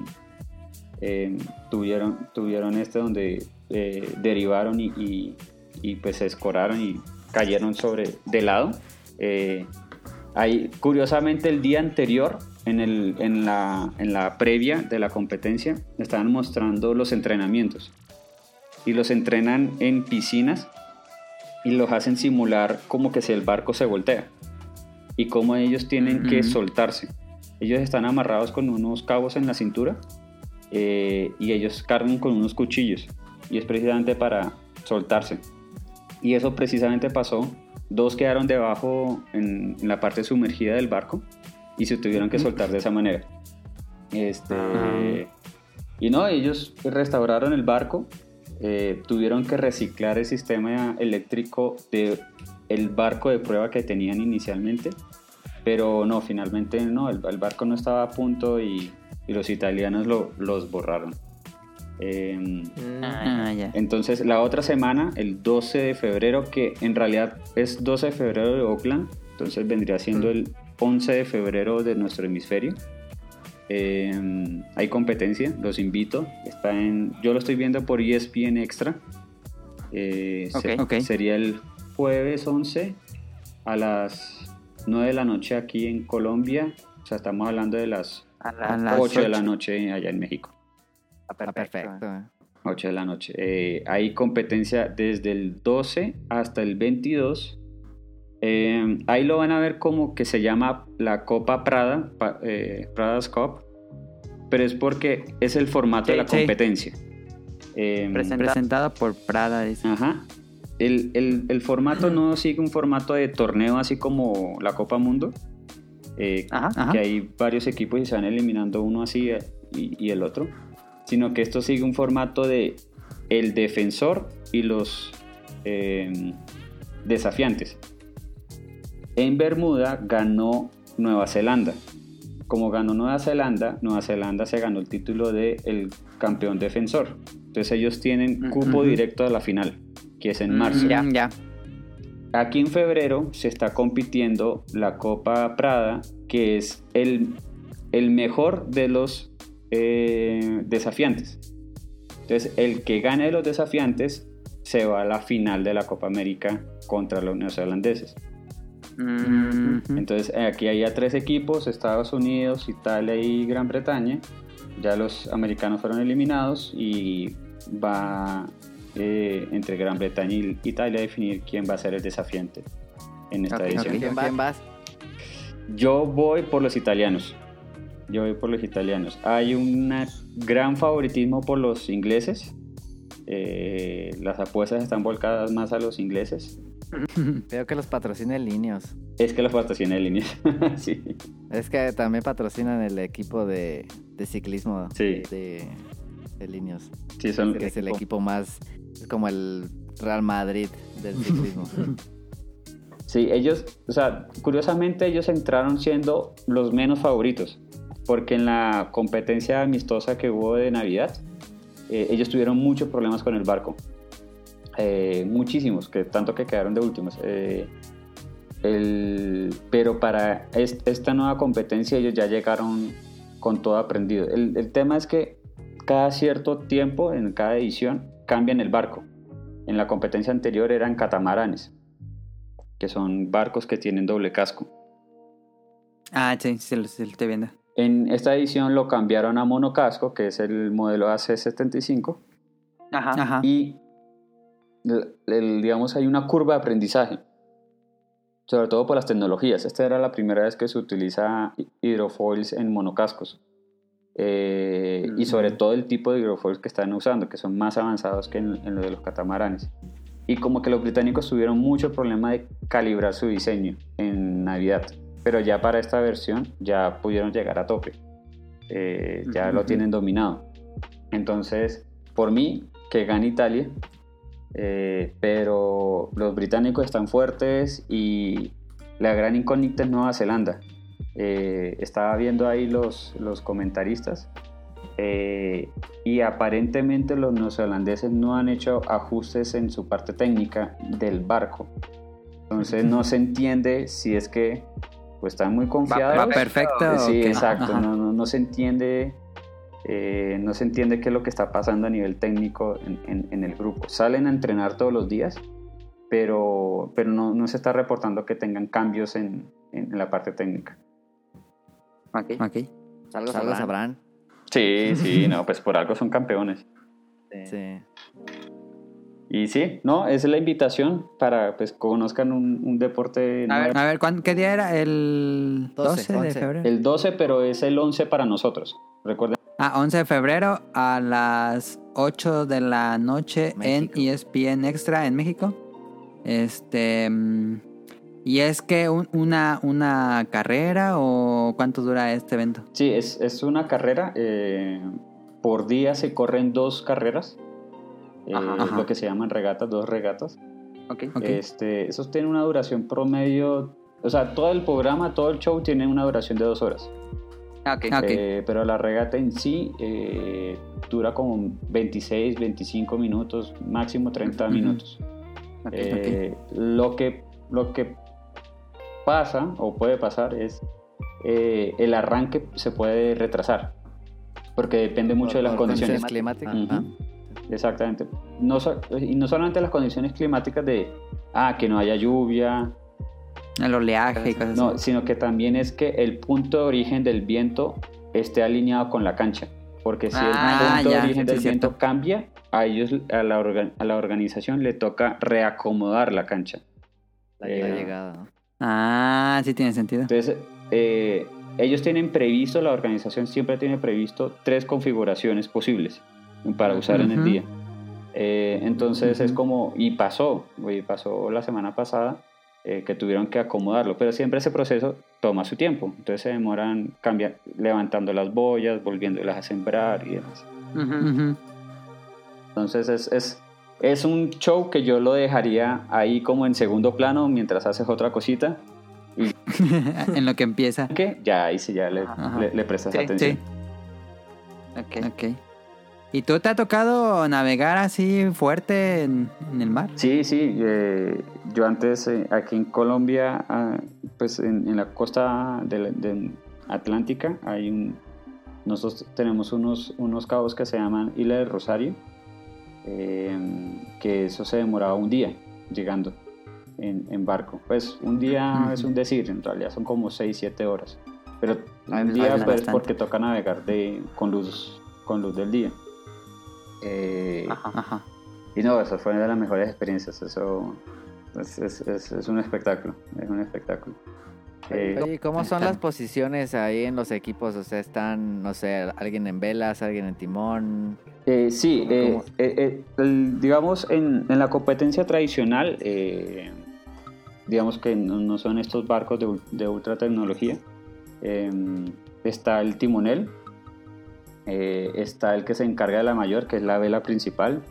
eh, tuvieron, tuvieron este donde derivaron y, y- y, pues se escoraron y cayeron sobre de lado. Ahí, curiosamente, el día anterior, en, el, en, la, en la previa de la competencia, estaban mostrando los entrenamientos. Y los entrenan en piscinas y los hacen simular como que si el barco se voltea. Y cómo ellos tienen que soltarse. Ellos están amarrados con unos cabos en la cintura eh, y ellos cargan con unos cuchillos. Y es precisamente para soltarse. Y eso precisamente pasó. Dos quedaron debajo en, en la parte sumergida del barco y se tuvieron que soltar de esa manera. Este, Ah. Y no, ellos restauraron el barco, eh, tuvieron que reciclar el sistema eléctrico de el barco de prueba que tenían inicialmente, pero no, finalmente no, el, el barco no estaba a punto y, y los italianos lo, los borraron. Mm, Ah, entonces, la otra semana, el 12 de febrero, que en realidad es 12 de febrero de Oakland, entonces vendría siendo el 11 de febrero de nuestro hemisferio. Eh, hay competencia, los invito. Está en, yo lo estoy viendo por ESPN Extra. Eh, Ok, se- ok. Sería el jueves 11 a las 9 de la noche aquí en Colombia. O sea, estamos hablando de las A las 8 de la noche allá en México. Está perfecto. eh. 8 de la noche. Eh, hay competencia desde el 12 hasta el 22. Eh, ahí lo van a ver como que se llama la Copa Prada, pa- eh, Prada's Cup, pero es porque es el formato de Sí, la sí. competencia. Eh, Presentado por Prada. dice. Ajá. El, el- el formato no sigue un formato de torneo así como la Copa Mundo. eh, Ajá, ajá. Que hay varios equipos y se van eliminando uno así eh, y, y el otro. Sino que esto sigue un formato de el defensor y los eh, desafiantes. En Bermuda ganó Nueva Zelanda. Como ganó Nueva Zelanda, Nueva Zelanda se ganó el título de el campeón defensor. Entonces ellos tienen cupo directo a la final, que es en marzo. Mm, Ya. Aquí en febrero se está compitiendo la Copa Prada, que es el, el mejor de los eh, desafiantes. Entonces, el que gane de los desafiantes se va a la final de la Copa América contra los neozelandeses. Mm, ujú. Entonces, aquí hay ya tres equipos, Estados Unidos, Italia y Gran Bretaña. Ya los americanos fueron eliminados y va eh, entre Gran Bretaña y Italia definir quién va a ser el desafiante en esta Ok, edición. ok. ¿Quién, vas? Yo voy por los italianos. Yo voy por los italianos. Hay un gran favoritismo por los ingleses. Eh, las apuestas están volcadas más a los ingleses. Veo que los patrocina el Niños. Es que los patrocina en línea. sí. Es que también patrocinan el equipo de, de ciclismo Sí. de, de Niños. Sí, son, Que es el equipo más. Es como el Real Madrid del ciclismo. Sí, ellos, o sea, curiosamente ellos entraron siendo los menos favoritos, porque en la competencia amistosa que hubo de Navidad, eh, ellos tuvieron muchos problemas con el barco. Eh, muchísimos, que tanto que quedaron de últimos. Eh, el- pero para es- esta nueva competencia ellos ya llegaron con todo aprendido. El, el tema es que cada cierto tiempo, en cada edición, cambian el barco. En la competencia anterior eran catamaranes que son barcos que tienen doble casco. Ah, sí, sí, lo, sí, lo estoy viendo. En esta edición lo cambiaron a monocasco, que es el modelo AC75, Ajá. y el- el- digamos hay una curva de aprendizaje, sobre todo por las tecnologías. Esta era la primera vez que se utiliza hi- hidrofoils en monocascos. Eh, Y sobre todo el tipo de hidrofoils que están usando, que son más avanzados que en, en lo de los catamaranes. Y como que los británicos tuvieron mucho problema de calibrar su diseño en Navidad. Pero ya para esta versión ya pudieron llegar a tope. Eh, ya lo tienen dominado. Entonces, por mí, que gane Italia. eh, pero los británicos están fuertes y la gran incógnita es Nueva Zelanda. Eh, estaba viendo ahí los, los comentaristas eh, y aparentemente los neozelandeses no han hecho ajustes en su parte técnica del barco. Entonces no se entiende si es que pues están muy confiados. Va perfecto. Eh, Sí, exacto. No, no, no se entiende. eh, no se entiende qué es lo que está pasando a nivel técnico en, en- en el grupo. Salen a entrenar todos los días, pero, pero no, no se está reportando que tengan cambios en- en la parte técnica. Ok. Saludos, a Abraham. Sí, sí, no, pues por algo son campeones. Sí. Y sí, no, es la invitación para pues conozcan un, un deporte A ver, a ver ¿cuán- ¿qué día era? ¿El 12, 12, de 11. febrero? El 12, pero es el 11 para nosotros. Recuerden. Ah, 11 de febrero a las 8 de la noche México. en ESPN Extra en México. Este. ¿Y es que un- una, una carrera o cuánto dura este evento? Sí, es, es una carrera. eh, por día se corren dos carreras. eh, Ajá, ajá. Lo que se llaman regatas, dos regatas. Ok. Este, esos tienen una duración promedio. O sea, todo el programa, todo el show tiene una duración de dos horas. Ok. Eh, pero la regata en sí eh, dura como 26, 25 minutos, máximo 30 Ujú. minutos. Lo, que, lo que pasa o puede pasar es eh, el arranque se puede retrasar, porque depende mucho de las Por condiciones. climáticas. Ah. Exactamente. No, so- y no solamente las condiciones climáticas de, ah, que no haya lluvia, El oleaje y cosas no, así. sino que también es que el punto de origen del viento esté alineado con la cancha. Porque si Ah, el punto ya, de origen del cierto. viento cambia, a ellos, a la, orga- a la organización le toca reacomodar la cancha. La Eh, llegada, ¿no? Ah, sí tiene sentido. Entonces, eh, ellos tienen previsto, la organización siempre tiene previsto tres configuraciones posibles para usar en el día. Eh, entonces es como, y pasó, y pasó la semana pasada, eh, que tuvieron que acomodarlo, pero siempre ese proceso toma su tiempo, entonces se demoran cambia- levantando las boyas, volviéndolas a sembrar y demás. Entonces es, es, es un show que yo lo dejaría ahí como en segundo plano mientras haces otra cosita, en lo que empieza. que ya ahí sí ya le, le- le prestas Sí, atención. sí. Ok. ¿Y tú te ha tocado navegar así fuerte en, en el mar? Sí, sí. eh, yo antes eh, aquí en Colombia, ah, pues en, en la costa de, de Atlántica, hay un, nosotros tenemos unos, unos cabos que se llaman Isla del Rosario, eh, que eso se demoraba un día llegando en, en barco. Pues un día Ujú. es un decir, en realidad son como 6, 7 horas. Pero Ay, un me día pues bastante. porque toca navegar de, con, luz, con luz del día. Eh, Ajá. y no, eso fue una de las mejores experiencias. Eso es, es- es- es un espectáculo. Es un espectáculo. Eh, Oye, ¿y ¿cómo son las posiciones ahí en los equipos? O sea, están, no sé, alguien en velas, alguien en timón. eh, sí, ¿Cómo- eh, cómo? eh, el- digamos, en, en la competencia tradicional, digamos que no, no son estos barcos de, de ultra tecnología. eh, está el timonel, está el que se encarga de la mayor, que es la vela principal.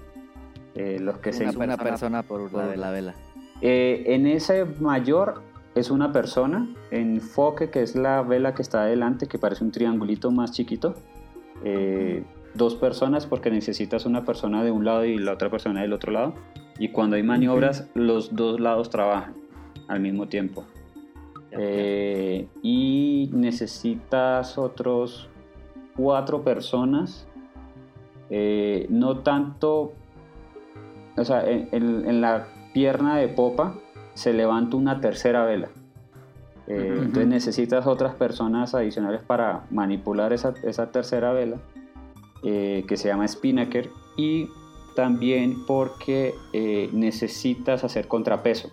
los que se Una, una persona por la, la vela. En ese mayor es una persona, en foque, que es la vela que está adelante, que parece un triangulito más chiquito. eh, dos personas porque necesitas una persona de un lado y la otra persona del otro lado. Y cuando hay maniobras, los dos lados trabajan al mismo tiempo. Eh, y necesitas otros cuatro personas. eh, no tanto, o sea, en, en- en la pierna de popa se levanta una tercera vela. Eh. Entonces necesitas otras personas adicionales para manipular esa, esa tercera vela, eh, que se llama spinnaker, y también porque eh, necesitas hacer contrapeso.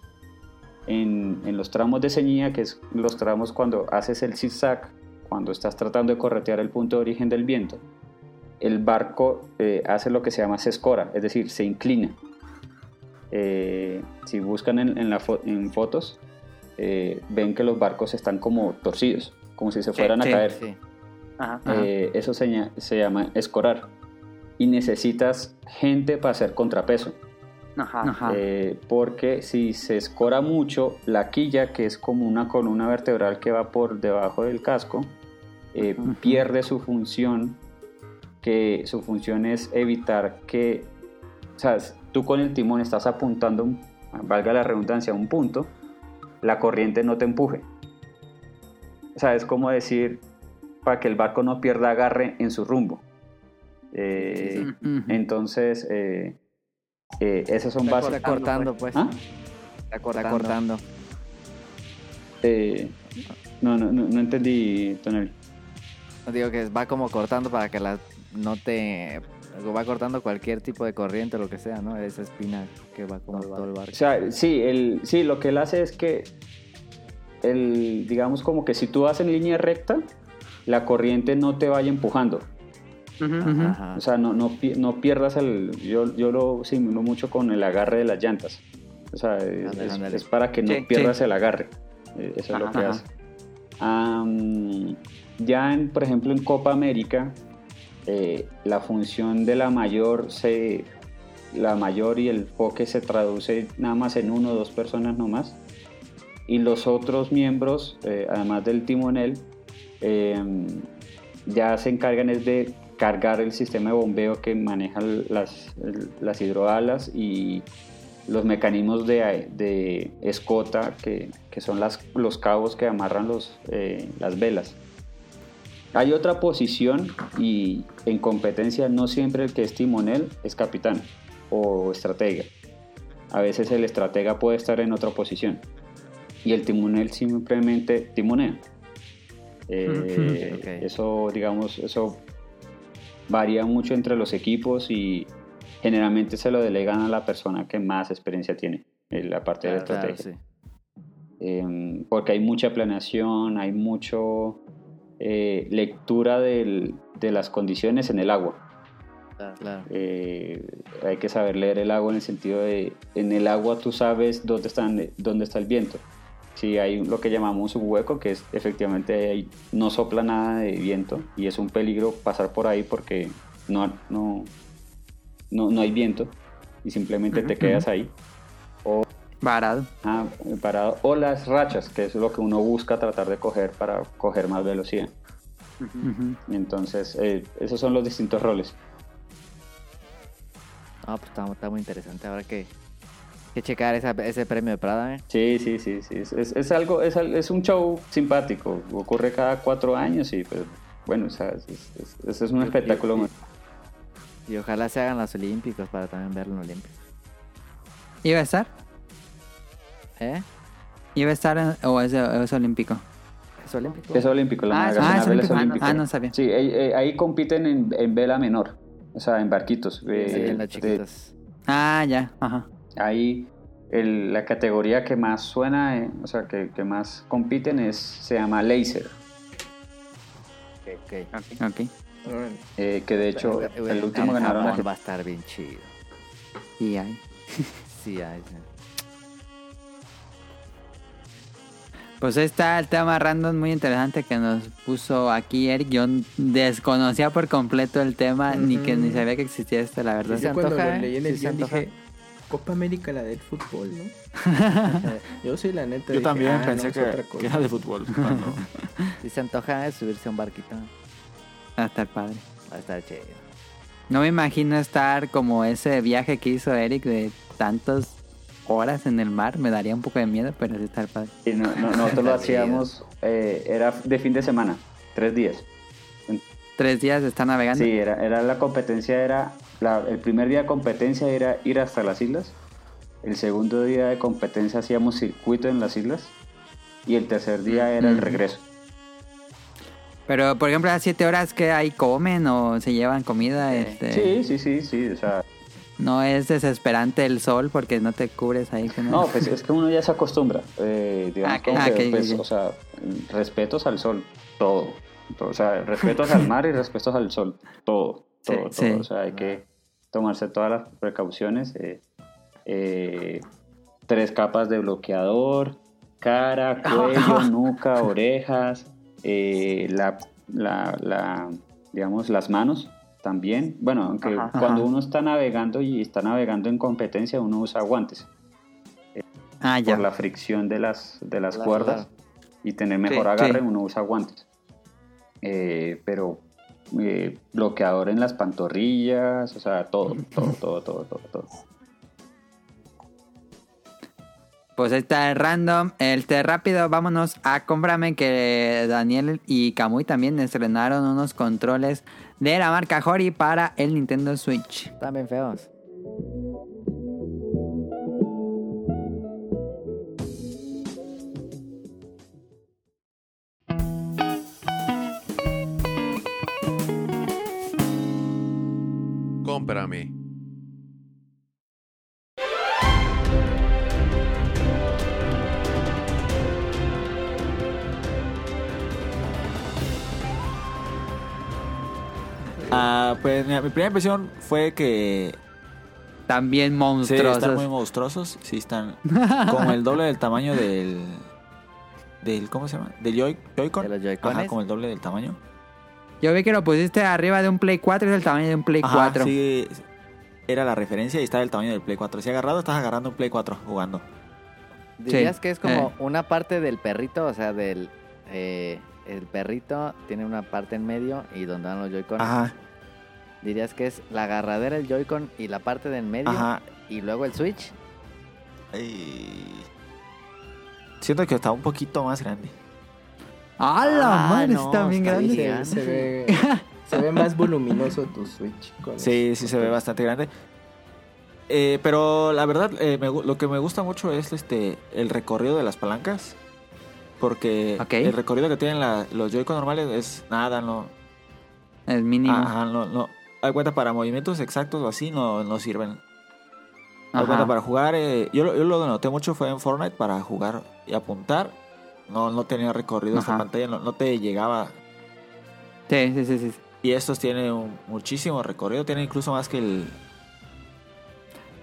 En, en los tramos de ceñida, que es los tramos cuando haces el zigzag, cuando estás tratando de corretear el punto de origen del viento, el barco eh, hace lo que se llama se escora, es decir, se inclina. Eh, si buscan en, en la fo- en fotos, eh, ven que los barcos están como torcidos, como si se fueran sí, a caer. Sí. Ajá. Eh, eso se, se llama escorar. Y necesitas gente para hacer contrapeso. Ajá. Eh, porque si se escora mucho, la quilla, que es como una columna vertebral que va por debajo del casco, eh, pierde su función, que su función es evitar que, o sea, tú con el timón estás apuntando, un- valga la redundancia, a un punto, la corriente no te empuje. O sea, es como decir, para que el barco no pierda agarre en su rumbo. Eh. Entonces, eh, eh, esas son bases. está cortando, pues. ¿Ah? Está cortando. No, no, no, no entendí, Tonel. Digo que va como cortando para que la no te... Va cortando cualquier tipo de corriente o lo que sea, ¿no? Esa espina que va como todo el barco. O sea, sí, el, sí, lo que él hace es que, el, digamos como que si tú vas en línea recta, la corriente no te vaya empujando. Ajá. O sea, no, no, no pierdas el... Yo, yo lo simulo mucho con el agarre de las llantas. O sea, es, para que no Sí, pierdas sí. el agarre. Eh, Eso es lo que ajá. hace. Am, ya, en, por ejemplo, en Copa América, eh, la función de la mayor se... La mayor y el foque se traduce nada más en uno o dos personas nomás. Y los otros miembros, eh, además del timonel, eh, ya se encargan es de cargar el sistema de bombeo que maneja las, las hidroalas y los mecanismos de, de escota, que, que son las, los cabos que amarran los, eh, las velas. Hay otra posición y en competencia no siempre el que es timonel es capitán o estratega. A veces el estratega puede estar en otra posición y el timonel simplemente timonea. Eh, Ok. Eso, digamos, eso varía mucho entre los equipos y generalmente se lo delegan a la persona que más experiencia tiene en la parte de la Claro, estrategia. sí. Eh, porque hay mucha planeación, hay mucho eh, lectura del- de las condiciones en el agua. Claro. Eh, hay que saber leer el agua en el sentido de, en el agua tú sabes dónde, están, dónde está el viento. Si hay lo que llamamos un hueco, que es efectivamente ahí no sopla nada de viento y es un peligro pasar por ahí porque no, no, no, no hay viento y simplemente te Ujú, quedas ujú. ahí. Varado. Ah, parado. O las rachas, que es lo que uno busca tratar de coger para coger más velocidad. Entonces, eh, esos son los distintos roles. No, pues está, está muy interesante. Habrá que, que checar esa- ese premio de Prada, ¿eh? Sí, sí, sí, sí. Es, es- es algo, es, al- es un show simpático. Ocurre cada cuatro años y pues, bueno, o sea, es, es- es- es- es un espectáculo. muy- Y ojalá se hagan los Olímpicos para también verlo en Olímpicos. ¿Iba a estar? ¿Eh? ¿Iba a estar en- o es, es olímpico? ¿Es Olímpico? Es olímpico, la Ah, es- ah, a es vela es olímpico. Ah. Ah, no sabía. Sí, ahí, eh, ahí compiten en, en vela menor, o sea, en barquitos. eh, Sí, en de- las chiquitas. Ah, ya. Ajá. Ahí el- la categoría que más suena, eh, o sea, que, que más compiten es, se llama laser, Ok. Ok. Órale. eh, que de hecho el último ganaron va a estar bien chido. Y ahí. Sí, ahí sí. Pues ahí está el tema random muy interesante que nos puso aquí Eric. Yo desconocía por completo el tema, ni que ni sabía que existía esto, la verdad. Sí, se Yo cuando antoja, lo ¿eh? leí en Sí el se guion antoja. dije, Copa América la del fútbol, ¿no? Yo sí, la neta. Yo dije, también ah, pensé no, es que, otra cosa. que era de fútbol. cuando- Si se antoja eh, subirse a un barquito, Va a estar padre. va a estar chido. No me imagino estar como ese viaje que hizo Eric de tantas horas en el mar. Me daría un poco de miedo, pero sí estar padre. Y no- no- nosotros lo Está hacíamos, eh, era de fin de semana, tres días. Tres días de estar navegando. Sí, era, era la competencia, era la- el primer día de competencia era ir hasta las islas. El segundo día de competencia hacíamos circuito en las islas. Y el tercer día era el regreso. Pero, por ejemplo, a las siete horas que ahí comen o se llevan comida, este, Sí, sí, sí, sí. O sea, no es desesperante el sol porque no te cubres ahí con no, pues es que uno ya se acostumbra. eh, digamos, Ah, que, Ah, ok, pues, o sea, respetos al sol, todo. todo, O sea, respetos al mar y respetos al sol, todo. Sí, Todo, todo. sí. O sea, hay que tomarse todas las precauciones. eh, eh, tres capas de bloqueador, cara, cuello, nuca, orejas, eh, la, la, la, digamos, las manos también. Bueno, aunque Ajá. cuando Ajá. uno está navegando y está navegando en competencia, uno usa guantes Ah, ya. por la fricción de las, de las cuerdas y tener mejor Sí, agarre, sí. uno usa guantes. Eh, pero eh, bloqueador en las pantorrillas, o sea, todo, todo, todo, todo, todo, todo. Pues está el random. El té rápido, vámonos a cómprame que Daniel y Kamui también estrenaron unos controles de la marca Hori para el Nintendo Switch. Están bien feos. Cómprame. Mira, mi primera impresión fue que También sí, monstruosos. están muy monstruosos. Sí, están como el doble del tamaño del. del ¿Cómo se llama? Del Joy- Joy-Con. De los Joy-Cones. Ajá, como el doble del tamaño. Yo vi que lo pusiste arriba de un Play 4, es el tamaño de un Play Ajá, 4. sí, era la referencia y está del tamaño del Play 4. Si agarrado, estás agarrando un Play 4 jugando. ¿Dirías que es como eh. una parte del perrito? O sea, del... eh, el perrito tiene una parte en medio y donde van los Joy-Con. Ajá, ¿Dirías que es la agarradera, el Joy-Con y la parte de en medio? ajá. Y luego el Switch. y siento que está un poquito más grande. ¡Ah, la Ah, madre! no, está bien está grande. bien. Se, ve, se ve más voluminoso tu Switch. con Sí, el sí se ve bastante grande. Eh, pero la verdad, eh, me lo que me gusta mucho es este el recorrido de las palancas. Porque el recorrido que tienen la- los Joy-Con normales es nada, no. Es mínimo. Ajá, no, no. Hay cuenta para movimientos exactos o así, no, no sirven. Hay cuenta para jugar. eh, yo, lo- yo lo noté mucho fue en Fortnite para jugar y apuntar. No, no tenía recorrido esta Ajá. pantalla, no, no te llegaba. Sí, sí, sí, sí. Y estos tienen un- muchísimo recorrido, tienen incluso más que el.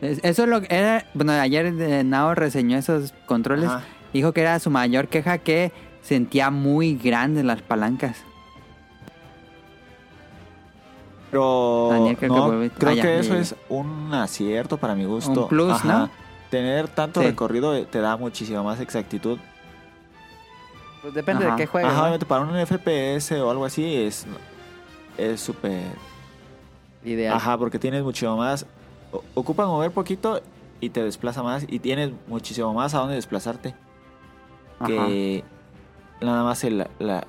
Es- Eso es lo que era. Bueno, ayer eh, Nao reseñó esos controles. Ajá. Dijo que era su mayor queja que sentía muy grandes las palancas. Pero Daniel, creo que no, vuelve- creo Ah, que eso es un acierto para mi gusto. Un plus, ¿no? Tener tanto Sí. recorrido eh, te da muchísima más exactitud. Pues depende Ajá. de qué juegues. Ajá, ¿no? obviamente para un FPS o algo así es es súper. Ideal. Ajá, porque tienes mucho más. o- Ocupa mover poquito y te desplaza más y tienes muchísimo más a dónde desplazarte que nada más el, la-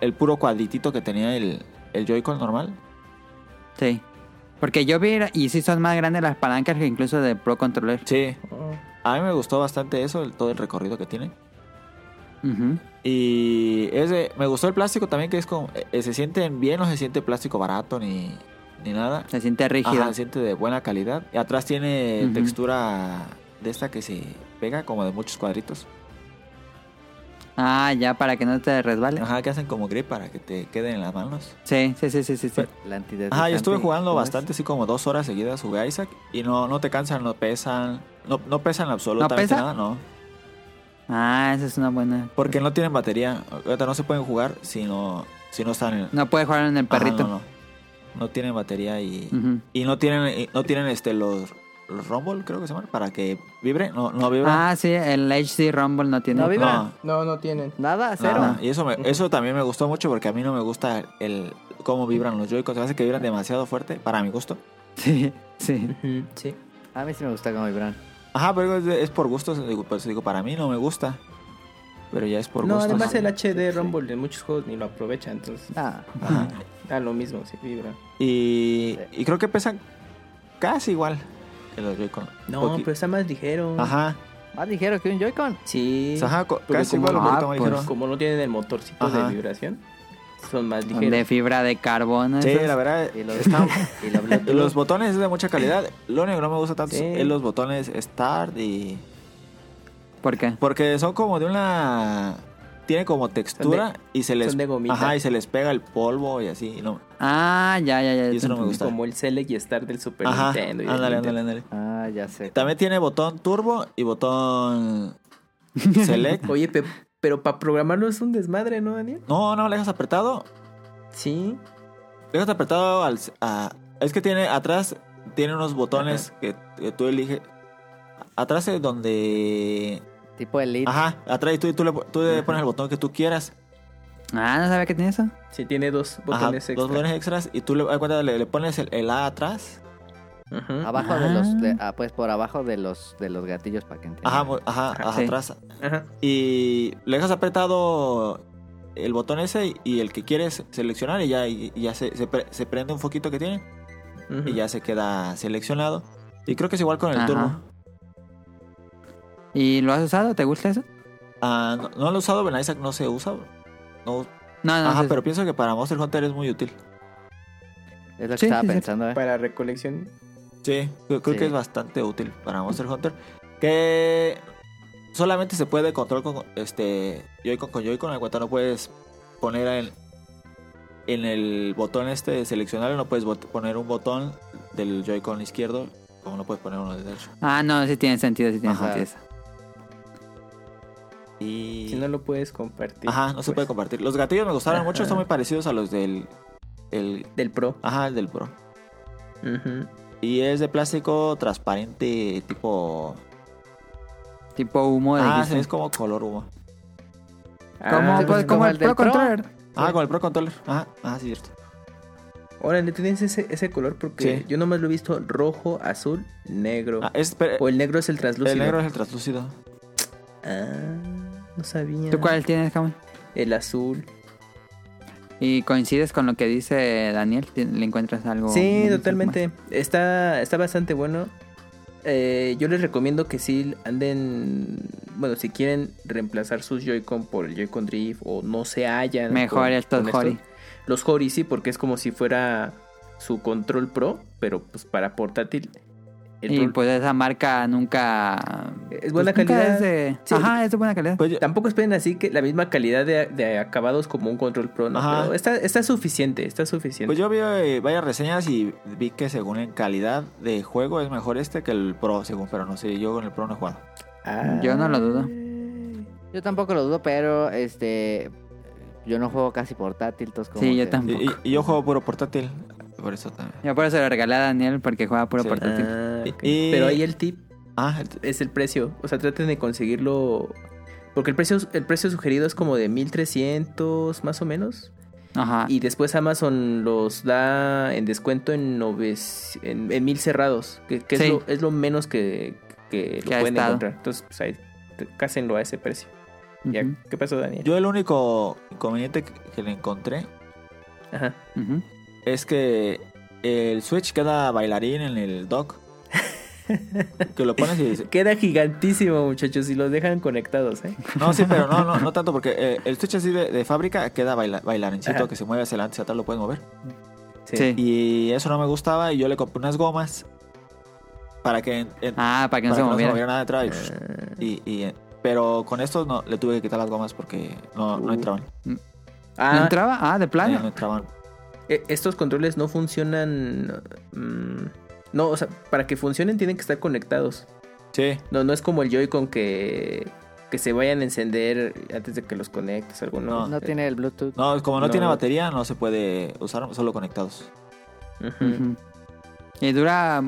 el puro cuadritito que tenía el, el Joy-Con normal. Sí. Porque yo vi, y sí son más grandes las palancas que incluso de Pro Controller. Sí, a mí me gustó bastante eso, el- todo el recorrido que tiene. Ujú. Y ese, me gustó el plástico también, que es como, eh, se siente bien, no se siente plástico barato ni, ni nada. Se siente rígido. Ajá, se siente de buena calidad. Y atrás tiene textura de esta que se pega como de muchos cuadritos. Ah, ya, para que no te resbale. Ajá, que hacen como grip para que te queden en las manos. Sí, sí, sí, sí, sí. sí. La antideslizante. Ajá, yo estuve jugando bastante, así como dos horas seguidas jugué a Isaac. Y no, no te cansan, no pesan. No, no pesan absolutamente pesa? nada, no. Ah, esa es una buena. Porque no tienen batería. Ahorita no se pueden jugar si no, si no están en... No puede jugar en el Ajá, perrito. no, no. No tienen batería y... Ujú. Y no tienen, y no tienen este los rumble, creo que se llaman, para que vibre. No, no vibra. Ah, sí, el HD Rumble no tiene. No vibra. No, No, no tienen. Nada, cero. nada. Y eso, me- eso también me gustó mucho porque a mí no me gusta el cómo vibran los Joy-Con. Se me hace que vibran demasiado fuerte para mi gusto. Sí, sí. Sí. A mí sí me gusta cómo vibran. Ajá, pero es, es por gusto. Digo, pues, digo, para mí no me gusta. Pero ya es por no, gusto. además el HD Rumble en muchos juegos ni lo aprovecha, entonces Ah, Ajá. da lo mismo si vibra. Y, y creo que pesan casi igual que los Joy-Con. No, Poqui- pero está más ligero. Ajá. más ligero que un Joy-Con. Sí. Ajá, casi como- igual. ah, más pues, ligero. Como no tienen el motorcito Ajá. de vibración, son más De ligeros. fibra de carbono. Sí, esos. la verdad. Y los, está- y los Bluetooth. Los botones es de mucha calidad. Lo único que no me gusta tanto Sí. es los botones Start y... ¿Por qué? Porque son como de una... Tiene como textura y se les... son de gomita. Ajá, y se les pega el polvo y así. No. Ah, ya, ya, ya. Y eso no me gusta. Como el Select y Start del Super Ajá, Nintendo. y ándale, Nintendo. ándale, ándale. Ah, ya sé. También tiene botón turbo y botón select. Oye, pe- pero para programarlo es un desmadre, ¿no, Daniel? No, no, le dejas apretado. Sí. Le dejas apretado al... a- es que tiene atrás, tiene unos botones que, que tú eliges. Atrás es donde... Tipo Elite. Ajá, atrás y tú, tú, le, tú le pones el botón que tú quieras. Ah, no sabía que tenía eso. Sí, tiene dos Ajá, botones extra. dos botones extras y tú le, le, le pones el, el A atrás. Ujú. Abajo de los. de- ah, pues por abajo de los de los gatillos para que entiendan. Ajá, ajá, Ajá, ajá, sí. atrás. Ajá. Y le dejas apretado el botón ese y el que quieres seleccionar y ya, y, y ya se, se, pre- se prende un foquito que tiene y ya se queda seleccionado. Y creo que es igual con el Ajá. turbo. ¿Y lo has usado? ¿Te gusta eso? Ah, no, no lo he usado, pero en Isaac no se usa. No, No, no. ajá, pero pienso que para Monster Hunter es muy útil. Es lo que Sí, estaba sí, sí. pensando, ¿eh? Para recolección. Sí, creo, creo Sí. que es bastante útil para Monster Hunter. Que solamente se puede control con este Joy-Con con Joy-Con. En cuenta no puedes poner en, en el botón este de seleccionar, no puedes poner un botón del Joy-Con izquierdo como no puedes poner uno del derecho. Ah, no, sí tiene sentido, sí tiene Ajá. sentido eso. Y... Si no lo puedes compartir. Ajá, no se pues, puede compartir. Los gatillos me gustaron Ajá. mucho, son muy parecidos a los del... El, Del Pro. ajá, el del Pro. Y es de plástico transparente tipo... Tipo humo de Ah, sí, es como color humo. Como, Ah, pues, pues, el Pro Pro. Controller. Ah, con el Pro Controller. Ajá, ah, sí, cierto. Ahora, ¿le tienes ese, ese color? Porque Sí. yo nomás lo he visto rojo, azul, negro. Ah, es, pero- o el negro es el translúcido. el negro es el translúcido. Ah, no sabía. ¿Tú cuál tienes, Camuy? El azul. ¿Y coincides con lo que dice Daniel? ¿Ti- ¿Le encuentras algo? Sí, más? totalmente. Está, está bastante bueno. Eh, yo les recomiendo que sí anden. Bueno, si quieren reemplazar sus Joy-Con por el Joy-Con Drift o no se hallan. Mejor con- estos. Hori. Los Hori sí, porque es como si fuera su control pro, pero pues para portátil. El Y pues esa marca nunca... Es buena pues, calidad. es de- Sí. Ajá, es de buena calidad. Pues yo- Tampoco esperen así que la misma calidad de, de acabados como un control pro, ¿no? Ajá. Pero está, está suficiente, está suficiente. Pues yo vi eh, varias reseñas y vi que según en calidad de juego es mejor este que el Pro, según, pero no sé, yo con el Pro no he jugado. Ah. Yo no lo dudo. Yo tampoco lo dudo, pero este. Yo no juego casi portátil, entonces como Sí, yo que- tampoco. Y, y- y yo juego puro portátil, por eso también. Yo por eso lo regalé a Daniel porque juega puro Sí. portátil. Ah. Y- Pero ahí el tip Ah, el- es el precio. O sea, traten de conseguirlo. Porque el precio, el precio sugerido es como de 1300 más o menos. Ajá. Y después Amazon los da en descuento en, noves- en, en mil cerrados. Que, que Sí. es, lo, es lo menos que, que lo Que ha pueden estado. encontrar. Entonces, pues ahí, cásenlo a ese precio. Ya, ¿Qué pasó, Daniel? yo el único inconveniente que, que le encontré Ajá. ujú. Es que el Switch queda bailarín en el dock. que lo pones y dice... Queda gigantísimo, muchachos, y los dejan conectados, ¿eh? No, sí, pero no, no, no tanto porque eh, el Switch así de, de fábrica queda baila, bailarincito Ajá. que se mueve hacia adelante, hacia atrás, lo puedes mover. Sí. Y eso no me gustaba y yo le compré unas gomas para que, en- en- Ah, para que no para se que no se moviera. moviera nada detrás. Ah. Y, y, eh, pero con estos no, le tuve que quitar las gomas porque no, no Uh. entraban. ¿No Ah, entraba? Ah, de Eh, no plano. entraban. Eh, estos controles no funcionan. mm, no, o sea, para que funcionen tienen que estar conectados. Sí, No, no es como el Joy-Con que, que se vayan a encender antes de que los conectes. Algo, no. No tiene el Bluetooth. no, como no, No. tiene batería, no se puede usar solo conectados. Y dura...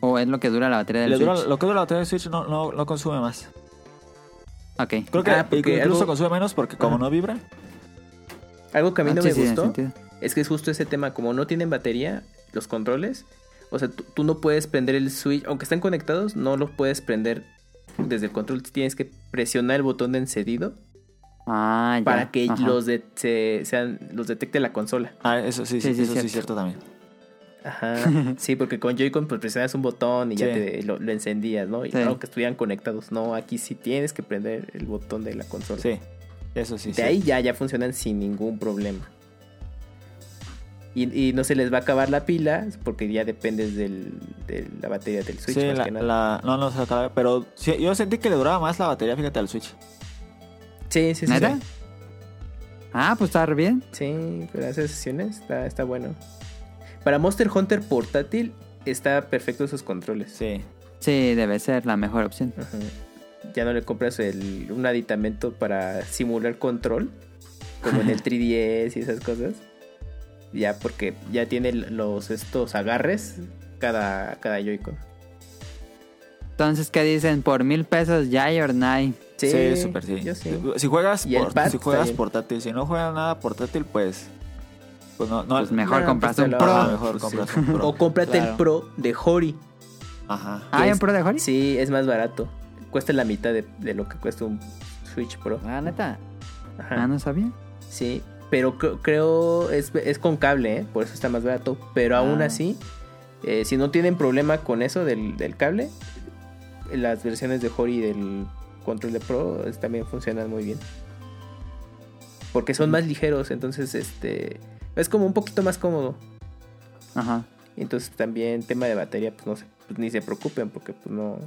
¿O es lo que dura la batería del Le dura- Switch? lo que dura la batería del Switch no, no, no consume más. Ok. Creo que Ah, porque incluso algo- consume menos porque como no vibra. Algo que a mí Ah, no sí, me sí, gustó. Es que es justo ese tema. Como no tienen batería, los controles. O sea, tú, no puedes prender el Switch. Aunque estén conectados, no los puedes prender desde el control. Tienes que presionar el botón de encendido Ah, ya. para que Ajá. los, de, se- sean, los detecte la consola. Ah, eso sí, Sí, sí, sí, eso sí cierto. es cierto también. Ajá. Sí, porque con Joy-Con pues presionas un botón y ya Sí. te lo, lo encendías, ¿no? Y Sí. aunque estuvieran conectados. No, aquí sí tienes que prender el botón de la consola. Sí, eso sí. De sí. ahí ya, ya funcionan sin ningún problema. Y, y no se les va a acabar la pila porque ya dependes del, de la batería del Switch. Sí, más la, que nada. la- no, no se acaba, pero sí, yo sentí que le duraba más la batería, fíjate, al Switch. Sí, sí, sí. ¿Neta? Sí, Ah, pues está re bien. Sí, para hacer sesiones está, está bueno. Para Monster Hunter portátil está perfecto esos controles. Sí. Sí, debe ser la mejor opción. Ajá. Ya no le compras el, un aditamento para simular control, como en el 3DS y esas cosas. Ya porque ya tiene los estos agarres cada, cada Joy-Con. Entonces, ¿qué dicen? ¿Por mil pesos Yay or Nay? Sí, súper sí. yo sí. Si juegas, por- pad si juegas portátil, si no juegas nada portátil, pues. Pues no, no Pues mejor no, compraste pues un sí. compras un Pro. O cómprate el. Pro de Hori. Ajá. Ah, ¿hay es- un Pro de Hori? Sí, es más barato. Cuesta la mitad de, de lo que cuesta un Switch Pro. Ah, neta. Ajá. Ah, no sabía. Sí, pero cre- creo es, es con cable, ¿eh? por eso está más barato. Pero aún Ah. así, eh, si no tienen problema con eso del, del cable, las versiones de Hori del control de Pro también funcionan muy bien. Porque son más ligeros, entonces este es como un poquito más cómodo. Ajá. Entonces también tema de batería, pues no se, pues, ni se preocupen porque pues no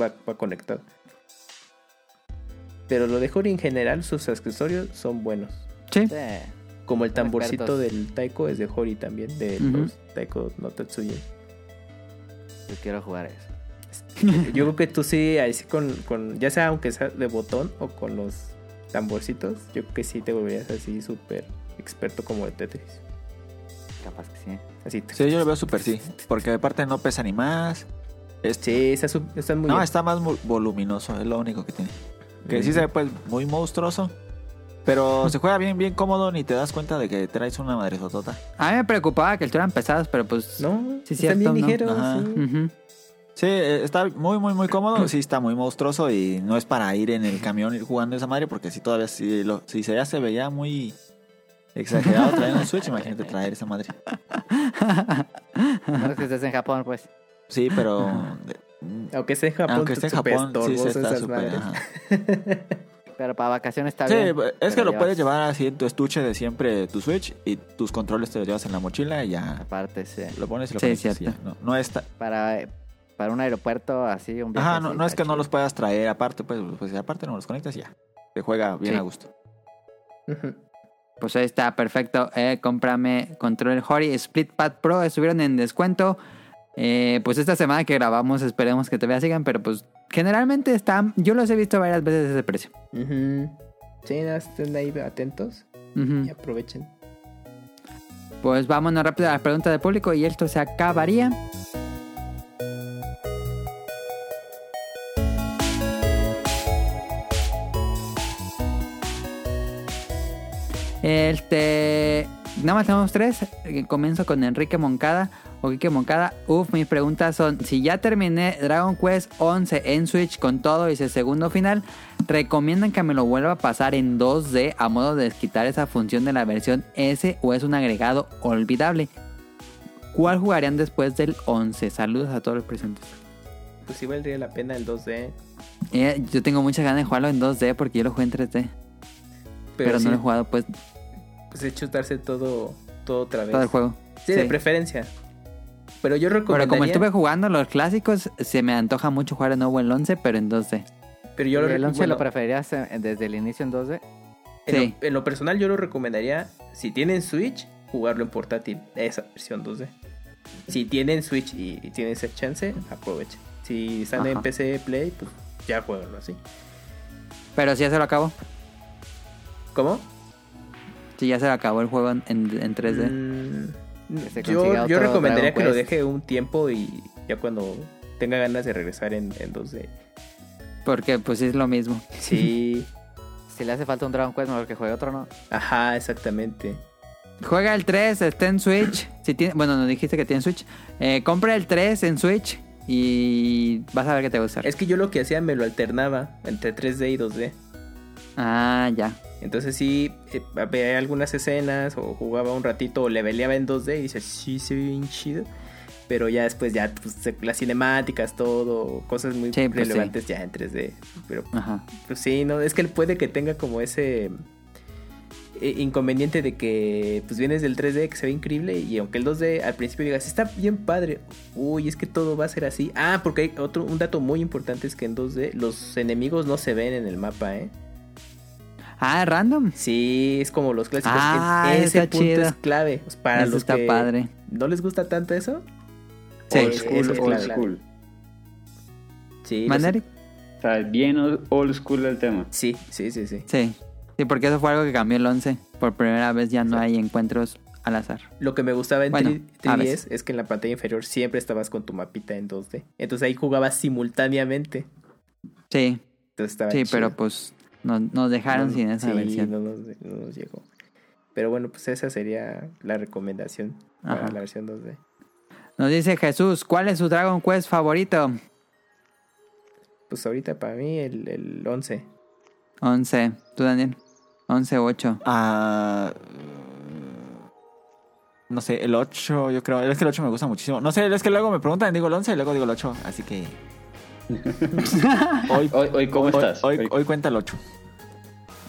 va, va conectado. Pero lo de Hori en general, sus accesorios son buenos. Sí. Sí. Como el tamborcito expertos. del taiko es de Hori también, de los taiko no Tatsuya. Yo quiero jugar eso. Yo creo que tú sí, así con, con, ya sea aunque sea de botón o con los tamborcitos, yo creo que sí te volverías así súper experto como de Tetris. Capaz que sí. Así. Sí, yo lo veo súper sí. Porque aparte no pesa ni más. Es- Sí, está, muy no, bien. está más voluminoso, es lo único que tiene. Que sí se ve pues muy monstruoso. Pero se juega bien, bien cómodo, ni te das cuenta de que traes una madresotota. A mí me preocupaba que estuvieran pesados, pero pues... No, Sí, están cierto, bien ligeros. Sí. Sí, eh, está muy, muy, muy cómodo. Sí, está muy monstruoso y no es para ir en el camión ir jugando esa madre porque si todavía, si, lo, si se, ya se veía muy exagerado traer un Switch, imagínate traer esa madre. No es que estés en Japón, pues. Sí, pero... Aunque esté en Japón, aunque esté en Japón, sí se está súper... Pero para vacaciones está Sí, bien. es que lo puedes llevar así en tu estuche de siempre tu Switch y tus controles te los llevas en la mochila y ya Aparte, sí. lo pones y lo Sí, y cierto. ya. No, no está... Para, para un aeropuerto así, un viaje Ajá, no, así, no es que no los puedas traer aparte, pues, pues aparte no los conectas y ya. Te juega bien Sí. a gusto. Pues ahí está, perfecto. Eh, cómprame Control Hori Split Pad Pro. Estuvieron en descuento. Eh, pues esta semana que grabamos, esperemos que todavía sigan. Pero pues generalmente están. Yo los he visto varias veces ese precio. Ujú. Sí, nada, estén ahí atentos y aprovechen. Pues vámonos rápido a la pregunta del público y esto se acabaría. Este. Nada más tenemos tres. Eh, Comienzo con Enrique Moncada. O Quique Moncada. Uf, mis preguntas son: si ya terminé Dragon Quest 11 en Switch con todo y ese segundo final, ¿recomiendan que me lo vuelva a pasar en 2D a modo de quitar esa función de la versión S o es un agregado olvidable? ¿Cuál jugarían después del 11? Saludos a todos los presentes. Pues sí valdría la pena el 2D. Eh, yo tengo muchas ganas de jugarlo en 2D porque yo lo jugué en 3D. Pero, sí, no lo he jugado pues pues es chutarse todo, todo otra vez. todo el juego. Sí, de preferencia. Pero yo Pero recomendaría... como estuve jugando los clásicos, se me antoja mucho jugar de nuevo el 11, pero en 2D. pero yo lo, ¿Y el re- 11 bueno, lo preferirías eh, desde el inicio en 2D? en, Sí. lo, en lo personal yo lo recomendaría, si tienen Switch, jugarlo en portátil, esa versión 2D. Si tienen Switch y, y tienen ese chance, aprovechen. Si están en. PC Play, pues ya jueguenlo así. Pero si ya se lo acabó. ¿Cómo? Si ya se acabó el juego en, en- en 3D. Mm, yo, yo recomendaría que lo deje un tiempo y ya cuando tenga ganas de regresar en, en 2D. Porque pues es lo mismo. Sí, Si le hace falta un Dragon Quest, mejor que juegue otro, ¿no? ajá, exactamente. Juega el 3, está en Switch. Si tiene, bueno, no dijiste que tiene Switch. Eh, compra el 3 en Switch y vas a ver que te va a gustar. Es que yo lo que hacía me lo alternaba entre 3D y 2D. Ah, ya. Entonces sí, eh, veía algunas escenas o jugaba un ratito o leveleaba en 2D y dice, sí, se ve bien chido. Pero ya después ya pues, las cinemáticas, todo, cosas muy Sí, pues, relevantes ya en 3D. Pero Ajá. pues sí, no, es que él puede que tenga como ese eh, inconveniente de que pues vienes del 3D que se ve increíble y aunque el 2D al principio digas, está bien padre, uy, es que todo va a ser así. Ah, porque hay otro, un dato muy importante es que en 2D los enemigos no se ven en el mapa, ¿eh? Ah, random. Sí, es como los clásicos. Ah, Es- ese está punto chido. es clave. Pues, Para Eso los está que padre. no les gusta tanto eso. Sí. Old Eso school, es old school. Sí, ¿Mandari? O sea, bien old school el tema. sí, sí, sí, sí. Sí. Sí, porque eso fue algo que cambió el 11. Por primera vez ya no hay encuentros al azar. Lo que me gustaba en Bueno, 3- a 3DS veces. es que en la pantalla inferior siempre estabas con tu mapita en 2D. Entonces ahí jugabas simultáneamente. Sí, Entonces estaba sí, chido. pero pues nos, nos dejaron No, sin esa sí, versión. No nos, no nos llegó. Pero bueno, pues esa sería la recomendación para Ajá. la versión 2D. Nos dice Jesús, ¿cuál es su Dragon Quest favorito? Pues ahorita para mí el, el 11. 11. ¿Tú, Daniel? 11 o 8. Ah, no sé, el 8, yo creo. Es que el 8 me gusta muchísimo. No sé, es que luego me preguntan, digo el 11 y luego digo el 8. Así que. hoy, Hoy, hoy ¿cómo hoy- estás? Hoy, Hoy- hoy cuenta el 8.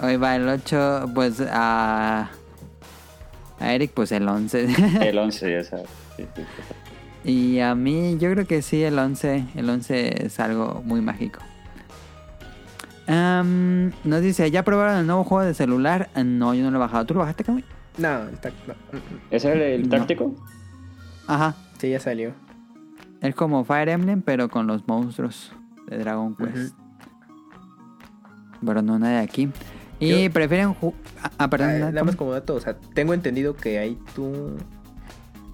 Hoy va el 8, pues a... A Eric, pues el 11. El 11, ya sabes. Sí, sí, sí. y a mí, yo creo que sí, el 11. El 11 es algo muy mágico. Am, nos dice, ¿ya probaron el nuevo juego de celular? No, yo no lo he bajado. ¿Tú lo bajaste, Kamui? No, el tac- no, mm, mm. ¿Ese es el, el No. táctico? Ajá. Sí, ya salió. Es como Fire Emblem, pero con los monstruos de Dragon Quest. Pero no nada de aquí. Y Yo- prefieren Ah, ah, perdón. Ah, nada, más como dato, o sea, tengo entendido que ahí tú,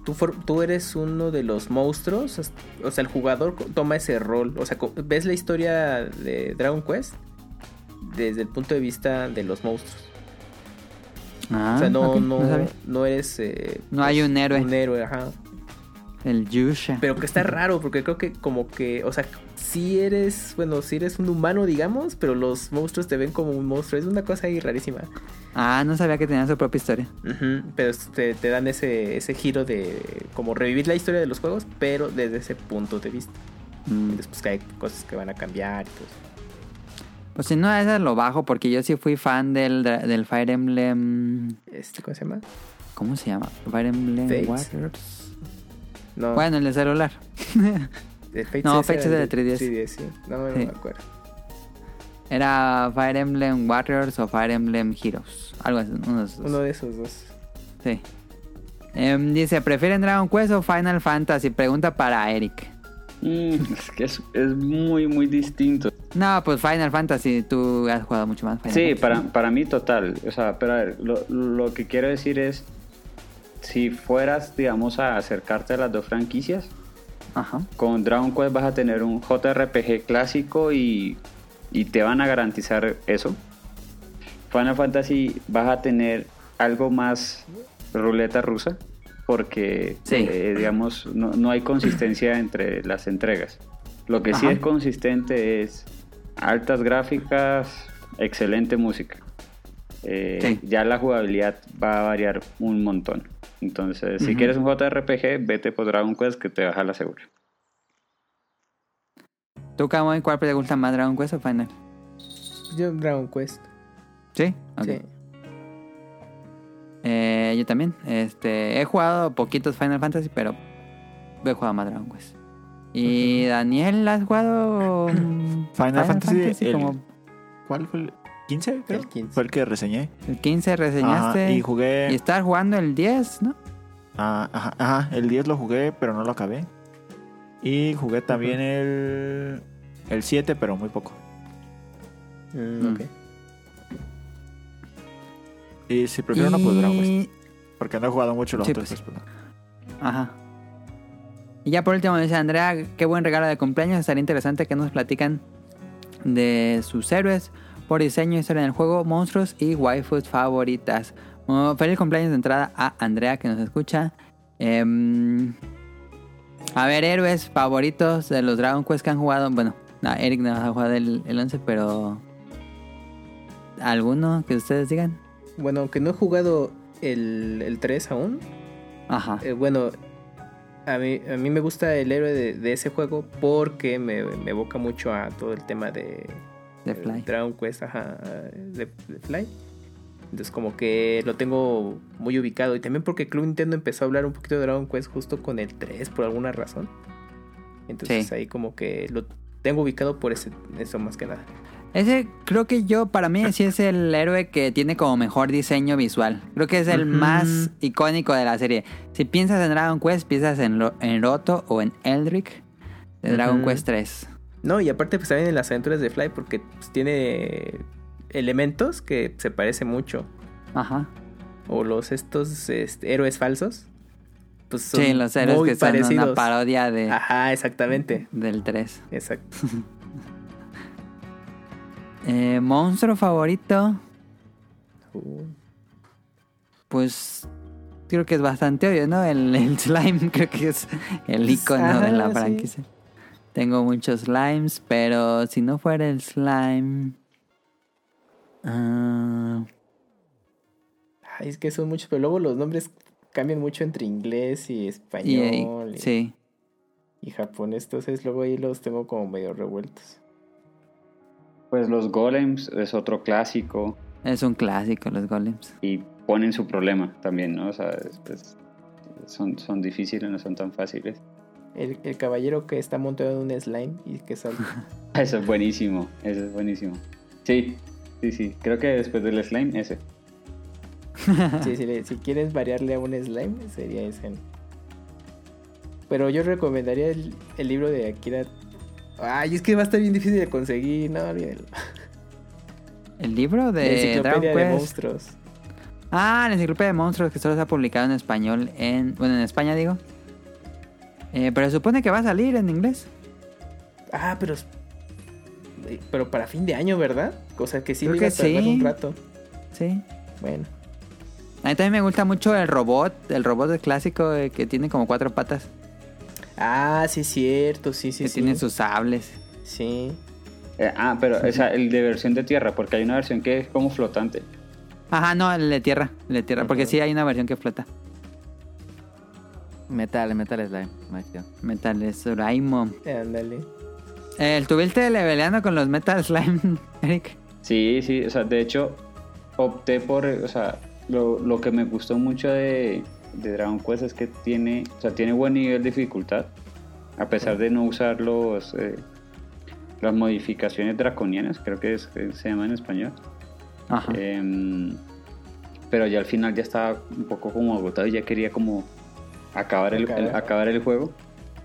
tú, tú eres uno de los monstruos, o sea, el jugador toma ese rol, o sea, ves la historia de Dragon Quest desde el punto de vista de los monstruos. Ah, o sea, no, ok, no, no eres... eh, No hay un héroe. Un héroe, ajá. El Yusha. Pero que está raro, porque creo que como que, o sea, si eres, bueno, si eres un humano, digamos, pero los monstruos te ven como un monstruo. Es una cosa ahí rarísima. Ah, no sabía que tenía su propia historia. Pero te, te dan ese, ese giro de como revivir la historia de los juegos, pero desde ese punto de vista. Mm. Y después que hay cosas que van a cambiar y todo. eso. Pues si no, esa lo bajo porque yo sí fui fan del, del Fire Emblem. Este, ¿Cómo se llama? ¿Cómo se llama? Fire Emblem Fates. Warriors. No, Bueno, el de celular. el no, es de 3DS. 3DS, sí. No, no Sí. me acuerdo. Era Fire Emblem Warriors o Fire Emblem Heroes. Algo así, uno de esos dos. Uno de esos dos. Sí. Em, dice, ¿prefieren Dragon Quest o Final Fantasy? Pregunta para Eric. Mm, es que es, es muy, muy distinto. No, pues Final Fantasy, tú has jugado mucho más. Final Sí, Fantasy. para, para mí total. O sea, pero a ver, lo, lo que quiero decir es, si fueras, digamos, a acercarte a las dos franquicias, Ajá. con Dragon Quest vas a tener un JRPG clásico y, y te van a garantizar eso. Final Fantasy vas a tener algo más ruleta rusa porque, Sí. eh, digamos, no, no hay consistencia entre las entregas. Lo que sí es consistente es altas gráficas, excelente música. Eh, Sí. Ya la jugabilidad va a variar un montón. Entonces, si quieres un JRPG, vete por Dragon Quest que te baja la segura. ¿Tú, Camoy, cuál te gusta más, Dragon Quest o Final? Yo Dragon Quest. ¿Sí? Ok. Sí. Eh, yo también. Este, he jugado poquitos Final Fantasy, pero he jugado más Dragon Quest. ¿Y Daniel, has jugado Final Fantasy, el- como ¿Cuál fue el 15? creo? El 15. Fue el que reseñé. el 15 reseñaste? Ajá, y jugué. Y estás jugando el 10, ¿no? Ah, ajá, ajá, el 10 lo jugué, pero no lo acabé. Y jugué también el, el 7, pero muy poco. Mm, ok. Y si prefiero no, pues Dragon Quest. Y- Porque no he jugado mucho los Sí, otros. pues. pues, no. Ajá. Y ya por último dice Andrea, qué buen regalo de cumpleaños. Estaría interesante que nos platican de sus héroes por diseño, historia en el juego, monstruos y waifus favoritas. Feliz cumpleaños de entrada a Andrea que nos escucha. Em, a ver, héroes favoritos de los Dragon Quest que han jugado. Bueno, no, Eric no ha jugado el, el 11, pero... ¿Alguno que ustedes digan? Bueno, aunque no he jugado el, el 3 aún, Ajá. eh, bueno, a mí, a mí me gusta el héroe de, de ese juego porque me, me evoca mucho a todo el tema de, Eh, Fly. Dragon Quest, ajá, de Fly. Entonces como que lo tengo muy ubicado. Y también porque Club Nintendo empezó a hablar un poquito de Dragon Quest justo con el 3 por alguna razón. Entonces Sí. ahí como que lo tengo ubicado por ese, eso más que nada. Ese creo que yo, para mí, sí es el héroe que tiene como mejor diseño visual. Creo que es el más icónico de la serie. Si piensas en Dragon Quest, piensas en, Ro- en Roto o en Eldrick de Dragon. Quest 3. No, y aparte pues también en las aventuras de Fly porque pues, tiene elementos que se parece mucho. Ajá. O los estos este, héroes falsos. Pues son Sí, los héroes muy que son parecidos. una parodia de, Ajá, exactamente. del 3. Exacto. Eh, ¿Monstruo favorito? Uh, Pues creo que es bastante obvio, ¿no? El, el slime creo que es el icono de la sí. Tengo muchos slimes, pero si no fuera el slime... ah, ay, es que son muchos, pero luego los nombres cambian mucho entre inglés y español y, sí. y japonés. Entonces luego ahí los tengo como medio revueltos. Pues los golems es otro clásico Es un clásico los golems. y ponen su problema también, ¿no? O sea, es- son, son difíciles, no son tan fáciles. El, el caballero que está montado en un slime y que salta. Eso es buenísimo, eso es buenísimo. Sí, sí, sí. Creo que después del slime, ese. Sí, si, le- si quieres variarle a un slime, sería ese. Pero yo recomendaría el, el libro de Akira. Ay, es que va a estar bien difícil de conseguir, no, olvídalo. El libro La de Dragon enciclopedia de Quest. monstruos. Ah, la enciclopedia de monstruos que solo se ha publicado en español en... Bueno, en España digo. Eh, pero se supone que va a salir en inglés. Ah, pero. Pero para fin de año, ¿verdad? O sea que sí Creo iba que a tardar sí. un rato. Sí. Bueno. A mí también me gusta mucho el robot, el robot clásico eh, que tiene como cuatro patas, Ah, sí, cierto, sí, sí, que sí. tiene sus sables. Sí. Eh, ah, pero o sea, el de versión de tierra, porque hay una versión que es como flotante. Ajá, no, el de tierra, el de tierra, porque sí hay una versión que flota. Metal, Metal Slime. Metal Suraimon. Ándale. Eh, ¿Estuviste leveleando con los Metal Slime, Eric? Sí, sí, o sea, de hecho, opté por, o sea, lo, lo que me gustó mucho de, de Dragon Quest es que tiene, o sea, tiene buen nivel de dificultad, a pesar de no usar los, eh, las modificaciones draconianas, creo que es- que se llama en español. Ajá. Em, pero ya al final ya estaba un poco como agotado y ya quería como acabar el, el- Acabar. el juego.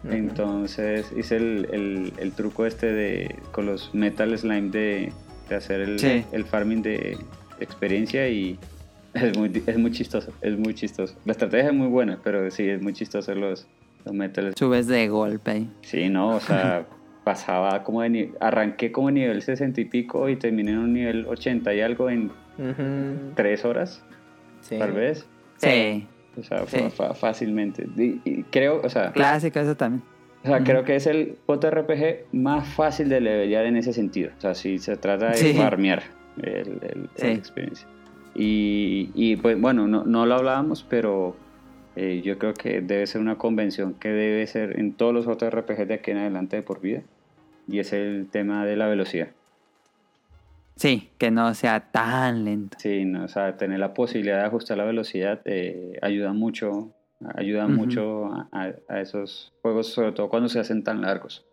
Entonces hice el, el- el truco este de con los Metal Slime de, de hacer el, Sí. el farming de experiencia y es muy, es muy chistoso, es muy chistoso. La estrategia es muy buena, pero sí, es muy chistoso los, los Metal Slime. Subes de golpe. Sí, no, o sea, pasaba como de arranqué como nivel 60 y pico y terminé en un nivel 80 y algo en Ujú. 3 horas, Sí. tal vez. Sí. O sea, Sí. fácilmente. Y, y creo, o sea, Clásico, eso también. o sea, creo que es el JRPG más fácil de levelear en ese sentido. O sea, si se trata de Sí. farmear el, el- Sí. la experiencia. Y, y, pues bueno, no, no lo hablábamos, pero eh, yo creo que debe ser una convención que debe ser en todos los JRPG de aquí en adelante de por vida. Y es el tema de la velocidad. Sí, que no sea tan lento. Sí, no, o sea, tener la posibilidad de ajustar la velocidad eh, ayuda mucho, ayuda mucho a, a- a esos juegos, sobre todo cuando se hacen tan largos.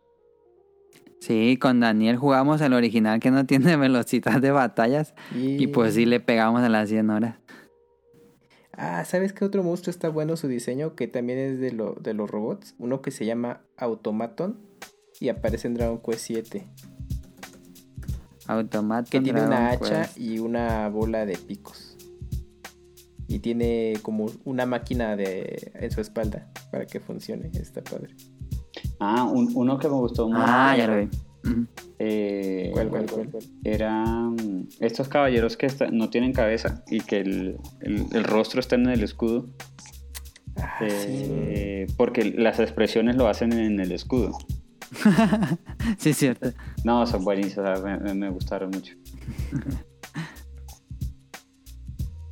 Sí, con Daniel jugamos el original que no tiene velocidad de batallas y pues sí le pegamos a las 100 horas. Ah, ¿sabes qué otro monstruo está bueno su diseño? Que también es de, lo, de los robots. Uno que se llama Automaton y aparece en Dragon Quest 7. Automaton Que tiene una hacha Quest. y una bola de picos. Y tiene como una máquina de, en su espalda para que funcione. Está padre. Ah, un- uno que me gustó mucho Ah, ya lo vi. Eh, ¿Cuál, cuál, cuál? eran estos caballeros que está- no tienen cabeza y que el, el- el rostro está en el escudo. Ah, eh, Porque las expresiones lo hacen en el escudo. sí, es cierto. No, son sea, me, me- me gustaron mucho.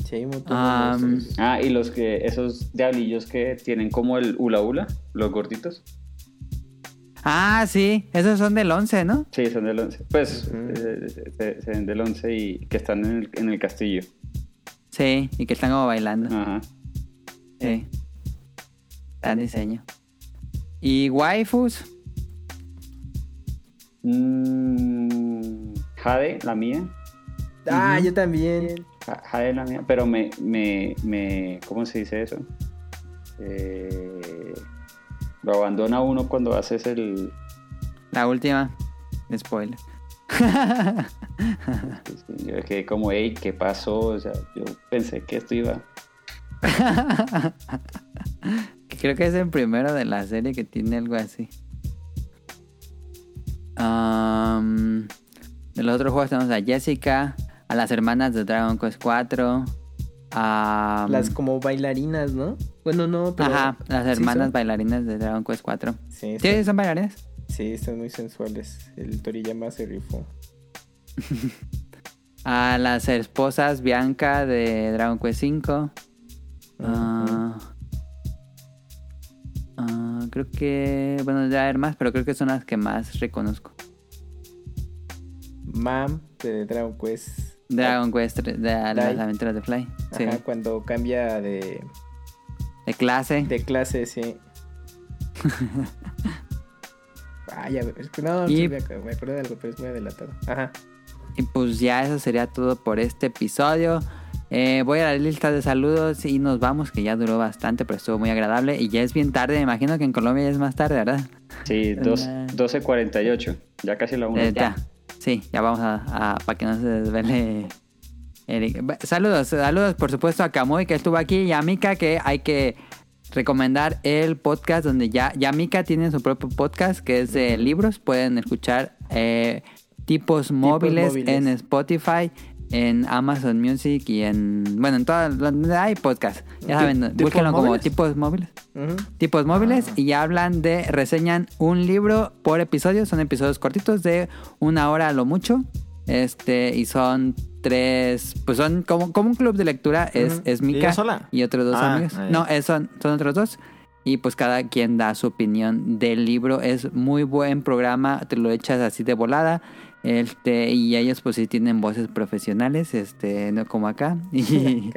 Sí, hay un montón de Ah, y los que, esos diablillos que tienen como el hula hula, los gorditos. Ah, sí, esos son del 11, ¿no? Sí, son del 11. Pues eh, se, se ven del 11 y que están en el, en el castillo. Sí, y que están como bailando. Ajá. Sí. Gran diseño. ¿Y waifus? Mm, Jade, la mía. Ah, yo también. Ja- Jade, la mía. Pero me, me, me ¿cómo se dice eso? Eh, lo abandona uno cuando haces el... La última. Spoiler. Yo quedé como, hey, ¿qué pasó? O sea, yo pensé que esto iba... Creo que es el primero de la serie que tiene algo así. Am, de los otros juegos tenemos a Jessica, a las hermanas de Dragon Quest 4, a... Las como bailarinas, ¿no? Bueno, no, pero. Ajá, las ¿sí hermanas bailarinas de Dragon Quest 4. Sí, ¿Sí? ¿Son bailarinas? sí, están muy sensuales. El Toriyama se rifó. A las esposas Bianca de Dragon Quest 5. Ah, ah, creo que. Bueno, debe haber más, pero creo que son las que más reconozco. Mam de Dragon Quest. Dragon Quest de las aventuras de Fly. Sí. Ajá, cuando cambia de, De clase. de clase, sí. Ah, ya, es que no, Y- me acuerdo de algo, pero es muy adelantado. Ajá. Y pues ya eso sería todo por este episodio. Eh, voy a la lista de saludos y nos vamos, que ya duró bastante, pero estuvo muy agradable. Y ya es bien tarde, me imagino que en Colombia ya es más tarde, ¿verdad? Sí, dos- Hola. 12.48. Ya casi la 1. Eh, ya. Sí, ya vamos a, para que no se desvele. Eric. Saludos, saludos por supuesto a Camuy que estuvo aquí y a Mika que hay que recomendar el podcast donde ya, ya Mika tiene su propio podcast que es de libros. Pueden escuchar eh, tipos, móviles móviles. en Spotify en Amazon Music y en... Bueno, en todas... hay podcast. Ya saben, ¿Tipos búsquenlo como móviles? tipos móviles. Ujú. Tipos móviles y hablan de... Reseñan un libro por episodio. Son episodios cortitos de una hora a lo mucho. Este, y son tres... Pues son como, como un club de lectura. Es, Ujú. es ¿Y Mika ella sola? y otros dos Ah, amigos. ah, ya. No, es- son, son otros dos. Y pues cada quien da su opinión del libro. Es muy buen programa, te lo echas así de volada. Este, y ellos pues sí tienen voces profesionales, este, no como acá. Y,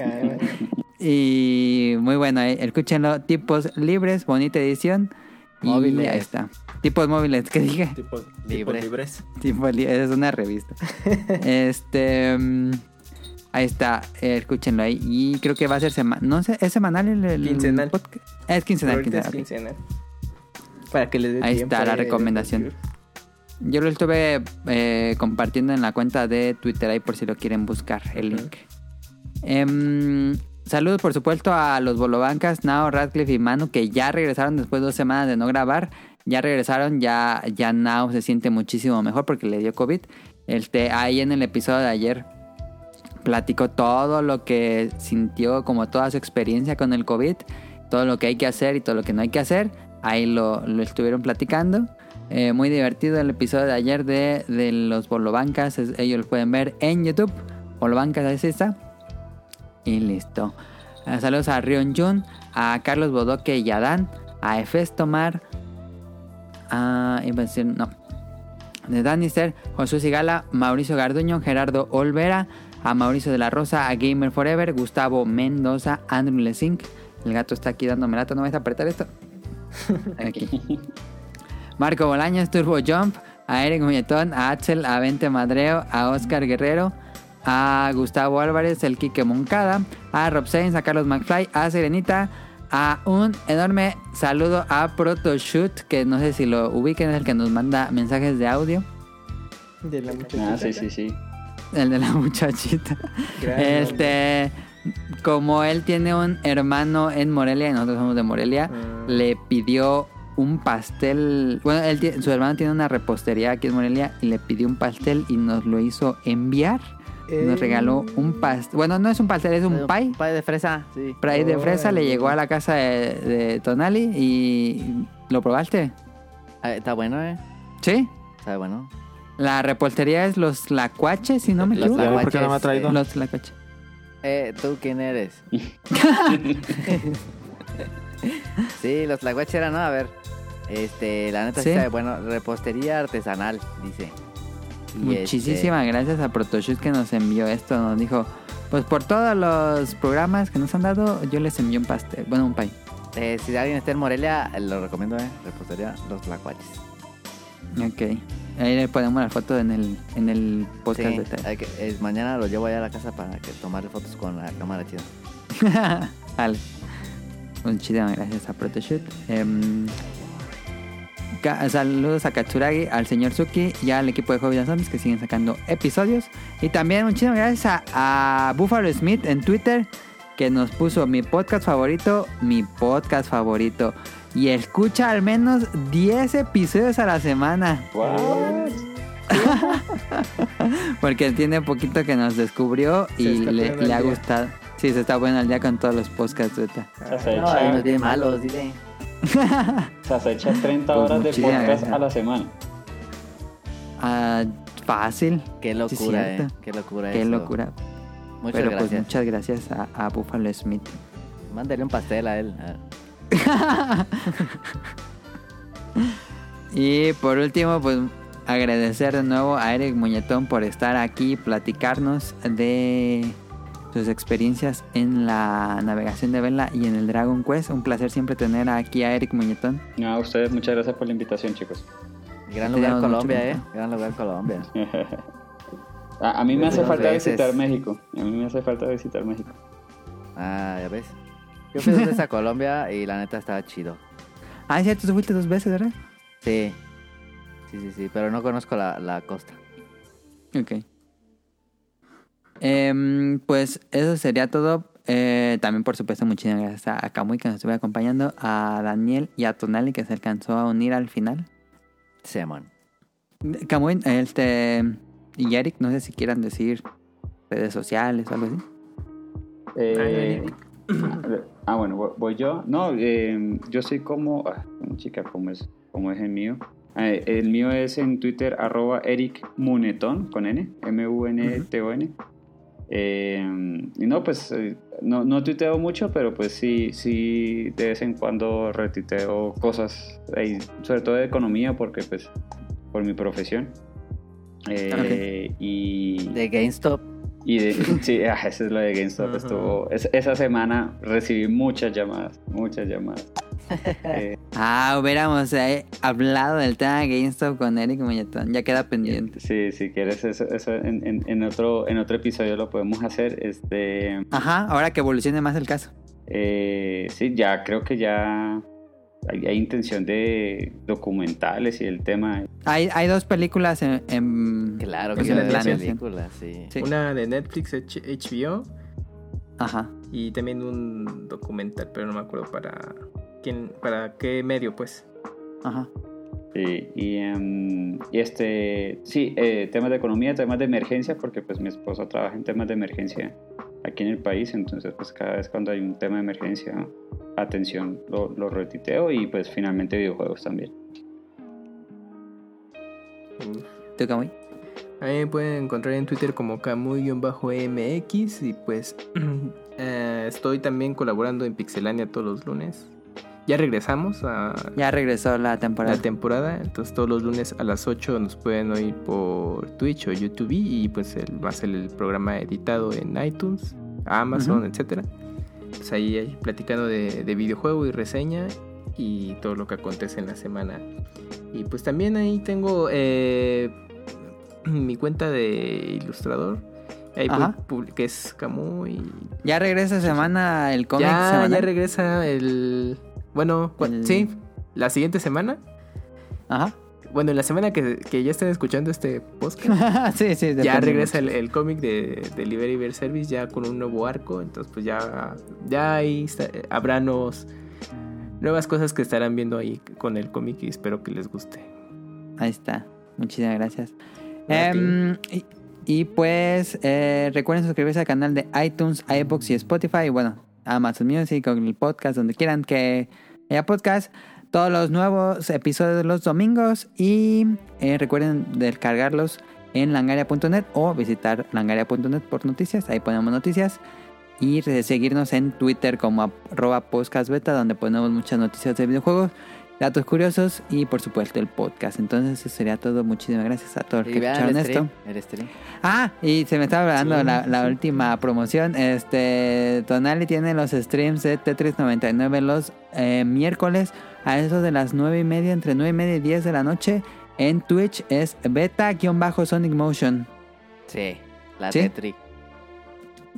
y muy bueno, eh, escúchenlo. Tipos libres, bonita edición. Y Móviles. ahí está. Tipos móviles, ¿qué dije? Tipo, Libre. tipo libres. Tipo li- es una revista. este. mm, Ahí está, eh, escúchenlo ahí. Y creo que va a ser semanal. No sé, ¿es semanal el, el Quincenal. podcast? Es quincenal, Ahorita es quincenal. quincenal. Para que les dé Ahí tiempo está la recomendación. Yo lo estuve eh, compartiendo en la cuenta de Twitter ahí por si lo quieren buscar, el link. Em, saludos por supuesto a los Bolobancas, Nao, Radcliffe y Manu que ya regresaron después de dos semanas de no grabar. Ya regresaron, ya, ya Nao se siente muchísimo mejor porque le dio COVID. Este, ahí en el episodio de ayer platicó todo lo que sintió, como toda su experiencia con el COVID, todo lo que hay que hacer y todo lo que no hay que hacer. Ahí lo, lo estuvieron platicando. Eh, muy divertido el episodio de ayer de, de los Bolobancas. Es- ellos lo pueden ver en YouTube. Bolobancas, sí está. Y listo. Eh, saludos a Rion Jun, a Carlos Bodoque y Adán, a Efes Tomar, a. iba a decir, no. De Danister, Josué Sigala, Mauricio Garduño, Gerardo Olvera, a Mauricio de la Rosa, a Gamer Forever, Gustavo Mendoza, Andrew Lesink. El gato está aquí dándome lata, ¿no vais a apretar esto? Aquí. Marco Bolaños, Turbo Jump, a Eric Muñetón, a Axel, a Vente Madreo, a Oscar Guerrero, a Gustavo Álvarez, el Quique Moncada, a Rob Sainz, a Carlos McFly, a Serenita, a un enorme saludo a Protoshoot, que no sé si lo ubiquen, es el que nos manda mensajes de audio, De la muchachita. Ah, sí, sí, sí. el de la muchachita. Gran Este, como él tiene un hermano en Morelia y nosotros somos de Morelia, Mm. le pidió un pastel. Bueno, él su hermano tiene una repostería aquí en Morelia y le pidió un pastel y nos lo hizo enviar. Nos Eh. regaló un pastel. Bueno, no es un pastel, es un pie. Pie de fresa, sí. Pie de fresa le llegó a la casa de, de Tonali y ¿lo probaste? Ah, está bueno, eh. ¿Sí? Está bueno. La repostería es los lacuaches, si no me Los equivoco. Ya, ¿Por qué no me ha lacuaches, traído? Los lacuaches. Eh, ¿tú quién eres? sí, los tlacuaches eran, ¿no? A ver. Este, la neta sí. Sí. sabe bueno, repostería artesanal, dice. Y este, Muchísimas gracias a Protoshoot que nos envió esto. Nos dijo, pues por todos los programas que nos han dado, yo les envío un pastel. Bueno, un pie. eh, si alguien está en Morelia, eh, lo recomiendo, eh. Repostería Los Tlacuaches. Ok. Ahí le ponemos la foto en el, en el podcast Sí, de hay que- mañana lo llevo allá a la casa para que tomarle fotos con la cámara chida. vale. Muchísimas gracias a Protoshoot. Ca- saludos a Katsuragi, al señor Suki y al equipo de Hobby Zombies que siguen sacando episodios. Y también muchísimas gracias a, a Buffalo Smith en Twitter que nos puso mi podcast favorito, mi podcast favorito. Y escucha al menos 10 episodios a la semana. Porque tiene poquito que nos descubrió y le, ha gustado. Sí, se está bueno al día con todos los podcasts. No, echa, bien malos, dile. o sea, se echa 30 Pues horas de podcast gracias. a la semana. Ah, fácil. Qué Sí, locura, eh. Qué locura Qué eso. locura. Muchas Pero gracias. pues muchas gracias a, a Buffalo Smith. Mándale un pastel a él. a. Y por último, pues agradecer de nuevo a Eric Muñetón por estar aquí y platicarnos de sus experiencias en la navegación de vela y en el Dragon Quest. Un placer siempre tener aquí a Eric Muñetón. No, a ustedes muchas gracias por la invitación, chicos. Gran lugar Colombia, eh. Gran lugar Colombia. a, a mí me hace falta veces. visitar México. A mí me hace falta visitar México. Ah, ya ves. Yo fui dos veces a Colombia y la neta estaba chido. Ah, es cierto, tú fuiste dos veces, ¿verdad? Sí. Sí, sí, sí. Pero no conozco la, la costa. Ok. Em, pues eso sería todo. Eh, también, por supuesto, muchísimas gracias a Kamui que nos estuvo acompañando, a Daniel y a Tonali que se alcanzó a unir al final. Simon. Kamui, este y Eric, no sé si quieran decir redes sociales o algo así. Eh, ah, bueno, voy- yo. No, eh, yo soy como. Ah, chica, como es, como es el mío? Eh, el mío es en Twitter, arroba Eric Muneton, con N, M-U-N-T-O-N. Eh, y no, pues eh, no, no tuiteo mucho, pero pues sí, sí, de vez en cuando retuiteo cosas, ahí, sobre todo de economía, porque pues por mi profesión. Eh, Y De GameStop. y de, sí, ah, eso es lo de GameStop. Estuvo, es- esa semana recibí muchas llamadas, muchas llamadas. Eh, Ah, hubiéramos eh, hablado del tema de GameStop con Eric Muñetón. Ya queda pendiente. sí, si quieres eso, eso en, en- en otro, en otro episodio lo podemos hacer. Este, Ajá, ahora que evolucione más el caso. eh, sí, ya creo que ya hay, hay intención de documentales y el tema. Hay, hay dos películas en... en- Claro que en es el una plan. película, sí. Sí. Una de Netflix, H- HBO, Ajá. y también un documental, pero no me acuerdo para quién, para qué medio, pues. Ajá. Sí, y, em, y este, sí, eh, temas de economía, temas de emergencia, porque pues mi esposa trabaja en temas de emergencia aquí en el país, entonces pues cada vez cuando hay un tema de emergencia, atención, lo, lo retiteo y pues finalmente videojuegos también. ¿Tú, Kamui? A mí me pueden encontrar en Twitter como Camuy-MX y pues eh, estoy también colaborando en Pixelania todos los lunes. Ya regresamos a Ya regresó la temporada. la temporada, entonces todos los lunes a las 8 nos pueden oír por Twitch o YouTube y pues el, va a ser el programa editado en iTunes, Amazon, Ujú. etcétera. Pues ahí, ahí platicando de, de videojuego y reseña y todo lo que acontece en la semana. Y pues también ahí tengo eh, mi cuenta de ilustrador, ahí que es Camuy. Ya regresa semana el cómic Ya, semanal. ya regresa el... Bueno, El- sí, la siguiente semana. Ajá. Bueno, la semana que, que ya estén escuchando este podcast, sí, sí. ya regresa el, el cómic de Delivery Bear Service ya con un nuevo arco. Entonces, pues ya, ya ahí está- habrá nuevos, nuevas cosas que estarán viendo ahí con el cómic y espero que les guste. Ahí está. Muchísimas gracias. Em, y, y pues eh, recuerden suscribirse al canal de iTunes, iBox y Spotify. Y bueno, Amazon Music, Google Podcast, donde quieran que haya podcast. Todos los nuevos episodios los domingos. Y eh, recuerden descargarlos en langaria.net o visitar langaria.net por noticias. Ahí ponemos noticias. Y re- seguirnos en Twitter como arroba podcastbeta, donde ponemos muchas noticias de videojuegos, datos curiosos y por supuesto el podcast. Entonces eso sería todo. Muchísimas gracias a todos los que escucharon el esto. stream, el stream. Ah, y se me estaba hablando Sí, la, última promoción. Este, Tonali tiene los streams de Tetris 99 los eh, miércoles a eso de las 9 y media, entre 9 y media y 10 de la noche. En Twitch es beta-sonic motion. Sí, la ¿Sí? Tetris.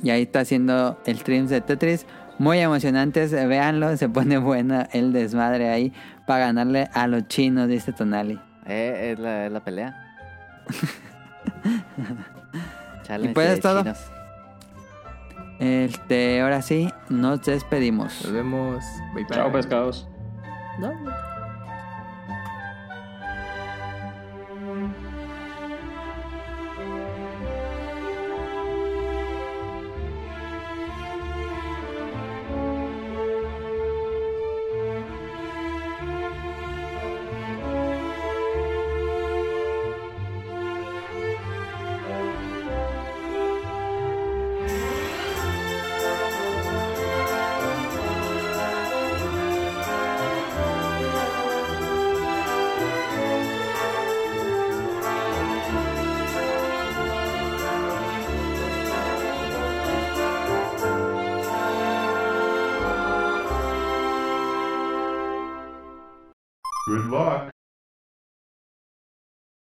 Y ahí está haciendo el streams de Tetris. Muy emocionantes, véanlo, se pone bueno el desmadre ahí para ganarle a los chinos, dice Tonali. Eh, es la, es la pelea. Challenge ¿Y pues es todo? chinos. Este, ahora sí, nos despedimos. Nos vemos. Bye bye. Chao pescados. No.